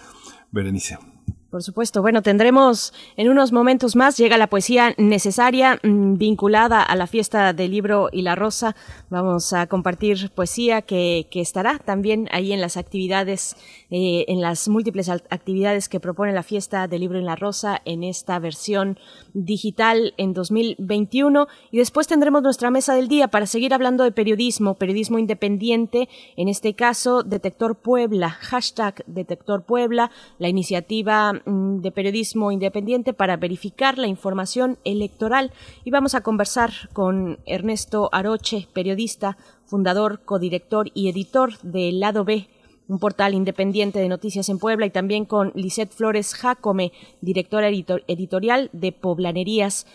Berenice. Por supuesto. Bueno, tendremos en unos momentos más, llega la poesía necesaria mmm, vinculada a la fiesta del libro y la rosa. Vamos a compartir poesía que, que estará también ahí en las actividades, eh, en las múltiples actividades que propone la fiesta del libro y la rosa en esta versión digital en 2021. Y después tendremos nuestra mesa del día para seguir hablando de periodismo, periodismo independiente, en este caso Detector Puebla, hashtag Detector Puebla, la iniciativa de periodismo independiente para verificar la información electoral. Y vamos a conversar con Ernesto Aroche, periodista, fundador, codirector y editor de Lado B, un portal independiente de noticias en Puebla, y también con Lisette Flores Jacome, directora editor editorial de Poblanerías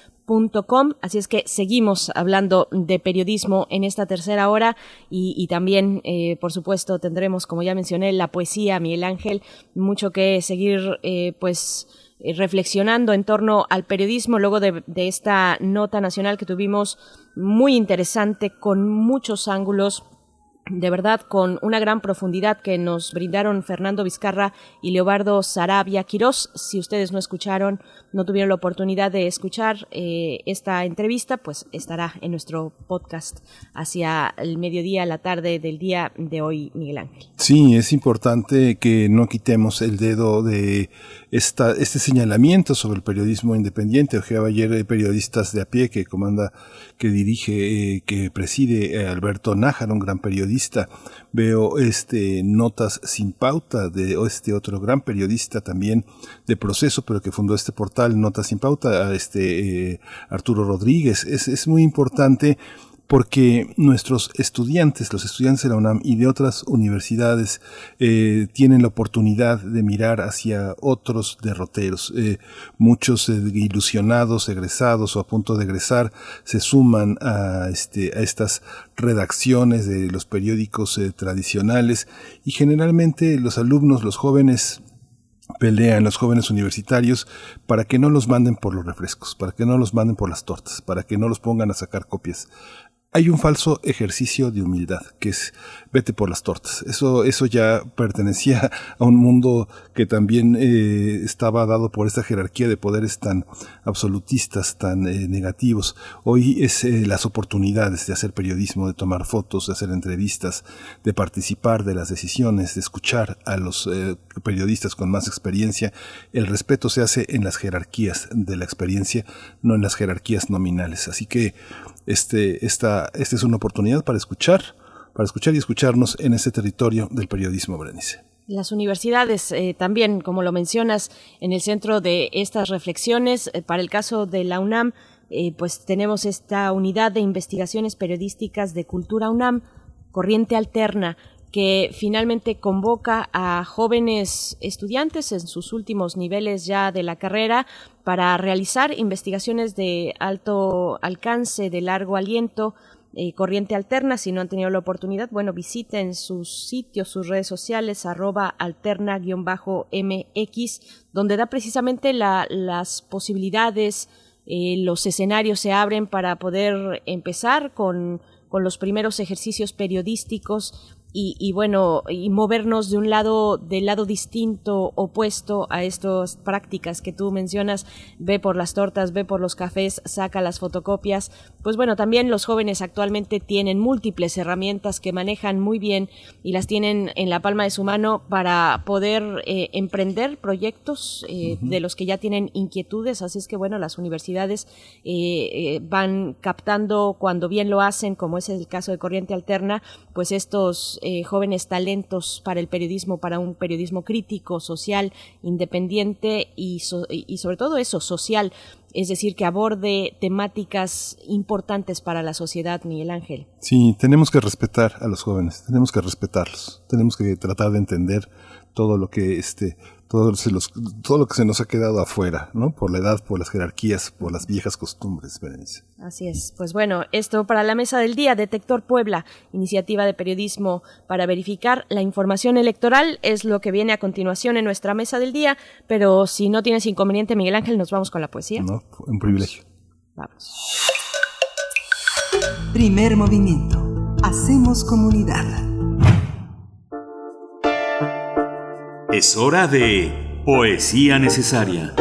Así es que seguimos hablando de periodismo en esta tercera hora y, también, eh, por supuesto, tendremos, como ya mencioné, la poesía, Miguel Ángel, mucho que seguir, eh, pues, reflexionando en torno al periodismo luego de esta nota nacional que tuvimos muy interesante con muchos ángulos de verdad con una gran profundidad que nos brindaron Fernando Vizcarra y Leobardo Sarabia Quirós. Si ustedes no escucharon, no tuvieron la oportunidad de escuchar eh, esta entrevista, pues estará en nuestro podcast hacia el mediodía, la tarde del día de hoy, Miguel Ángel. Sí, es importante que no quitemos el dedo de esta, este señalamiento sobre el periodismo independiente. Ojeaba ayer eh, periodistas de a pie que comanda, que dirige, eh, que preside Alberto Nájar, un gran periodista. Veo este notas sin pauta de este otro gran periodista también de proceso, pero que fundó este portal Notas sin pauta, este Arturo Rodríguez. Es, es muy importante porque nuestros estudiantes, los estudiantes de la UNAM y de otras universidades, eh, tienen la oportunidad de mirar hacia otros derroteros. Eh, muchos eh, ilusionados, egresados o a punto de egresar, se suman a, este, a estas redacciones de los periódicos tradicionales y generalmente los alumnos, los jóvenes, pelean los jóvenes universitarios para que no los manden por los refrescos, para que no los manden por las tortas, para que no los pongan a sacar copias hay un falso ejercicio de humildad, que es vete por las tortas. Eso, eso ya pertenecía a un mundo que también eh, estaba dado por esta jerarquía de poderes tan absolutistas, tan eh, negativos. Hoy es eh, las oportunidades de hacer periodismo, de tomar fotos, de hacer entrevistas, de participar de las decisiones, de escuchar a los periodistas con más experiencia. El respeto se hace en las jerarquías de la experiencia, no en las jerarquías nominales. Así que este, esta, esta es una oportunidad para escuchar, para escuchar y escucharnos en ese territorio del periodismo, Berenice. Las universidades eh, también, como lo mencionas, en el centro de estas reflexiones, eh, para el caso de la UNAM, eh, pues tenemos esta unidad de investigaciones periodísticas de Cultura UNAM, Corriente Alterna, que finalmente convoca a jóvenes estudiantes en sus últimos niveles ya de la carrera para realizar investigaciones de alto alcance, de largo aliento, eh, corriente alterna. Si no han tenido la oportunidad, bueno, visiten sus sitios, sus redes sociales, arroba alterna-mx, donde da precisamente las posibilidades, eh, los escenarios se abren para poder empezar con, con los primeros ejercicios periodísticos y, bueno, y movernos de un lado, del lado distinto, opuesto a estas prácticas que tú mencionas, ve por las tortas, ve por los cafés, saca las fotocopias. Pues bueno, también los jóvenes actualmente tienen múltiples herramientas que manejan muy bien y las tienen en la palma de su mano para poder eh, emprender proyectos eh, de los que ya tienen inquietudes. Así es que bueno, las universidades eh, van captando cuando bien lo hacen, como es el caso de Corriente Alterna, pues estos eh, jóvenes talentos para el periodismo, para un periodismo crítico, social, independiente y, y sobre todo eso, social, es decir, que aborde temáticas importantes para la sociedad, Miguel Ángel. Sí, tenemos que respetar a los jóvenes, tenemos que respetarlos, tenemos que tratar de entender todo lo que este todo, los, todo lo que se nos ha quedado afuera, ¿no? Por la edad, por las jerarquías, por las viejas costumbres, Así es. Pues bueno, esto para la mesa del día, Detector Puebla, iniciativa de periodismo para verificar la información electoral, es lo que viene a continuación en nuestra mesa del día, pero si no tienes inconveniente, Miguel Ángel, nos vamos con la poesía. No, un privilegio. Vamos. Primer movimiento. Hacemos comunidad. Es hora de Poesía Necesaria.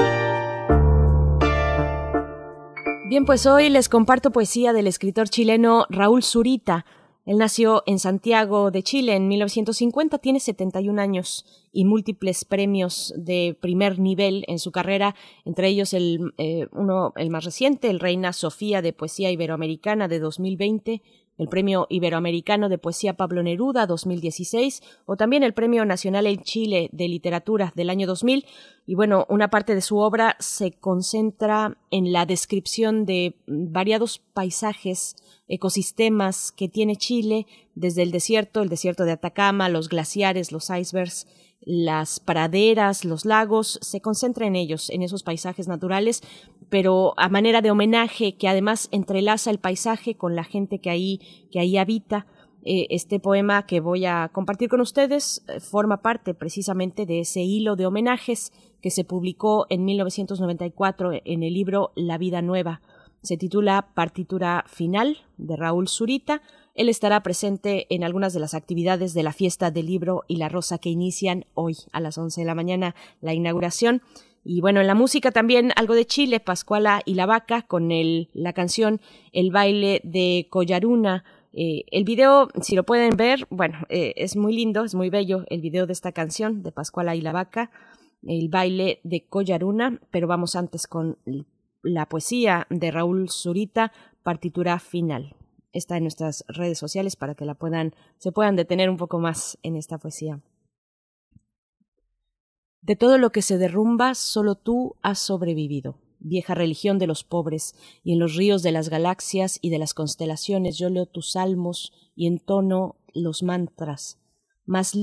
Bien, pues hoy les comparto poesía del escritor chileno Raúl Zurita. Él nació en Santiago de Chile en 1950, tiene 71 años y múltiples premios de primer nivel en su carrera, entre ellos el, eh, uno, el más reciente, el Reina Sofía de Poesía Iberoamericana de 2020, el Premio Iberoamericano de Poesía Pablo Neruda 2016 o también el Premio Nacional en Chile de Literatura del año 2000. Y bueno, una parte de su obra se concentra en la descripción de variados paisajes, ecosistemas que tiene Chile, desde el desierto, el desierto de Atacama, los glaciares, los icebergs, las praderas, los lagos, se concentra en ellos, en esos paisajes naturales, pero a manera de homenaje que además entrelaza el paisaje con la gente que ahí, que ahí habita. Eh, este poema que voy a compartir con ustedes eh, forma parte precisamente de ese hilo de homenajes que se publicó en 1994 en el libro La vida nueva. Se titula Partitura Final de Raúl Zurita él estará presente en algunas de las actividades de la fiesta del libro y la rosa que inician hoy a las 11 de la mañana la inauguración. Y bueno, en la música también algo de Chile, Pascuala y la Vaca, con el, la canción El baile de Collaruna. Eh, el video, si lo pueden ver, bueno, eh, es muy lindo, es muy bello el video de esta canción de Pascuala y la Vaca, el baile de Collaruna, pero vamos antes con la poesía de Raúl Zurita, partitura final está en nuestras redes sociales para que la puedan, se puedan detener un poco más en esta poesía. De todo lo que se derrumba, solo tú has sobrevivido, vieja religión de los pobres, y en los ríos de las galaxias y de las constelaciones yo leo tus salmos y entono los mantras. Más,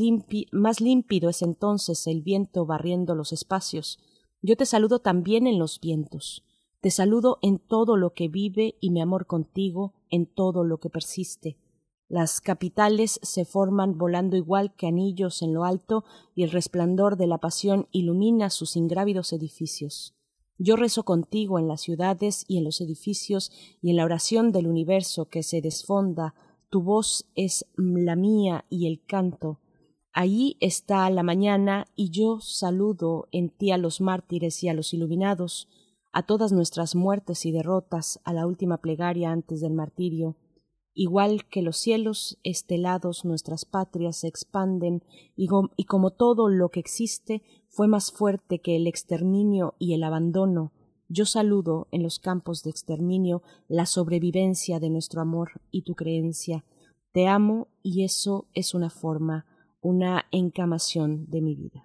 más límpido es entonces el viento barriendo los espacios. Yo te saludo también en los vientos. Te saludo en todo lo que vive y mi amor contigo en todo lo que persiste. Las capitales se forman volando igual que anillos en lo alto y el resplandor de la pasión ilumina sus ingrávidos edificios. Yo rezo contigo en las ciudades y en los edificios y en la oración del universo que se desfonda. Tu voz es la mía y el canto. Allí está la mañana y yo saludo en ti a los mártires y a los iluminados, a todas nuestras muertes y derrotas, a la última plegaria antes del martirio Igual que los cielos estelados nuestras patrias se expanden y, y como todo lo que existe fue más fuerte que el exterminio y el abandono, yo saludo en los campos de exterminio la sobrevivencia de nuestro amor y tu creencia. Te amo y eso es una forma, una encamación de mi vida.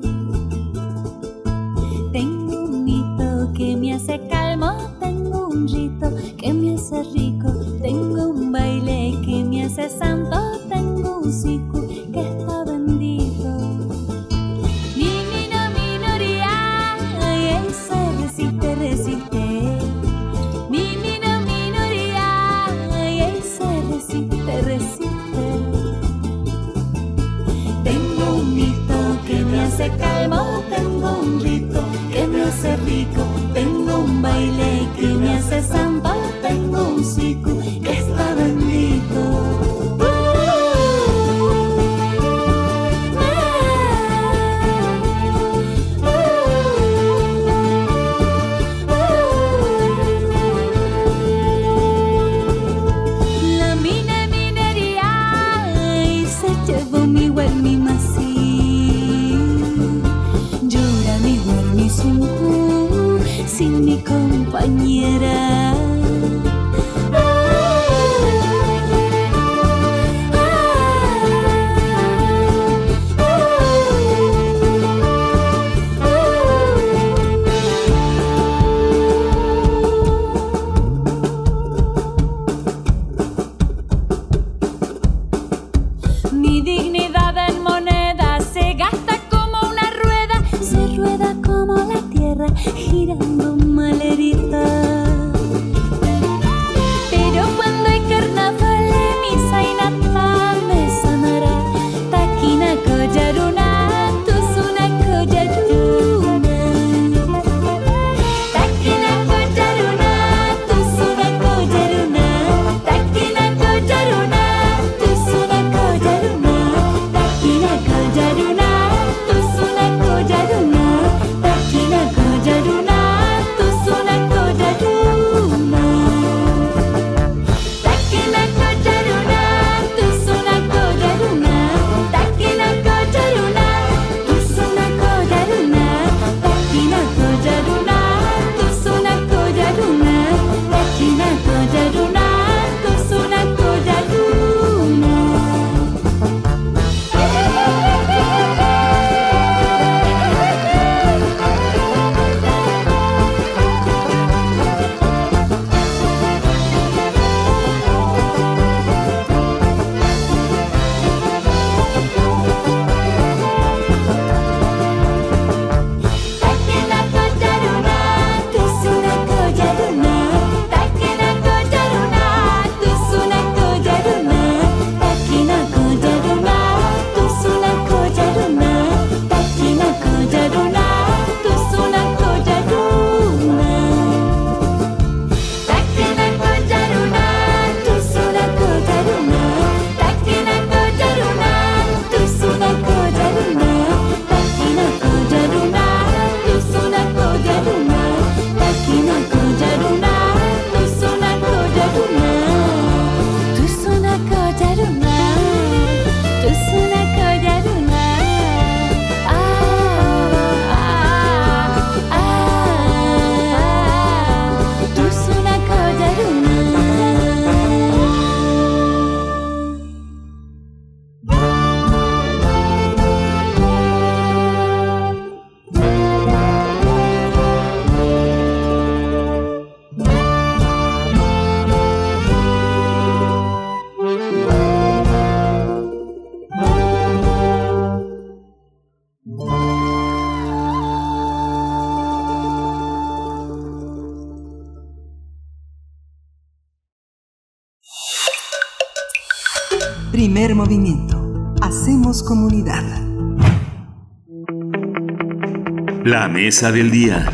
calmo, tengo un rito que me hace rico, tengo un baile que me hace santo, tengo un ciclo que está bendito. Mi mina minoría, ay, se resiste, resiste. Mi mina minoría, ay, se resiste, resiste. se calmo, tengo un rito que me hace rico, tengo un baile que me hace samba, tengo compañera. Mesa del día.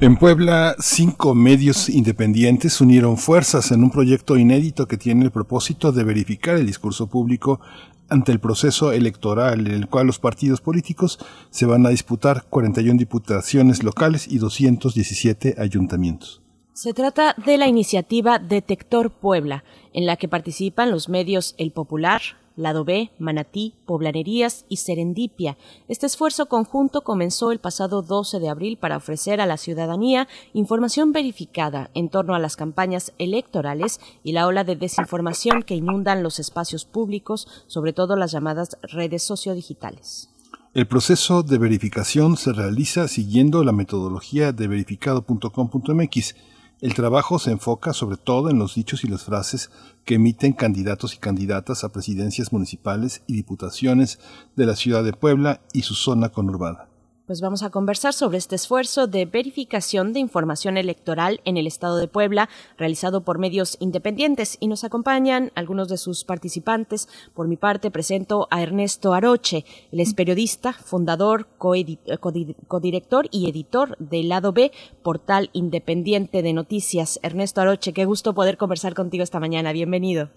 En Puebla, cinco medios independientes unieron fuerzas en un proyecto inédito que tiene el propósito de verificar el discurso público ante el proceso electoral en el cual los partidos políticos se van a disputar 41 diputaciones locales y 217 ayuntamientos. Se trata de la iniciativa Detector Puebla, en la que participan los medios El Popular, Lado B, Manatí, Poblanerías y Serendipia. Este esfuerzo conjunto comenzó el pasado 12 de abril para ofrecer a la ciudadanía información verificada en torno a las campañas electorales y la ola de desinformación que inundan los espacios públicos, sobre todo las llamadas redes sociodigitales. El proceso de verificación se realiza siguiendo la metodología de verificado.com.mx el trabajo se enfoca sobre todo en los dichos y las frases que emiten candidatos y candidatas a presidencias municipales y diputaciones de la ciudad de Puebla y su zona conurbada. Pues vamos a conversar sobre este esfuerzo de verificación de información electoral en el estado de Puebla, realizado por medios independientes, y nos acompañan algunos de sus participantes. Por mi parte, presento a Ernesto Aroche, él es periodista, fundador, codirector y editor del Lado B, portal independiente de noticias. Ernesto Aroche, qué gusto poder conversar contigo esta mañana. Bienvenido.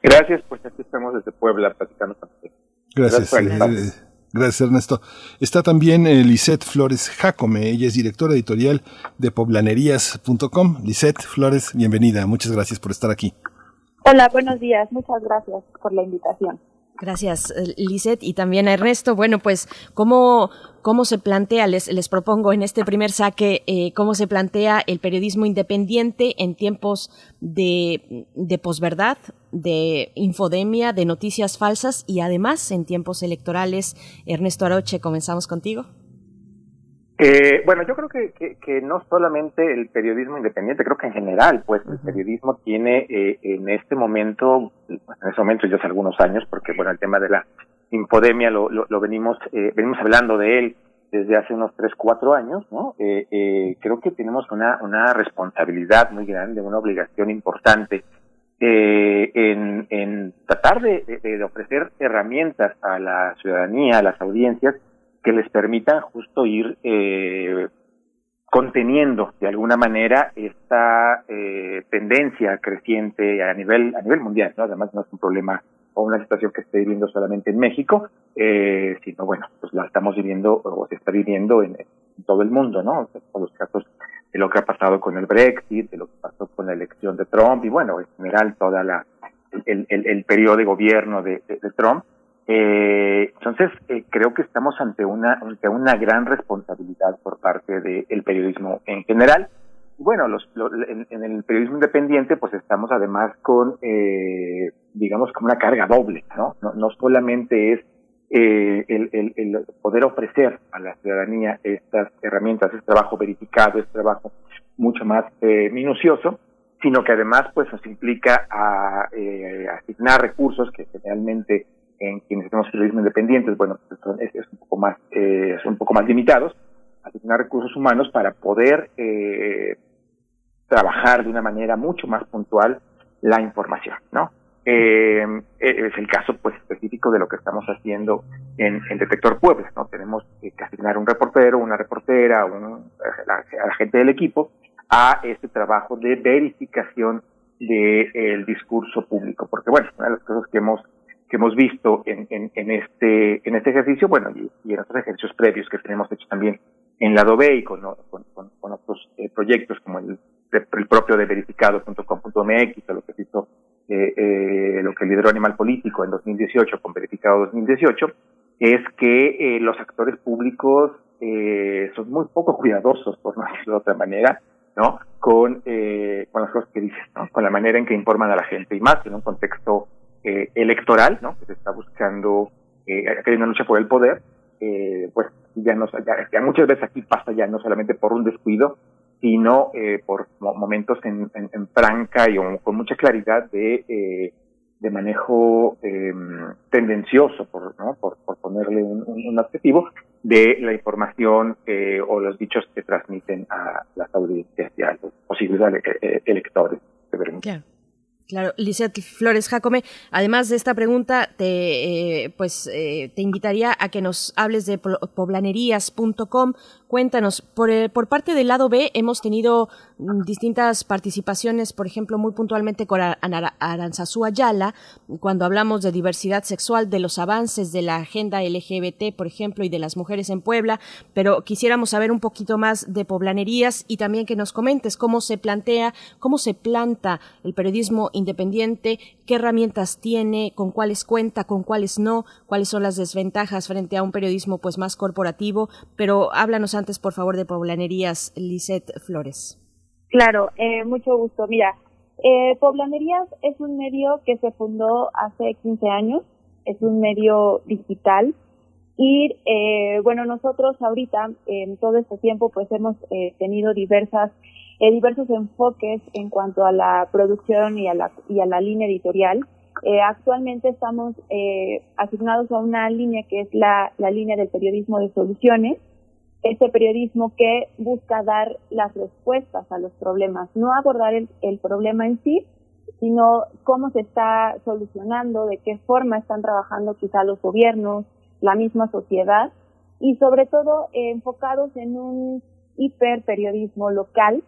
Gracias, pues aquí estamos desde Puebla platicando con Gracias. Gracias Gracias, Ernesto. Está también eh, Lisette Flores Jacome. Ella es directora editorial de poblanerías.com. Lisette Flores, bienvenida. Muchas gracias por estar aquí. Hola, buenos días. Muchas gracias por la invitación. Gracias, eh, Lisette, y también a Ernesto. Bueno, pues, ¿cómo, cómo se plantea, les, les propongo en este primer saque, eh, cómo se plantea el periodismo independiente en tiempos de, de posverdad, de infodemia, de noticias falsas y además en tiempos electorales? Ernesto Aroche, comenzamos contigo. Eh, bueno, yo creo que, que, no solamente el periodismo independiente, creo que en general, pues el periodismo tiene eh, en este momento, en este momento ya hace algunos años, porque bueno, el tema de la infodemia lo, lo, venimos, eh, venimos hablando de él desde hace unos tres, cuatro años, ¿no? Eh, eh, creo que tenemos una, una responsabilidad muy grande, una obligación importante eh, en, en tratar de, de ofrecer herramientas a la ciudadanía, a las audiencias, que les permitan justo ir eh, conteniendo de alguna manera esta eh, tendencia creciente a nivel a nivel mundial ¿no? además no es un problema o una situación que esté viviendo solamente en México eh, sino bueno pues la estamos viviendo o se está viviendo en, todo el mundo no todos los casos de lo que ha pasado con el Brexit de lo que pasó con la elección de Trump y bueno en general toda la el, el, el periodo de gobierno de, de Trump eh, entonces, eh, creo que estamos ante una, ante una gran responsabilidad por parte del periodismo en general. Bueno, los, en, el periodismo independiente, pues estamos además con, eh, digamos, como una carga doble, ¿no? No, no solamente es eh, el, el, el, poder ofrecer a la ciudadanía estas herramientas, este trabajo verificado, este trabajo mucho más eh, minucioso, sino que además, pues, nos implica a eh, asignar recursos que generalmente en quienes hacemos periodismo independientes, bueno, pues es, es, un poco más, eh, son un poco más limitados, asignar recursos humanos para poder eh, trabajar de una manera mucho más puntual la información, ¿no? Eh, es el caso pues específico de lo que estamos haciendo en, Detector Puebla, ¿no? Tenemos que asignar un reportero, una reportera, un, la, gente del equipo a este trabajo de verificación del discurso público, porque bueno, una de las cosas que hemos que hemos visto en, en, en, este en este ejercicio, bueno, y, en otros ejercicios previos que tenemos hecho también en la B y con, otros eh, proyectos como el, propio de verificado.com.mx lo que hizo eh, eh, lo que lideró Animal Político en 2018 con Verificado 2018, es que eh, los actores públicos eh, son muy poco cuidadosos, por no decirlo de otra manera, ¿no? Con, eh, con las cosas que dicen, ¿no? Con la manera en que informan a la gente y más en un contexto eh, electoral, ¿no? Que se está buscando, eh, que hay una lucha por el poder, eh, pues ya, no, ya, muchas veces aquí pasa ya no solamente por un descuido, sino eh, por momentos en, franca y con mucha claridad de, eh, de manejo eh, tendencioso, por, ¿no? por, ponerle un, objetivo, de la información eh, o los dichos que transmiten a las audiencias y a los posibles electores. Claro. Claro, Lisette Flores Jacome, además de esta pregunta, te, eh, pues, eh, te invitaría a que nos hables de poblanerías.com. Cuéntanos, por, eh, por parte del lado B hemos tenido mm, distintas participaciones, por ejemplo, muy puntualmente con Aranzazú Ayala, cuando hablamos de diversidad sexual, de los avances de la agenda LGBT, por ejemplo, y de las mujeres en Puebla, pero quisiéramos saber un poquito más de poblanerías y también que nos comentes cómo se plantea, cómo se planta el periodismo independiente, qué herramientas tiene, con cuáles cuenta, con cuáles no, cuáles son las desventajas frente a un periodismo pues más corporativo, pero háblanos antes por favor de Poblanerías, Lisette Flores. Claro, eh, mucho gusto. Mira, eh, Poblanerías es un medio que se fundó hace 15 años, es un medio digital y eh, bueno, nosotros ahorita en todo este tiempo pues hemos eh, tenido diversas diversos enfoques en cuanto a la producción y a la, y a la línea editorial. Actualmente estamos asignados a una línea que es la, la línea del periodismo de soluciones, este periodismo que busca dar las respuestas a los problemas, no abordar el, problema en sí, sino cómo se está solucionando, de qué forma están trabajando quizá los gobiernos, la misma sociedad y sobre todo enfocados en un hiperperiodismo local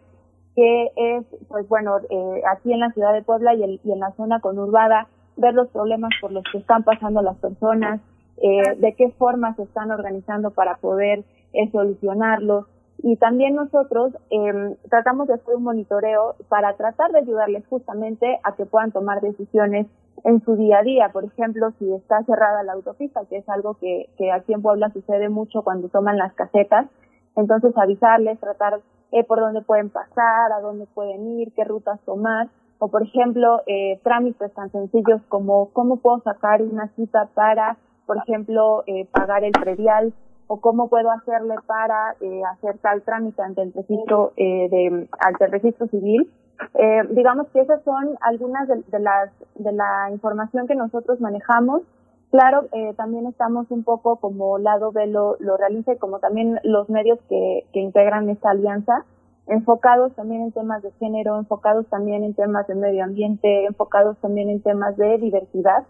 que es, pues bueno, eh, aquí en la ciudad de Puebla y, y, en la zona conurbada, ver los problemas por los que están pasando las personas, eh, de qué forma se están organizando para poder eh, solucionarlos. Y también nosotros eh, tratamos de hacer un monitoreo para tratar de ayudarles justamente a que puedan tomar decisiones en su día a día. Por ejemplo, si está cerrada la autopista, que es algo que, que aquí en Puebla sucede mucho cuando toman las casetas, entonces avisarles, tratar eh, por dónde pueden pasar, a dónde pueden ir, qué rutas tomar, o por ejemplo, eh, trámites tan sencillos como cómo puedo sacar una cita para, por ejemplo, eh, pagar el predial, o cómo puedo hacerle para eh, hacer tal trámite ante el registro eh, ante el registro civil. Eh, digamos que esas son algunas de, las de la información que nosotros manejamos. Claro, también estamos un poco como lado de lo, lo realiza como también los medios que, que integran esta alianza, enfocados también en temas de género, enfocados también en temas de medio ambiente, enfocados también en temas de diversidad,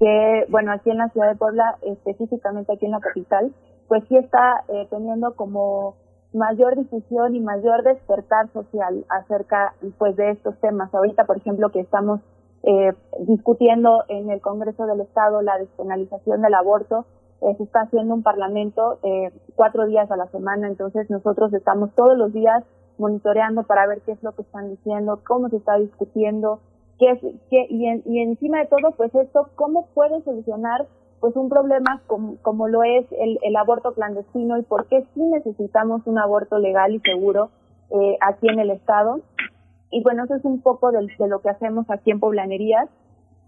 que bueno, aquí en la ciudad de Puebla, específicamente aquí en la capital, pues sí está eh, teniendo como mayor difusión y mayor despertar social acerca pues de estos temas. Ahorita, por ejemplo, que estamos eh, discutiendo en el Congreso del Estado la despenalización del aborto, eh, se está haciendo un parlamento eh, cuatro días a la semana, entonces nosotros estamos todos los días monitoreando para ver qué es lo que están diciendo, cómo se está discutiendo, qué es, qué, y, en, y encima de todo, pues esto, cómo puede solucionar pues un problema como, como lo es el, el, aborto clandestino y por qué sí necesitamos un aborto legal y seguro eh, aquí en el estado. Y bueno, eso es un poco de, de lo que hacemos aquí en Poblanerías.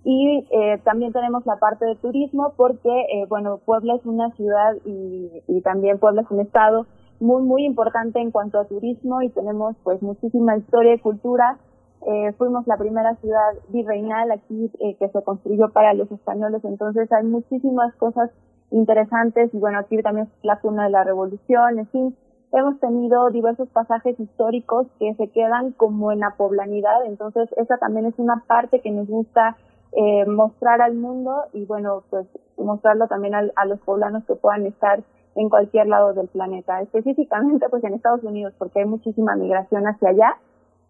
Y eh, también tenemos la parte de turismo porque, eh, bueno, Puebla es una ciudad y, y también Puebla es un estado muy, muy importante en cuanto a turismo y tenemos pues muchísima historia y cultura eh, fuimos la primera ciudad virreinal aquí eh, que se construyó para los españoles, entonces hay muchísimas cosas interesantes y bueno, aquí también es la cuna de la revolución, en fin, hemos tenido diversos pasajes históricos que se quedan como en la poblanidad, entonces esa también es una parte que nos gusta eh, mostrar al mundo y bueno, pues mostrarlo también al, a los poblanos que puedan estar en cualquier lado del planeta, específicamente pues en Estados Unidos porque hay muchísima migración hacia allá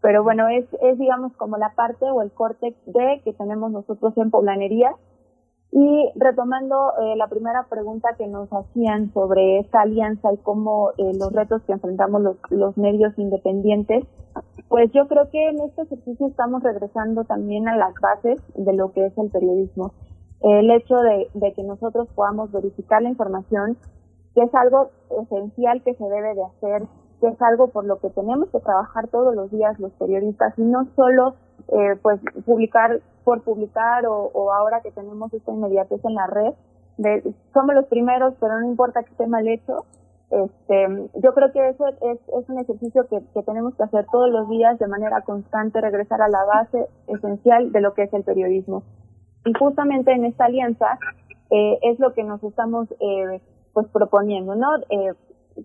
pero bueno, es, es digamos como la parte o el corte de que tenemos nosotros en poblanería. Y retomando eh, la primera pregunta que nos hacían sobre esta alianza y cómo eh, los retos que enfrentamos los, los medios independientes, pues yo creo que en este ejercicio estamos regresando también a las bases de lo que es el periodismo. El hecho de, de que nosotros podamos verificar la información, que es algo esencial que se debe de hacer que es algo por lo que tenemos que trabajar todos los días los periodistas y no solo eh, pues publicar por publicar o, ahora que tenemos esta inmediatez en la red de, somos los primeros pero no importa que esté mal hecho este yo creo que eso es, es un ejercicio que, que tenemos que hacer todos los días de manera constante regresar a la base esencial de lo que es el periodismo. Y justamente en esta alianza eh, es lo que nos estamos eh, pues proponiendo no eh,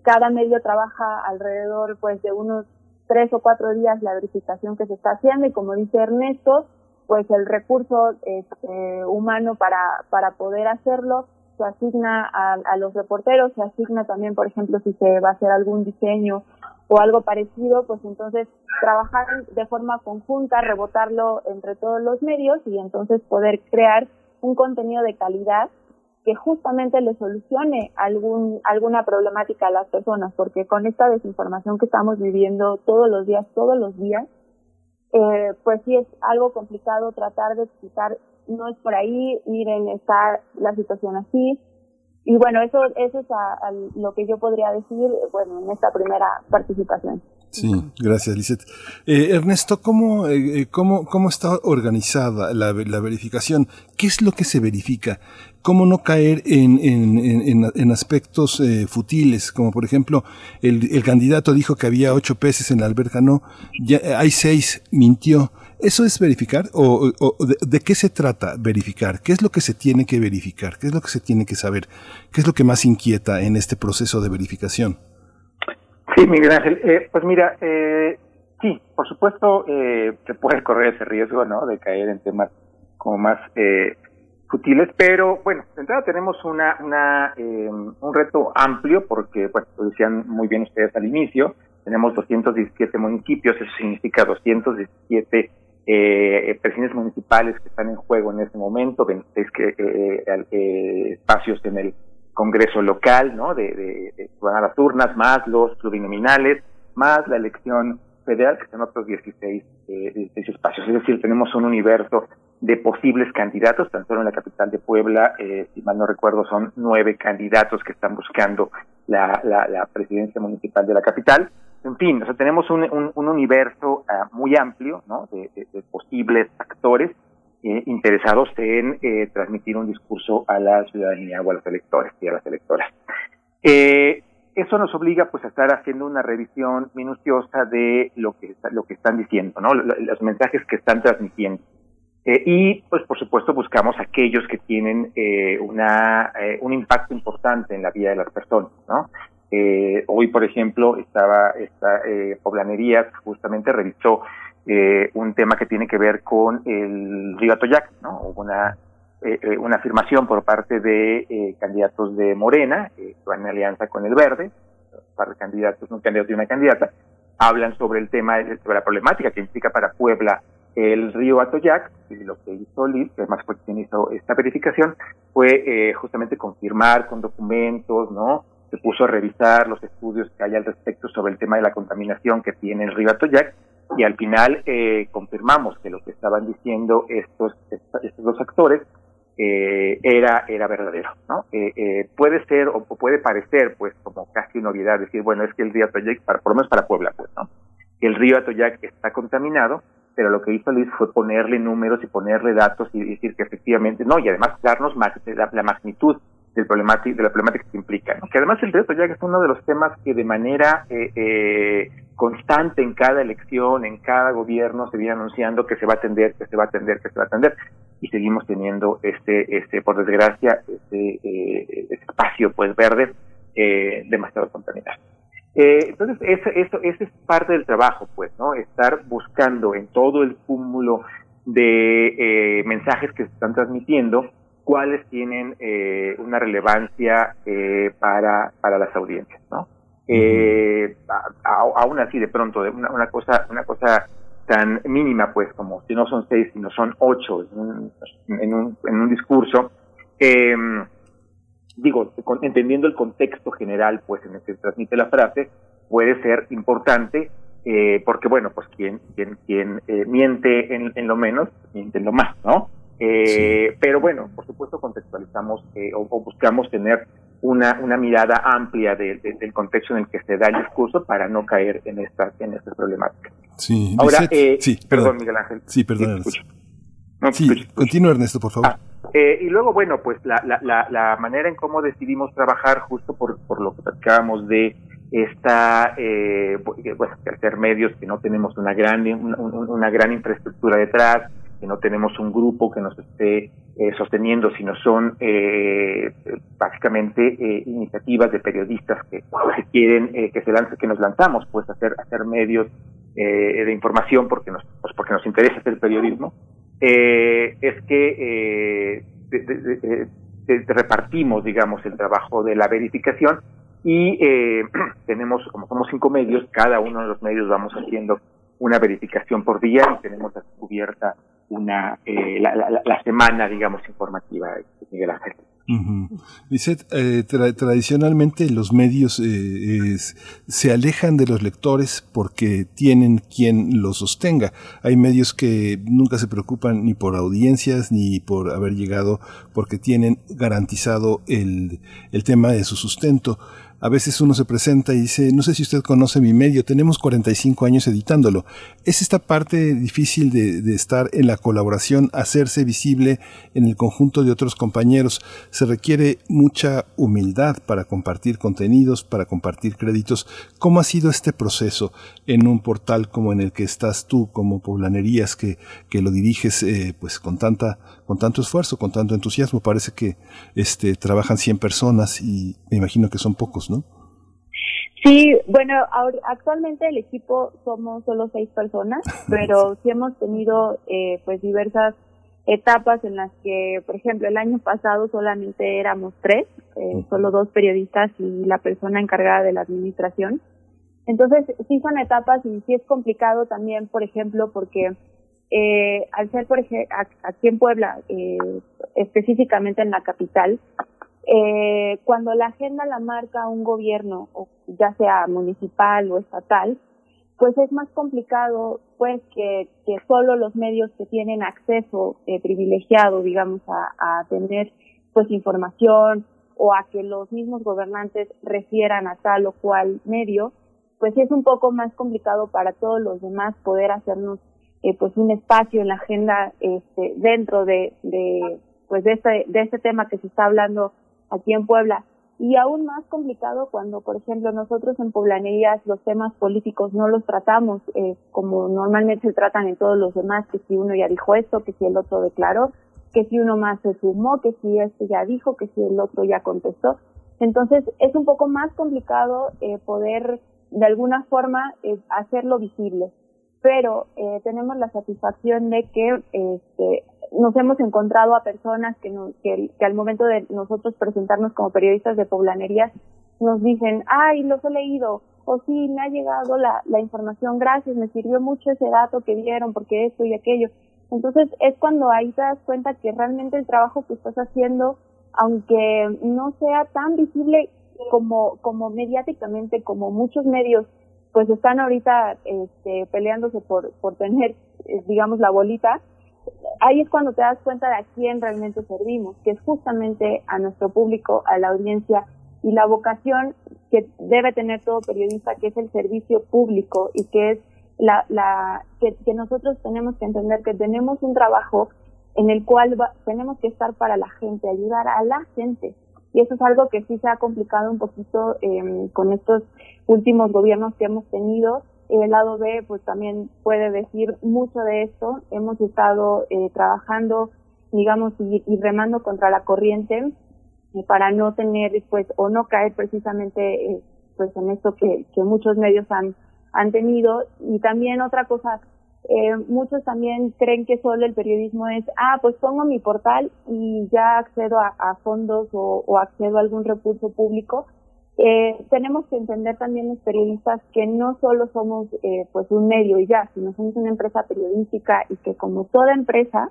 cada medio trabaja alrededor pues de unos tres o cuatro días la verificación que se está haciendo y como dice Ernesto, pues el recurso este, humano para, para poder hacerlo, se asigna a, a, los reporteros, se asigna también, por ejemplo, si se va a hacer algún diseño o algo parecido, pues entonces trabajar de forma conjunta, rebotarlo entre todos los medios y entonces poder crear un contenido de calidad que justamente le solucione algún, alguna problemática a las personas, porque con esta desinformación que estamos viviendo todos los días, todos los días, eh, pues sí es algo complicado tratar de explicar, no es por ahí, miren, está la situación así. Y bueno, eso, eso es a, lo que yo podría decir, bueno, en esta primera participación. Sí, gracias, Lizeth. Eh, Ernesto, ¿cómo, eh, eh, cómo, ¿cómo está organizada la, la, verificación? ¿Qué es lo que se verifica? ¿Cómo no caer en, en, en, aspectos eh, futiles? Como por ejemplo, el, candidato dijo que había ocho peces en la alberca, no, ya hay seis, mintió. ¿Eso es verificar? ¿O, o de, de, qué se trata verificar? ¿Qué es lo que se tiene que verificar? ¿Qué es lo que se tiene que saber? ¿Qué es lo que más inquieta en este proceso de verificación? Sí, Miguel Ángel. Eh, pues mira, eh, sí, por supuesto eh, se puede correr ese riesgo, ¿no? De caer en temas como más eh, futiles, pero bueno, de entrada tenemos una, una eh, un reto amplio porque, bueno, lo decían muy bien ustedes al inicio, tenemos 217 municipios, eso significa 217 eh, presidentes municipales que están en juego en este momento, 26 que, eh, eh, espacios en el Congreso local, ¿no? De, de, de van a las urnas, más los plurinominales, más la elección federal, que son otros 16, eh, 16 espacios. Es decir, tenemos un universo de posibles candidatos, tan solo en la capital de Puebla, eh, si mal no recuerdo, son nueve candidatos que están buscando la, la, la presidencia municipal de la capital. En fin, o sea, tenemos un, un, un universo uh, muy amplio, ¿no? De posibles actores eh, interesados en eh, transmitir un discurso a la ciudadanía o a los electores y a las electoras. Eh, eso nos obliga pues a estar haciendo una revisión minuciosa de lo que lo que están diciendo, ¿no? Los mensajes que están transmitiendo. Eh, y pues por supuesto buscamos aquellos que tienen eh, una eh, un impacto importante en la vida de las personas, ¿no? Eh, hoy por ejemplo estaba esta poblanería justamente revisó un tema que tiene que ver con el río Atoyac, ¿no? Hubo una, una afirmación por parte de candidatos de Morena, que van en alianza con el Verde, un par de candidatos, un candidato y una candidata, hablan sobre el tema, sobre la problemática que implica para Puebla el río Atoyac, y lo que hizo Liz, que además fue quien hizo esta verificación, fue eh, justamente confirmar con documentos, ¿no? Se puso a revisar los estudios que hay al respecto sobre el tema de la contaminación que tiene el río Atoyac, y al final eh, confirmamos que lo que estaban diciendo estos, estos dos actores eh, era, era verdadero, ¿no? Eh, eh, puede ser o, puede parecer, pues, como casi una obviedad, decir, bueno, es que el río Atoyac, para, por lo menos para Puebla, pues, ¿no? El río Atoyac está contaminado, pero lo que hizo Luis fue ponerle números y ponerle datos y decir que efectivamente, no, y además darnos la, la magnitud del de la problemática que implica. Que además el río Atoyac es uno de los temas que de manera eh, eh, constante en cada elección, en cada gobierno se viene anunciando que se va a atender, que se va a atender, que se va a atender y seguimos teniendo este, este, por desgracia, este, eh, espacio pues verde eh, demasiado contaminado. Eh, entonces, eso, eso, es parte del trabajo, pues, ¿no? Estar buscando en todo el cúmulo de eh, mensajes que se están transmitiendo, cuáles tienen eh, una relevancia eh, para, para las audiencias, ¿no? Eh, a, a, aún así, de pronto, una, una cosa, una cosa tan mínima, pues, como si no son seis, sino son ocho en un, en un, en un discurso, eh, digo, con, entendiendo el contexto general, pues, en el que se transmite la frase, puede ser importante, eh, porque, bueno, pues, quien, quien, quien eh, miente en, en, lo menos, miente en lo más, ¿no? Eh, sí. Pero bueno, por supuesto contextualizamos eh, o, o, buscamos tener una, una mirada amplia de, de, del contexto en el que se da el discurso para no caer en estas en estas problemáticas. Sí, Ahora, eh, sí, perdón, perdón, Miguel Ángel. Sí, perdón. Sí, no, sí continúa Ernesto, por favor. Ah, eh, y luego, bueno, pues la, la, la, la, manera en cómo decidimos trabajar, justo por, por lo que platicábamos de esta, eh, bueno, hacer medios que no tenemos una gran, una, una gran infraestructura detrás, que no tenemos un grupo que nos esté eh, sosteniendo, sino son eh, básicamente eh, iniciativas de periodistas que, que quieren eh, que se lance, que nos lanzamos, pues hacer hacer medios eh, de información porque nos pues porque nos interesa hacer periodismo. Eh, es que eh, repartimos, digamos, el trabajo de la verificación y tenemos, como somos cinco medios, cada uno de los medios vamos haciendo una verificación por día y tenemos cubierta una la, semana, digamos, informativa, Miguel Ángel. Eh, tradicionalmente los medios eh, se alejan de los lectores porque tienen quien los sostenga. Hay medios que nunca se preocupan ni por audiencias ni por haber llegado porque tienen garantizado el, el tema de su sustento a veces uno se presenta y dice, no sé si usted conoce mi medio, tenemos 45 años editándolo. Es esta parte difícil de, estar en la colaboración, hacerse visible en el conjunto de otros compañeros. Se requiere mucha humildad para compartir contenidos, para compartir créditos. ¿Cómo ha sido este proceso en un portal como en el que estás tú, como Poblanerías, que, que lo diriges eh, pues con tanta con tanto esfuerzo, con tanto entusiasmo. Parece que este, trabajan 100 personas y me imagino que son pocos, ¿no? Sí, bueno, actualmente el equipo somos solo seis personas, pero sí hemos tenido eh, pues diversas etapas en las que, por ejemplo, el año pasado solamente éramos tres, eh, solo dos periodistas y la persona encargada de la administración. Entonces, sí son etapas y sí es complicado también, por ejemplo, porque eh, al ser, por ejemplo, aquí en Puebla, eh, específicamente en la capital, eh, cuando la agenda la marca un gobierno, ya sea municipal o estatal, pues es más complicado, pues, que, que solo los medios que tienen acceso eh, privilegiado, digamos, a, a tener, pues, información o a que los mismos gobernantes refieran a tal o cual medio, pues es un poco más complicado para todos los demás poder hacernos eh, pues un espacio en la agenda este, dentro de, pues de este, de este tema que se está hablando aquí en Puebla. Y aún más complicado cuando, por ejemplo, nosotros en Poblanerías los temas políticos no los tratamos eh, como normalmente se tratan en todos los demás, que si uno ya dijo esto, que si el otro declaró, que si uno más se sumó, que si este ya dijo, que si el otro ya contestó. Entonces es un poco más complicado eh, poder de alguna forma eh, hacerlo visible pero eh, tenemos la satisfacción de que este, nos hemos encontrado a personas que, que, al momento de nosotros presentarnos como periodistas de poblanería nos dicen, ay, los he leído, o sí, me ha llegado la, la información, gracias, me sirvió mucho ese dato que dieron, porque esto y aquello. Entonces es cuando ahí te das cuenta que realmente el trabajo que estás haciendo, aunque no sea tan visible como, como mediáticamente, como muchos medios pues están ahorita este, peleándose por, por tener, eh, digamos, la bolita, ahí es cuando te das cuenta de a quién realmente servimos, que es justamente a nuestro público, a la audiencia y la vocación que debe tener todo periodista, que es el servicio público y que es la, la que, que nosotros tenemos que entender que tenemos un trabajo en el cual tenemos que estar para la gente, ayudar a la gente. Y eso es algo que sí se ha complicado un poquito eh, con estos últimos gobiernos que hemos tenido. El lado B, pues también puede decir mucho de esto. Hemos estado eh, trabajando, digamos, y, remando contra la corriente eh, para no tener, pues, o no caer precisamente, eh, pues, en esto que, que muchos medios han, han tenido. Y también otra cosa eh, muchos también creen que solo el periodismo es, ah, pues pongo mi portal y ya accedo a, fondos o, o, accedo a algún recurso público. Eh, tenemos que entender también los periodistas que no solo somos eh, pues un medio y ya, sino somos una empresa periodística y que como toda empresa,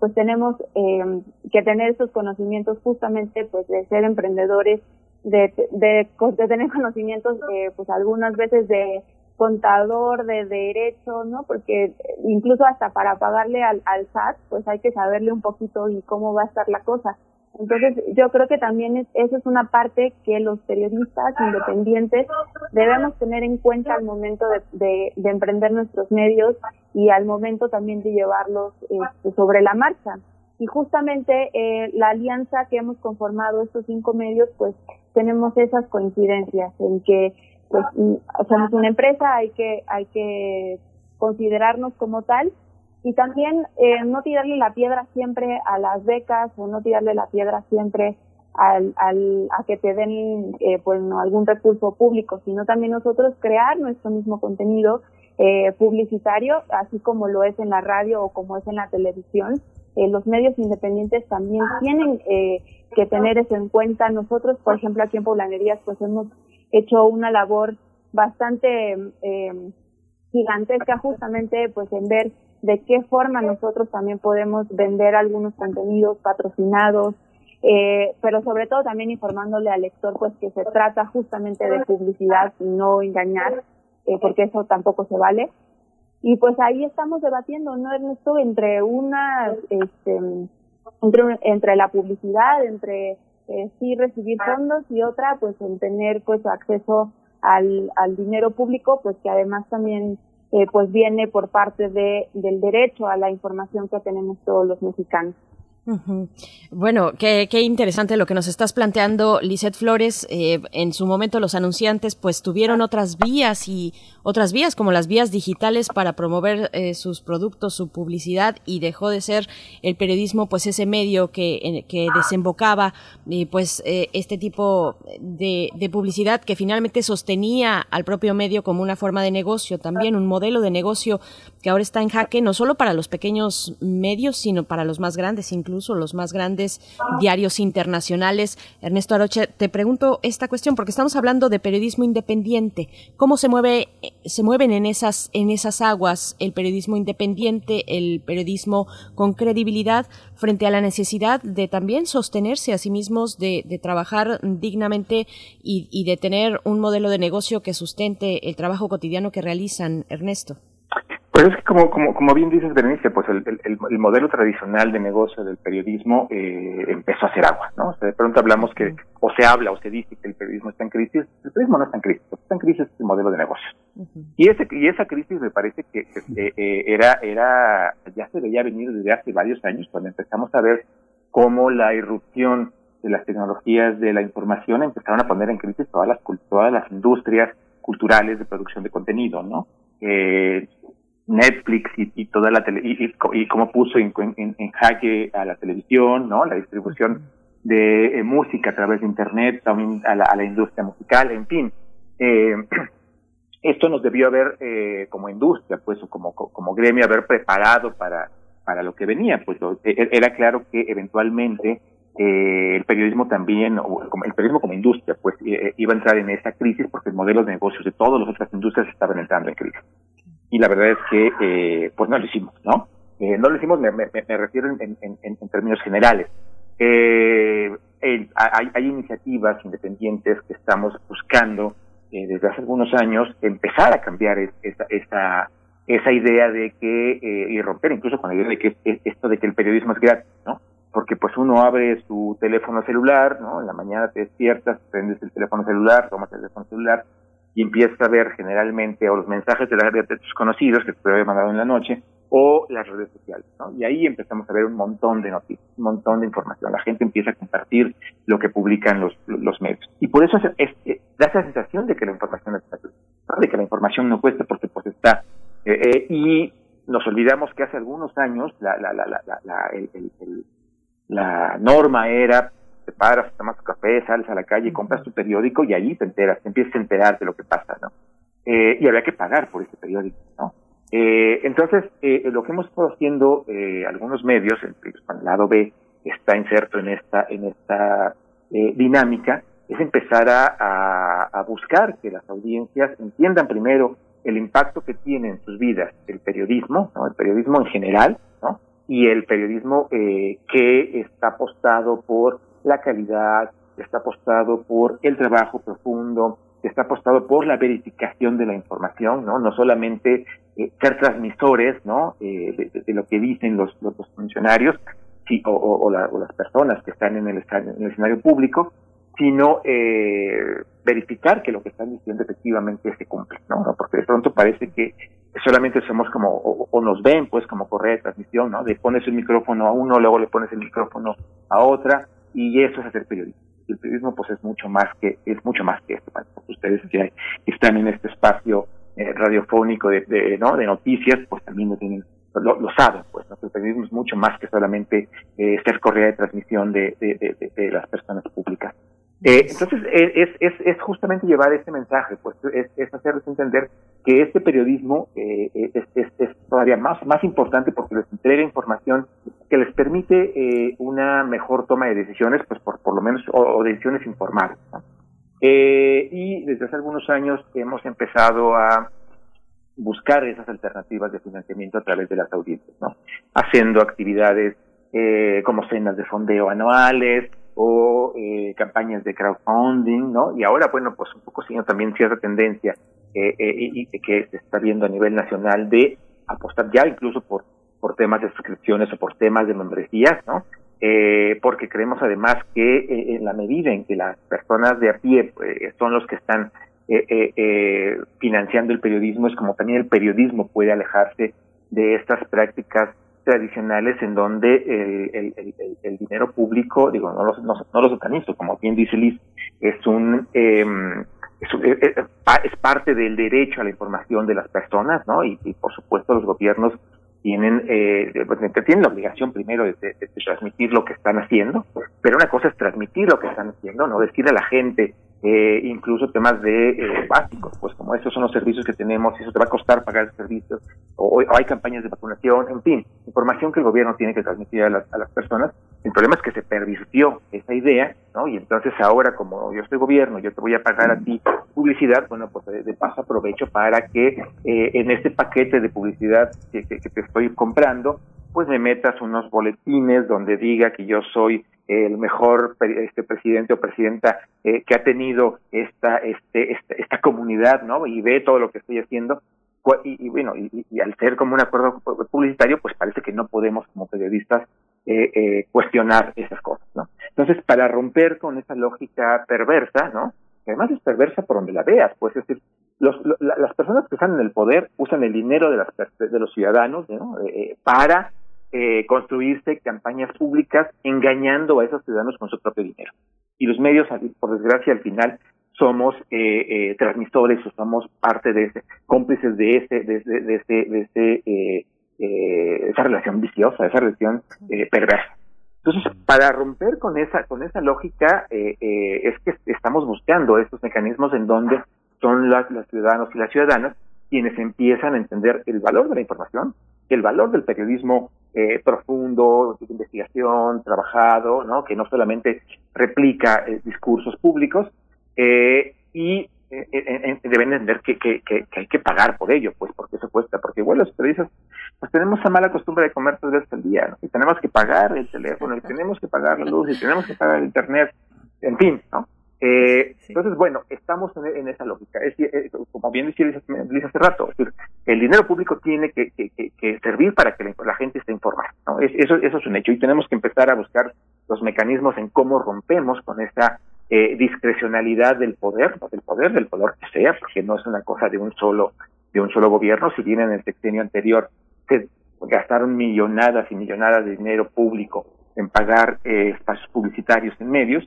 pues tenemos eh, que tener esos conocimientos justamente pues de ser emprendedores, de, de, de tener conocimientos eh, pues algunas veces de contador de derecho, ¿no? Porque incluso hasta para pagarle al, SAT, pues hay que saberle un poquito y cómo va a estar la cosa. Entonces, yo creo que también es, eso es una parte que los periodistas independientes debemos tener en cuenta al momento de, de, emprender nuestros medios y al momento también de llevarlos este, sobre la marcha. Y justamente eh, la alianza que hemos conformado estos cinco medios, pues tenemos esas coincidencias en que pues somos una empresa, hay que, hay que considerarnos como tal y también eh, no tirarle la piedra siempre a las becas o no tirarle la piedra siempre al, al, a que te den eh, pues no, algún recurso público, sino también nosotros crear nuestro mismo contenido, eh, publicitario, así como lo es en la radio o como es en la televisión. Eh, los medios independientes también tienen eh, que tener eso en cuenta. Nosotros, por ejemplo, aquí en Poblanerías, pues hemos hecho una labor bastante eh, gigantesca justamente pues en ver de qué forma nosotros también podemos vender algunos contenidos patrocinados, eh, pero sobre todo también informándole al lector pues que se trata justamente de publicidad y no engañar, eh, porque eso tampoco se vale. Y pues ahí estamos debatiendo, ¿no, Ernesto? Entre una, este, entre, entre la publicidad, entre eh, sí recibir fondos y otra, pues en tener pues acceso al, al dinero público, pues que además también eh, pues viene por parte de, del derecho a la información que tenemos todos los mexicanos. Bueno, qué, interesante lo que nos estás planteando, Lisette Flores. Eh, en su momento los anunciantes pues tuvieron otras vías y otras vías como las vías digitales para promover eh, sus productos, su publicidad y dejó de ser el periodismo pues ese medio que, que desembocaba pues eh, este tipo de, de publicidad que finalmente sostenía al propio medio como una forma de negocio, también un modelo de negocio que ahora está en jaque no solo para los pequeños medios sino para los más grandes incluso incluso los más grandes diarios internacionales. Ernesto Aroche, te pregunto esta cuestión porque estamos hablando de periodismo independiente. ¿Cómo se mueve, se mueven en esas, en esas aguas el periodismo independiente, el periodismo con credibilidad frente a la necesidad de también sostenerse a sí mismos, de, trabajar dignamente y, y de tener un modelo de negocio que sustente el trabajo cotidiano que realizan, Ernesto? Pues es que como, como, como bien dices, Berenice, pues el, el, el modelo tradicional de negocio del periodismo eh, empezó a hacer agua, ¿no? O sea, de pronto hablamos que, o se habla o se dice que el periodismo está en crisis, el periodismo no está en crisis, está en crisis el modelo de negocio. Y ese y esa crisis me parece que eh, eh, era, era, ya se veía venir desde hace varios años, cuando empezamos a ver cómo la irrupción de las tecnologías de la información empezaron a poner en crisis todas las, todas las industrias culturales de producción de contenido, ¿no? Eh, Netflix y, toda la tele y, y, cómo puso en, jaque a la televisión, ¿no? La distribución de eh, música a través de internet, también a la, a la industria musical, en fin. Eh, esto nos debió haber, eh, como industria, pues, o como, gremio, haber preparado para, para lo que venía. Pues e, e, era claro que eventualmente eh, el periodismo también, o el periodismo como industria, pues eh, iba a entrar en esa crisis porque el modelo de negocios de todas las otras industrias estaban entrando en crisis y la verdad es que eh, pues no lo hicimos, ¿no? Eh, no lo hicimos, me, me, me refiero en, en, en, términos generales. Eh, hay, hay, iniciativas independientes que estamos buscando eh, desde hace algunos años empezar a cambiar esa, esa, esa idea de que, eh, y romper incluso con la idea de que esto de que el periodismo es gratis, ¿no? Porque pues uno abre su teléfono celular, ¿no? En la mañana te despiertas, prendes el teléfono celular, tomas el teléfono celular, y empiezas a ver generalmente o los mensajes de, la, de tus conocidos que te había mandado en la noche o las redes sociales, ¿no? Y ahí empezamos a ver un montón de noticias, un montón de información. La gente empieza a compartir lo que publican los, los medios. Y por eso es, da esa sensación de que la información está, de que la información no cuesta porque pues está. Eh, eh, y nos olvidamos que hace algunos años la, la, la, la, la, el, el, la norma era te paras, tomas tu café, sales a la calle, compras tu periódico y allí te enteras, te empiezas a enterar de lo que pasa, ¿no? Eh, y había que pagar por ese periódico, ¿no? Eh, entonces, eh, lo que hemos estado haciendo eh, algunos medios, el, el lado B está inserto en esta, en esta eh, dinámica, es empezar a, a, a, buscar que las audiencias entiendan primero el impacto que tiene en sus vidas el periodismo, ¿no? el periodismo en general, ¿no? y el periodismo eh, que está apostado por la calidad, está apostado por el trabajo profundo, está apostado por la verificación de la información, ¿no? No solamente eh, ser transmisores, ¿no? Eh, de, lo que dicen los, funcionarios o, o, las personas que están en el, en el escenario público, sino eh, verificar que lo que están diciendo efectivamente se cumple, ¿no? Porque de pronto parece que solamente somos como, o, o, nos ven pues como correa de transmisión, ¿no? De pones el micrófono a uno, luego le pones el micrófono a otra, y eso es hacer periodismo. El periodismo pues es mucho más que es mucho más que esto. Para ustedes que están en este espacio eh, radiofónico de, de, ¿no? de noticias, pues también lo tienen lo, saben, pues el periodismo es mucho más que solamente eh, ser correa de transmisión de, de, de las personas públicas. Eh, entonces, eh, es, es, es justamente llevar ese mensaje, pues es, es hacerles entender que este periodismo eh, es, es, todavía más, más importante porque les entrega información que les permite eh, una mejor toma de decisiones, pues por, por lo menos, o, decisiones informadas. Eh, y desde hace algunos años hemos empezado a buscar esas alternativas de financiamiento a través de las audiencias, ¿no? Haciendo actividades eh, como cenas de fondeo anuales o eh, campañas de crowdfunding, ¿no? Y ahora, bueno, pues un poco siguiendo también cierta tendencia eh, eh, y, que se está viendo a nivel nacional de apostar ya incluso por, por temas de suscripciones o por temas de membresías, ¿no? Eh, porque creemos además que eh, en la medida en que las personas de a pie son los que están financiando el periodismo, es como también el periodismo puede alejarse de estas prácticas tradicionales en donde el, dinero público, digo, no los, no, satanizo, como bien dice Liz, es un... Es, parte del derecho a la información de las personas, ¿no? Y, por supuesto los gobiernos tienen, eh, pues, tienen la obligación primero de, transmitir lo que están haciendo, pero una cosa es transmitir lo que están haciendo, no decirle a la gente eh, incluso temas de eh, básicos, pues como esos son los servicios que tenemos, eso te va a costar pagar el servicio, o, hay campañas de vacunación, en fin, información que el gobierno tiene que transmitir a las, personas. El problema es que se pervirtió esa idea, ¿no? Y entonces ahora, como yo soy gobierno, yo te voy a pagar a ti publicidad, bueno, pues de, paso aprovecho para que eh, en este paquete de publicidad que te estoy comprando, pues me metas unos boletines donde diga que yo soy el mejor este presidente o presidenta eh, que ha tenido esta, este, esta, esta comunidad, ¿no? Y ve todo lo que estoy haciendo. Y, y bueno, y, y, al ser como un acuerdo publicitario, pues parece que no podemos como periodistas eh, eh, cuestionar esas cosas, ¿no? Entonces, para romper con esa lógica perversa, ¿no? Que además es perversa por donde la veas, pues es decir, los, las personas que están en el poder usan el dinero de, las, de los ciudadanos ¿no? Eh, para eh, construirse campañas públicas engañando a esos ciudadanos con su propio dinero. Y los medios, por desgracia, al final somos eh, eh, transmisores o somos parte de ese, cómplices de ese, de, de, ese, de ese, eh, eh, esa relación viciosa, esa relación eh, perversa. Entonces, para romper con esa, con esa lógica, eh, eh, es que estamos buscando estos mecanismos en donde son las, los ciudadanos y las ciudadanas quienes empiezan a entender el valor de la información, el valor del periodismo eh, profundo, de investigación, trabajado, ¿no? que no solamente replica eh, discursos públicos, eh, y eh, deben entender que, que, que, hay que pagar por ello, pues porque eso cuesta, porque igual los periodistas pues tenemos esa mala costumbre de comer tres veces al día, ¿no? y tenemos que pagar el teléfono, y tenemos que pagar la luz, y tenemos que pagar el internet, en fin, ¿no? Eh, Entonces, bueno, estamos en, esa lógica. Es, eh, como bien decía Lisa, hace rato, el dinero público tiene que, que, servir para que la, gente esté informada. ¿no? eso, eso es un hecho y tenemos que empezar a buscar los mecanismos en cómo rompemos con esa eh, discrecionalidad del poder, del poder, del poder que sea, porque no es una cosa de un solo de un solo gobierno. Si bien en el sexenio anterior se gastaron millonadas y millonadas de dinero público en pagar eh, espacios publicitarios en medios,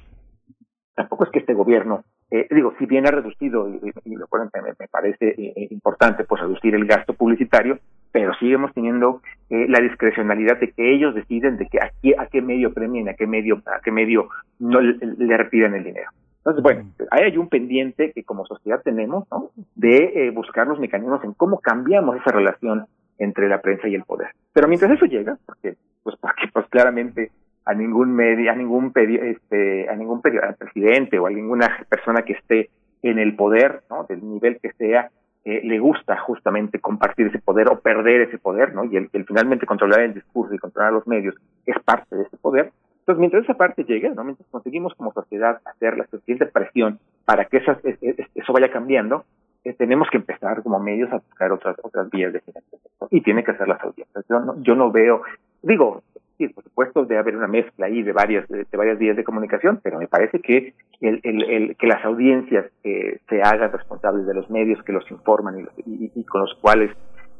tampoco es que este gobierno, eh, digo, si bien ha reducido, y, y lo cual me, parece eh, eh, importante, pues reducir el gasto publicitario, pero seguimos teniendo eh, la discrecionalidad de que ellos deciden de que a qué, a qué medio premien, a qué medio, a qué medio no le, le repiden el dinero. Entonces, bueno, ahí hay un pendiente que como sociedad tenemos, ¿no? De buscar los mecanismos en cómo cambiamos esa relación entre la prensa y el poder. Pero mientras eso llega, porque, pues porque pues claramente a ningún medio, a ningún este, a ningún presidente o a ninguna persona que esté en el poder, ¿no? Del nivel que sea, eh, le gusta justamente compartir ese poder o perder ese poder, ¿no? Y el, finalmente controlar el discurso y controlar los medios es parte de ese poder. Entonces, mientras esa parte llegue, ¿no? Mientras conseguimos como sociedad hacer la suficiente presión para que esas, eso vaya cambiando, eh, tenemos que empezar como medios a buscar otras otras vías de financiamiento y tiene que hacer las audiencias. Yo no, yo no veo, digo, sí, por supuesto, debe haber una mezcla ahí de varias, de, varias vías de comunicación, pero me parece que el, el, el que las audiencias eh, se hagan responsables de los medios que los informan y, y, con los cuales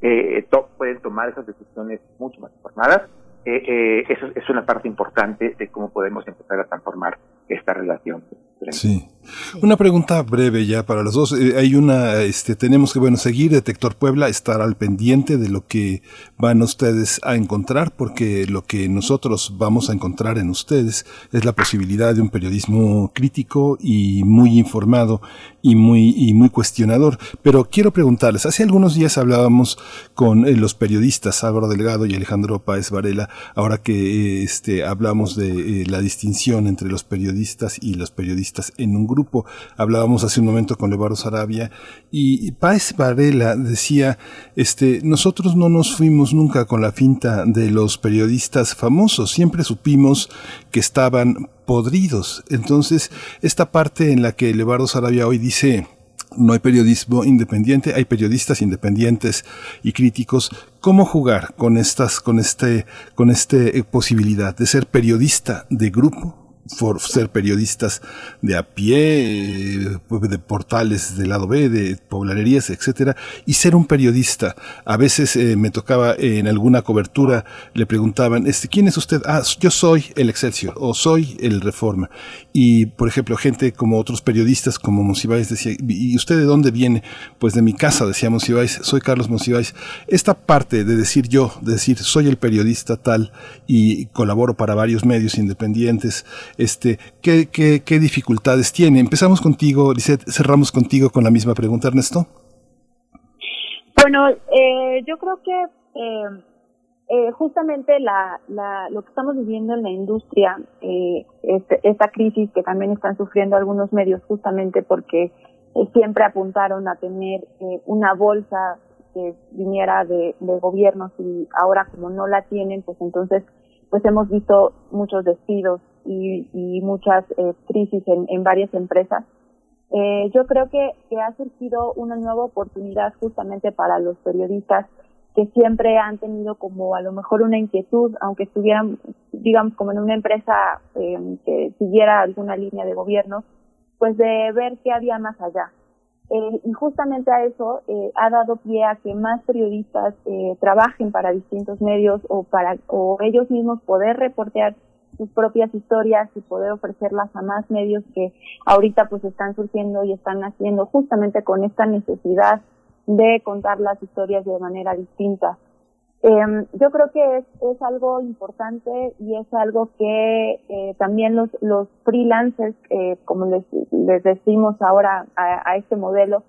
eh, pueden tomar esas decisiones mucho más informadas, eh, eh, eso es una parte importante de cómo podemos empezar a transformar esta relación Sí. Una pregunta breve ya para los dos. Eh, hay una, este, tenemos que, bueno, seguir Detector Puebla, estar al pendiente de lo que van ustedes a encontrar, porque lo que nosotros vamos a encontrar en ustedes es la posibilidad de un periodismo crítico y muy informado y muy, y muy cuestionador. Pero quiero preguntarles, hace algunos días hablábamos con eh, los periodistas Álvaro Delgado y Alejandro Páez Varela, ahora que este, hablamos de eh, la distinción entre los periodistas y los periodistas en un grupo grupo. Hablábamos hace un momento con Levardo Sarabia y Páez Varela decía, este, nosotros no nos fuimos nunca con la finta de los periodistas famosos, siempre supimos que estaban podridos. Entonces, esta parte en la que Levardo Sarabia hoy dice, no hay periodismo independiente, hay periodistas independientes y críticos. ¿Cómo jugar con estas, con este, con este eh, posibilidad de ser periodista de grupo? Por ser periodistas de a pie, eh, de portales del lado B, de poblanerías, etcétera, y ser un periodista. A veces eh, me tocaba en alguna cobertura, le preguntaban, este, ¿quién es usted? Ah, yo soy el Excelsior o soy el Reforma. Y, por ejemplo, gente como otros periodistas, como Monsiváis decía, ¿y usted de dónde viene? Pues de mi casa, decía Monsiváis, soy Carlos Monsiváis. Esta parte de decir yo, de decir soy el periodista tal y colaboro para varios medios independientes, este, ¿qué, qué, qué dificultades tiene? Empezamos contigo, Lisette, cerramos contigo con la misma pregunta, Ernesto. Bueno, eh, yo creo que eh, eh, justamente la, la, lo que estamos viviendo en la industria, este, esta crisis que también están sufriendo algunos medios justamente porque eh, siempre apuntaron a tener eh, una bolsa que viniera de, de gobiernos y ahora como no la tienen, pues entonces pues hemos visto muchos despidos y, muchas eh, crisis en, en, varias empresas. Eh, yo creo que, que ha surgido una nueva oportunidad justamente para los periodistas que siempre han tenido como a lo mejor una inquietud, aunque estuvieran, digamos, como en una empresa eh, que siguiera alguna línea de gobierno, pues de ver qué había más allá. Eh, y justamente a eso eh, ha dado pie a que más periodistas eh, trabajen para distintos medios o para o ellos mismos poder reportear sus propias historias y poder ofrecerlas a más medios que ahorita pues están surgiendo y están naciendo justamente con esta necesidad de contar las historias de manera distinta. Eh, yo creo que es, es algo importante y es algo que eh, también los, los freelancers, eh, como les, les decimos ahora a, a este modelo,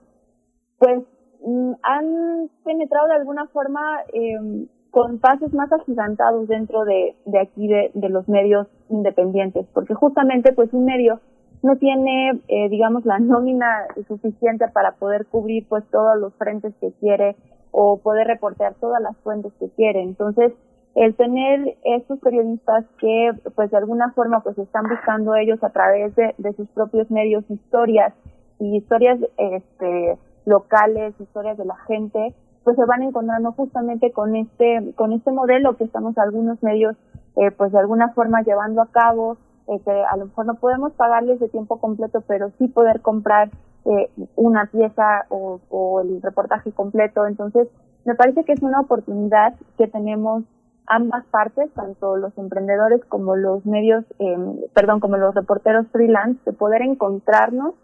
pues mm, han penetrado de alguna forma eh, con pasos más agigantados dentro de, de aquí de, de, los medios independientes, porque justamente pues un medio no tiene, eh, digamos, la nómina suficiente para poder cubrir pues todos los frentes que quiere o poder reportear todas las fuentes que quiere. Entonces, el tener estos periodistas que pues de alguna forma pues están buscando ellos a través de, de sus propios medios historias y historias este locales, historias de la gente, pues se van encontrando justamente con este con este modelo que estamos algunos medios eh, pues de alguna forma llevando a cabo eh, que a lo mejor no podemos pagarles de tiempo completo pero sí poder comprar eh, una pieza o, el reportaje completo. Entonces me parece que es una oportunidad que tenemos ambas partes tanto los emprendedores como los medios eh, perdón como los reporteros freelance de poder encontrarnos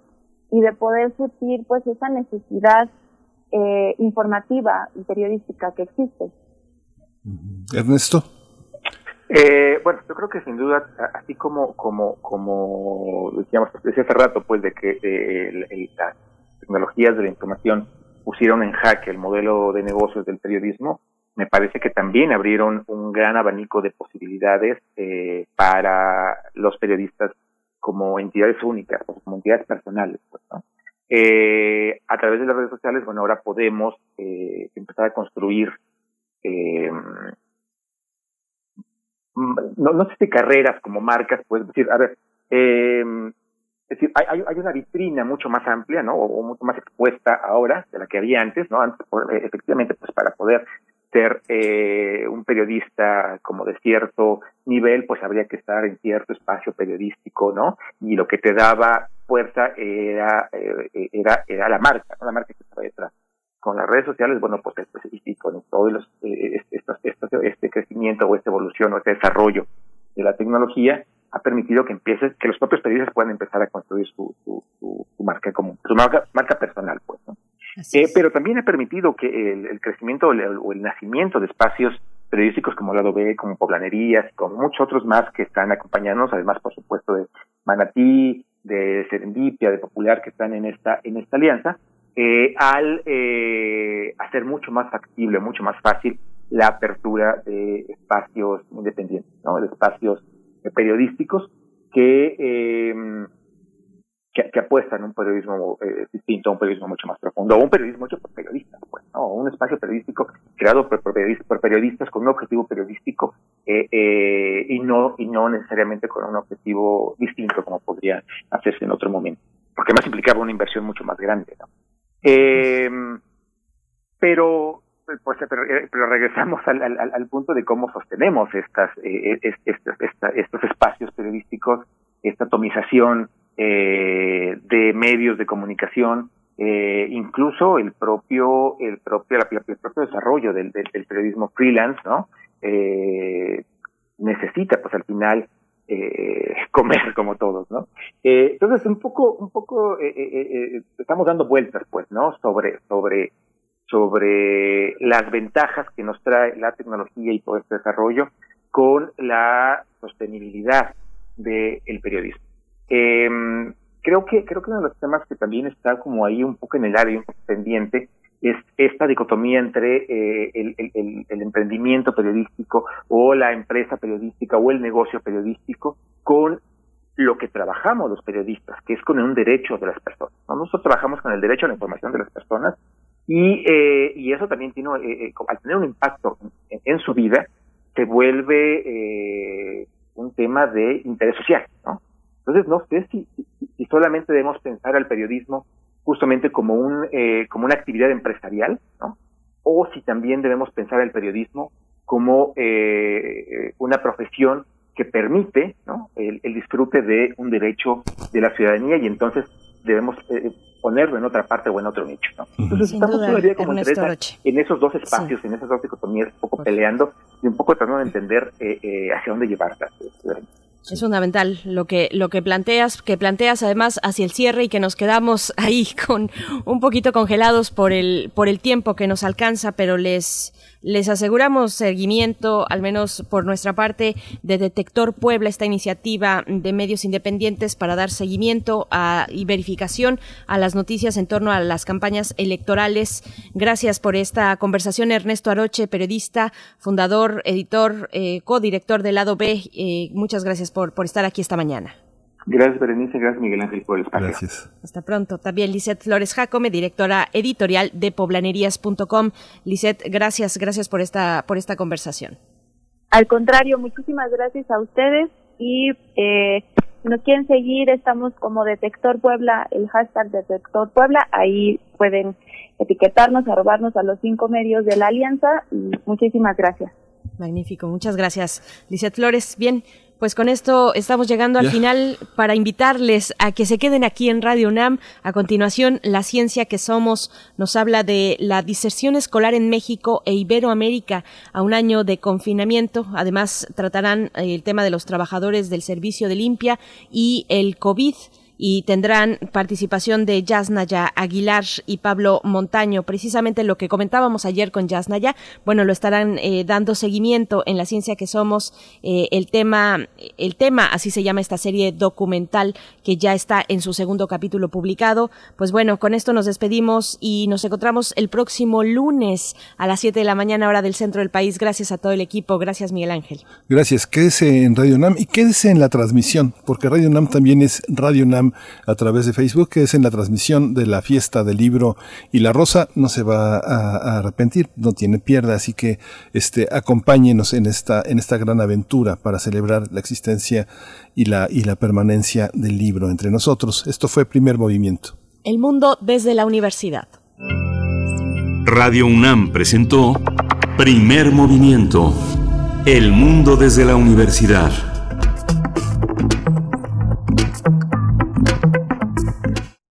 y de poder surtir pues esa necesidad eh, informativa y periodística que existe. Ernesto. Eh, bueno, yo creo que sin duda, así como como como decíamos decía hace rato, pues de que eh, el, el, las tecnologías de la información pusieron en jaque el modelo de negocios del periodismo, me parece que también abrieron un gran abanico de posibilidades eh, para los periodistas como entidades únicas, como entidades personales. Pues, ¿no? Eh, a través de las redes sociales, bueno, ahora podemos eh, empezar a construir, eh, no, no sé si carreras como marcas, pues decir, a ver, eh, es decir, hay, hay una vitrina mucho más amplia, ¿no? O, mucho más expuesta ahora de la que había antes, ¿no? Antes, efectivamente, pues para poder ser eh, un periodista como de cierto nivel, pues habría que estar en cierto espacio periodístico, ¿no? Y lo que te daba fuerza era eh, era era la marca, ¿no? la marca que estaba detrás. Con las redes sociales, bueno, pues, pues con todo eh, este crecimiento o esta evolución o este desarrollo de la tecnología, ha permitido que empiece, que los propios periodistas puedan empezar a construir su, su, su, marca común, su marca, marca personal, pues, ¿no? Eh, pero también ha permitido que el, crecimiento o el, nacimiento de espacios periodísticos como Lado B, como Poblanerías, como muchos otros más que están acompañándonos, además, por supuesto, de Manatí, de Serendipia, de Popular, que están en esta, en esta alianza, eh, al eh, hacer mucho más factible, mucho más fácil la apertura de espacios independientes, ¿no? de espacios periodísticos que, eh, que, apuestan a un periodismo eh, distinto, a un periodismo mucho más profundo, o un periodismo hecho por periodistas, pues, ¿no? un espacio periodístico creado por, periodistas, con un objetivo periodístico eh, eh, y no y no necesariamente con un objetivo distinto como podría hacerse en otro momento, porque más implicaba una inversión mucho más grande. ¿no? Eh, pero pues, pero, regresamos al, al, punto de cómo sostenemos estas, eh, estos espacios periodísticos, esta atomización eh, de medios de comunicación, eh, incluso el propio, el propio, el propio desarrollo del, del, periodismo freelance, ¿no? Eh, necesita, pues al final, eh, comer como todos, ¿no? Eh, entonces, un poco, un poco, eh, estamos dando vueltas, pues, ¿no? Sobre, sobre sobre las ventajas que nos trae la tecnología y todo este desarrollo con la sostenibilidad del periodismo. Eh, creo que creo que uno de los temas que también está como ahí un poco en el área, pendiente, es esta dicotomía entre eh, el, emprendimiento periodístico o la empresa periodística o el negocio periodístico con lo que trabajamos los periodistas, que es con un derecho de las personas. Nosotros trabajamos con el derecho a la información de las personas y, eh, y eso también tiene, eh, eh, al tener un impacto en, su vida, se vuelve un tema de interés social, ¿no? Entonces, no sé si, si, solamente debemos pensar al periodismo justamente como, un, eh, como una actividad empresarial, ¿no? O si también debemos pensar al periodismo como eh, una profesión que permite ¿no? el, el, disfrute de un derecho de la ciudadanía y entonces debemos eh, ponerlo en otra parte o en otro nicho. ¿no? Entonces estamos todavía como en esos dos espacios, en esas dos economías, un poco peleando y un poco tratando de entender eh, eh, hacia dónde Es fundamental lo que lo que planteas, que planteas además hacia el cierre y que nos quedamos ahí con un poquito congelados por el por el tiempo que nos alcanza, pero les les aseguramos seguimiento, al menos por nuestra parte, de Detector Puebla, esta iniciativa de medios independientes para dar seguimiento a, y verificación a las noticias en torno a las campañas electorales. Gracias por esta conversación, Ernesto Aroche, periodista, fundador, editor, eh, codirector del lado B. Eh, muchas gracias por, por estar aquí esta mañana. Gracias, Berenice. Gracias, Miguel Ángel, por el espacio. Gracias. Hasta pronto. También Lisette Flores Jacome, directora editorial de poblanerías.com. Lisette, gracias, gracias por esta, por esta conversación. Al contrario, muchísimas gracias a ustedes y eh, si nos quieren seguir, estamos como Detector Puebla, el hashtag Detector Puebla, ahí pueden etiquetarnos, arrobarnos a los cinco medios de la alianza y muchísimas gracias. Magnífico, muchas gracias. Lisette Flores, bien, pues con esto estamos llegando al final para invitarles a que se queden aquí en Radio UNAM. A continuación, La Ciencia que Somos nos habla de la diserción escolar en México e Iberoamérica a un año de confinamiento. Además, tratarán el tema de los trabajadores del servicio de limpia y el COVID y tendrán participación de Yasnaya Aguilar y Pablo Montaño. Precisamente lo que comentábamos ayer con Yasnaya, bueno, lo estarán eh, dando seguimiento en la ciencia que somos, eh, el tema, el tema, así se llama esta serie documental que ya está en su segundo capítulo publicado. Pues bueno, con esto nos despedimos y nos encontramos el próximo lunes a las 7 de la mañana hora del centro del país. Gracias a todo el equipo. Gracias, Miguel Ángel. Gracias. Quédese en Radio NAM y quédese en la transmisión, porque Radio NAM también es Radio NAM a través de Facebook, que es en la transmisión de la fiesta del libro y la rosa. No se va a, arrepentir, no tiene pierda, así que este, acompáñenos en esta, en esta gran aventura para celebrar la existencia y la, y la permanencia del libro entre nosotros. Esto fue Primer Movimiento. El mundo desde la universidad. Radio UNAM presentó Primer Movimiento. El mundo desde la universidad.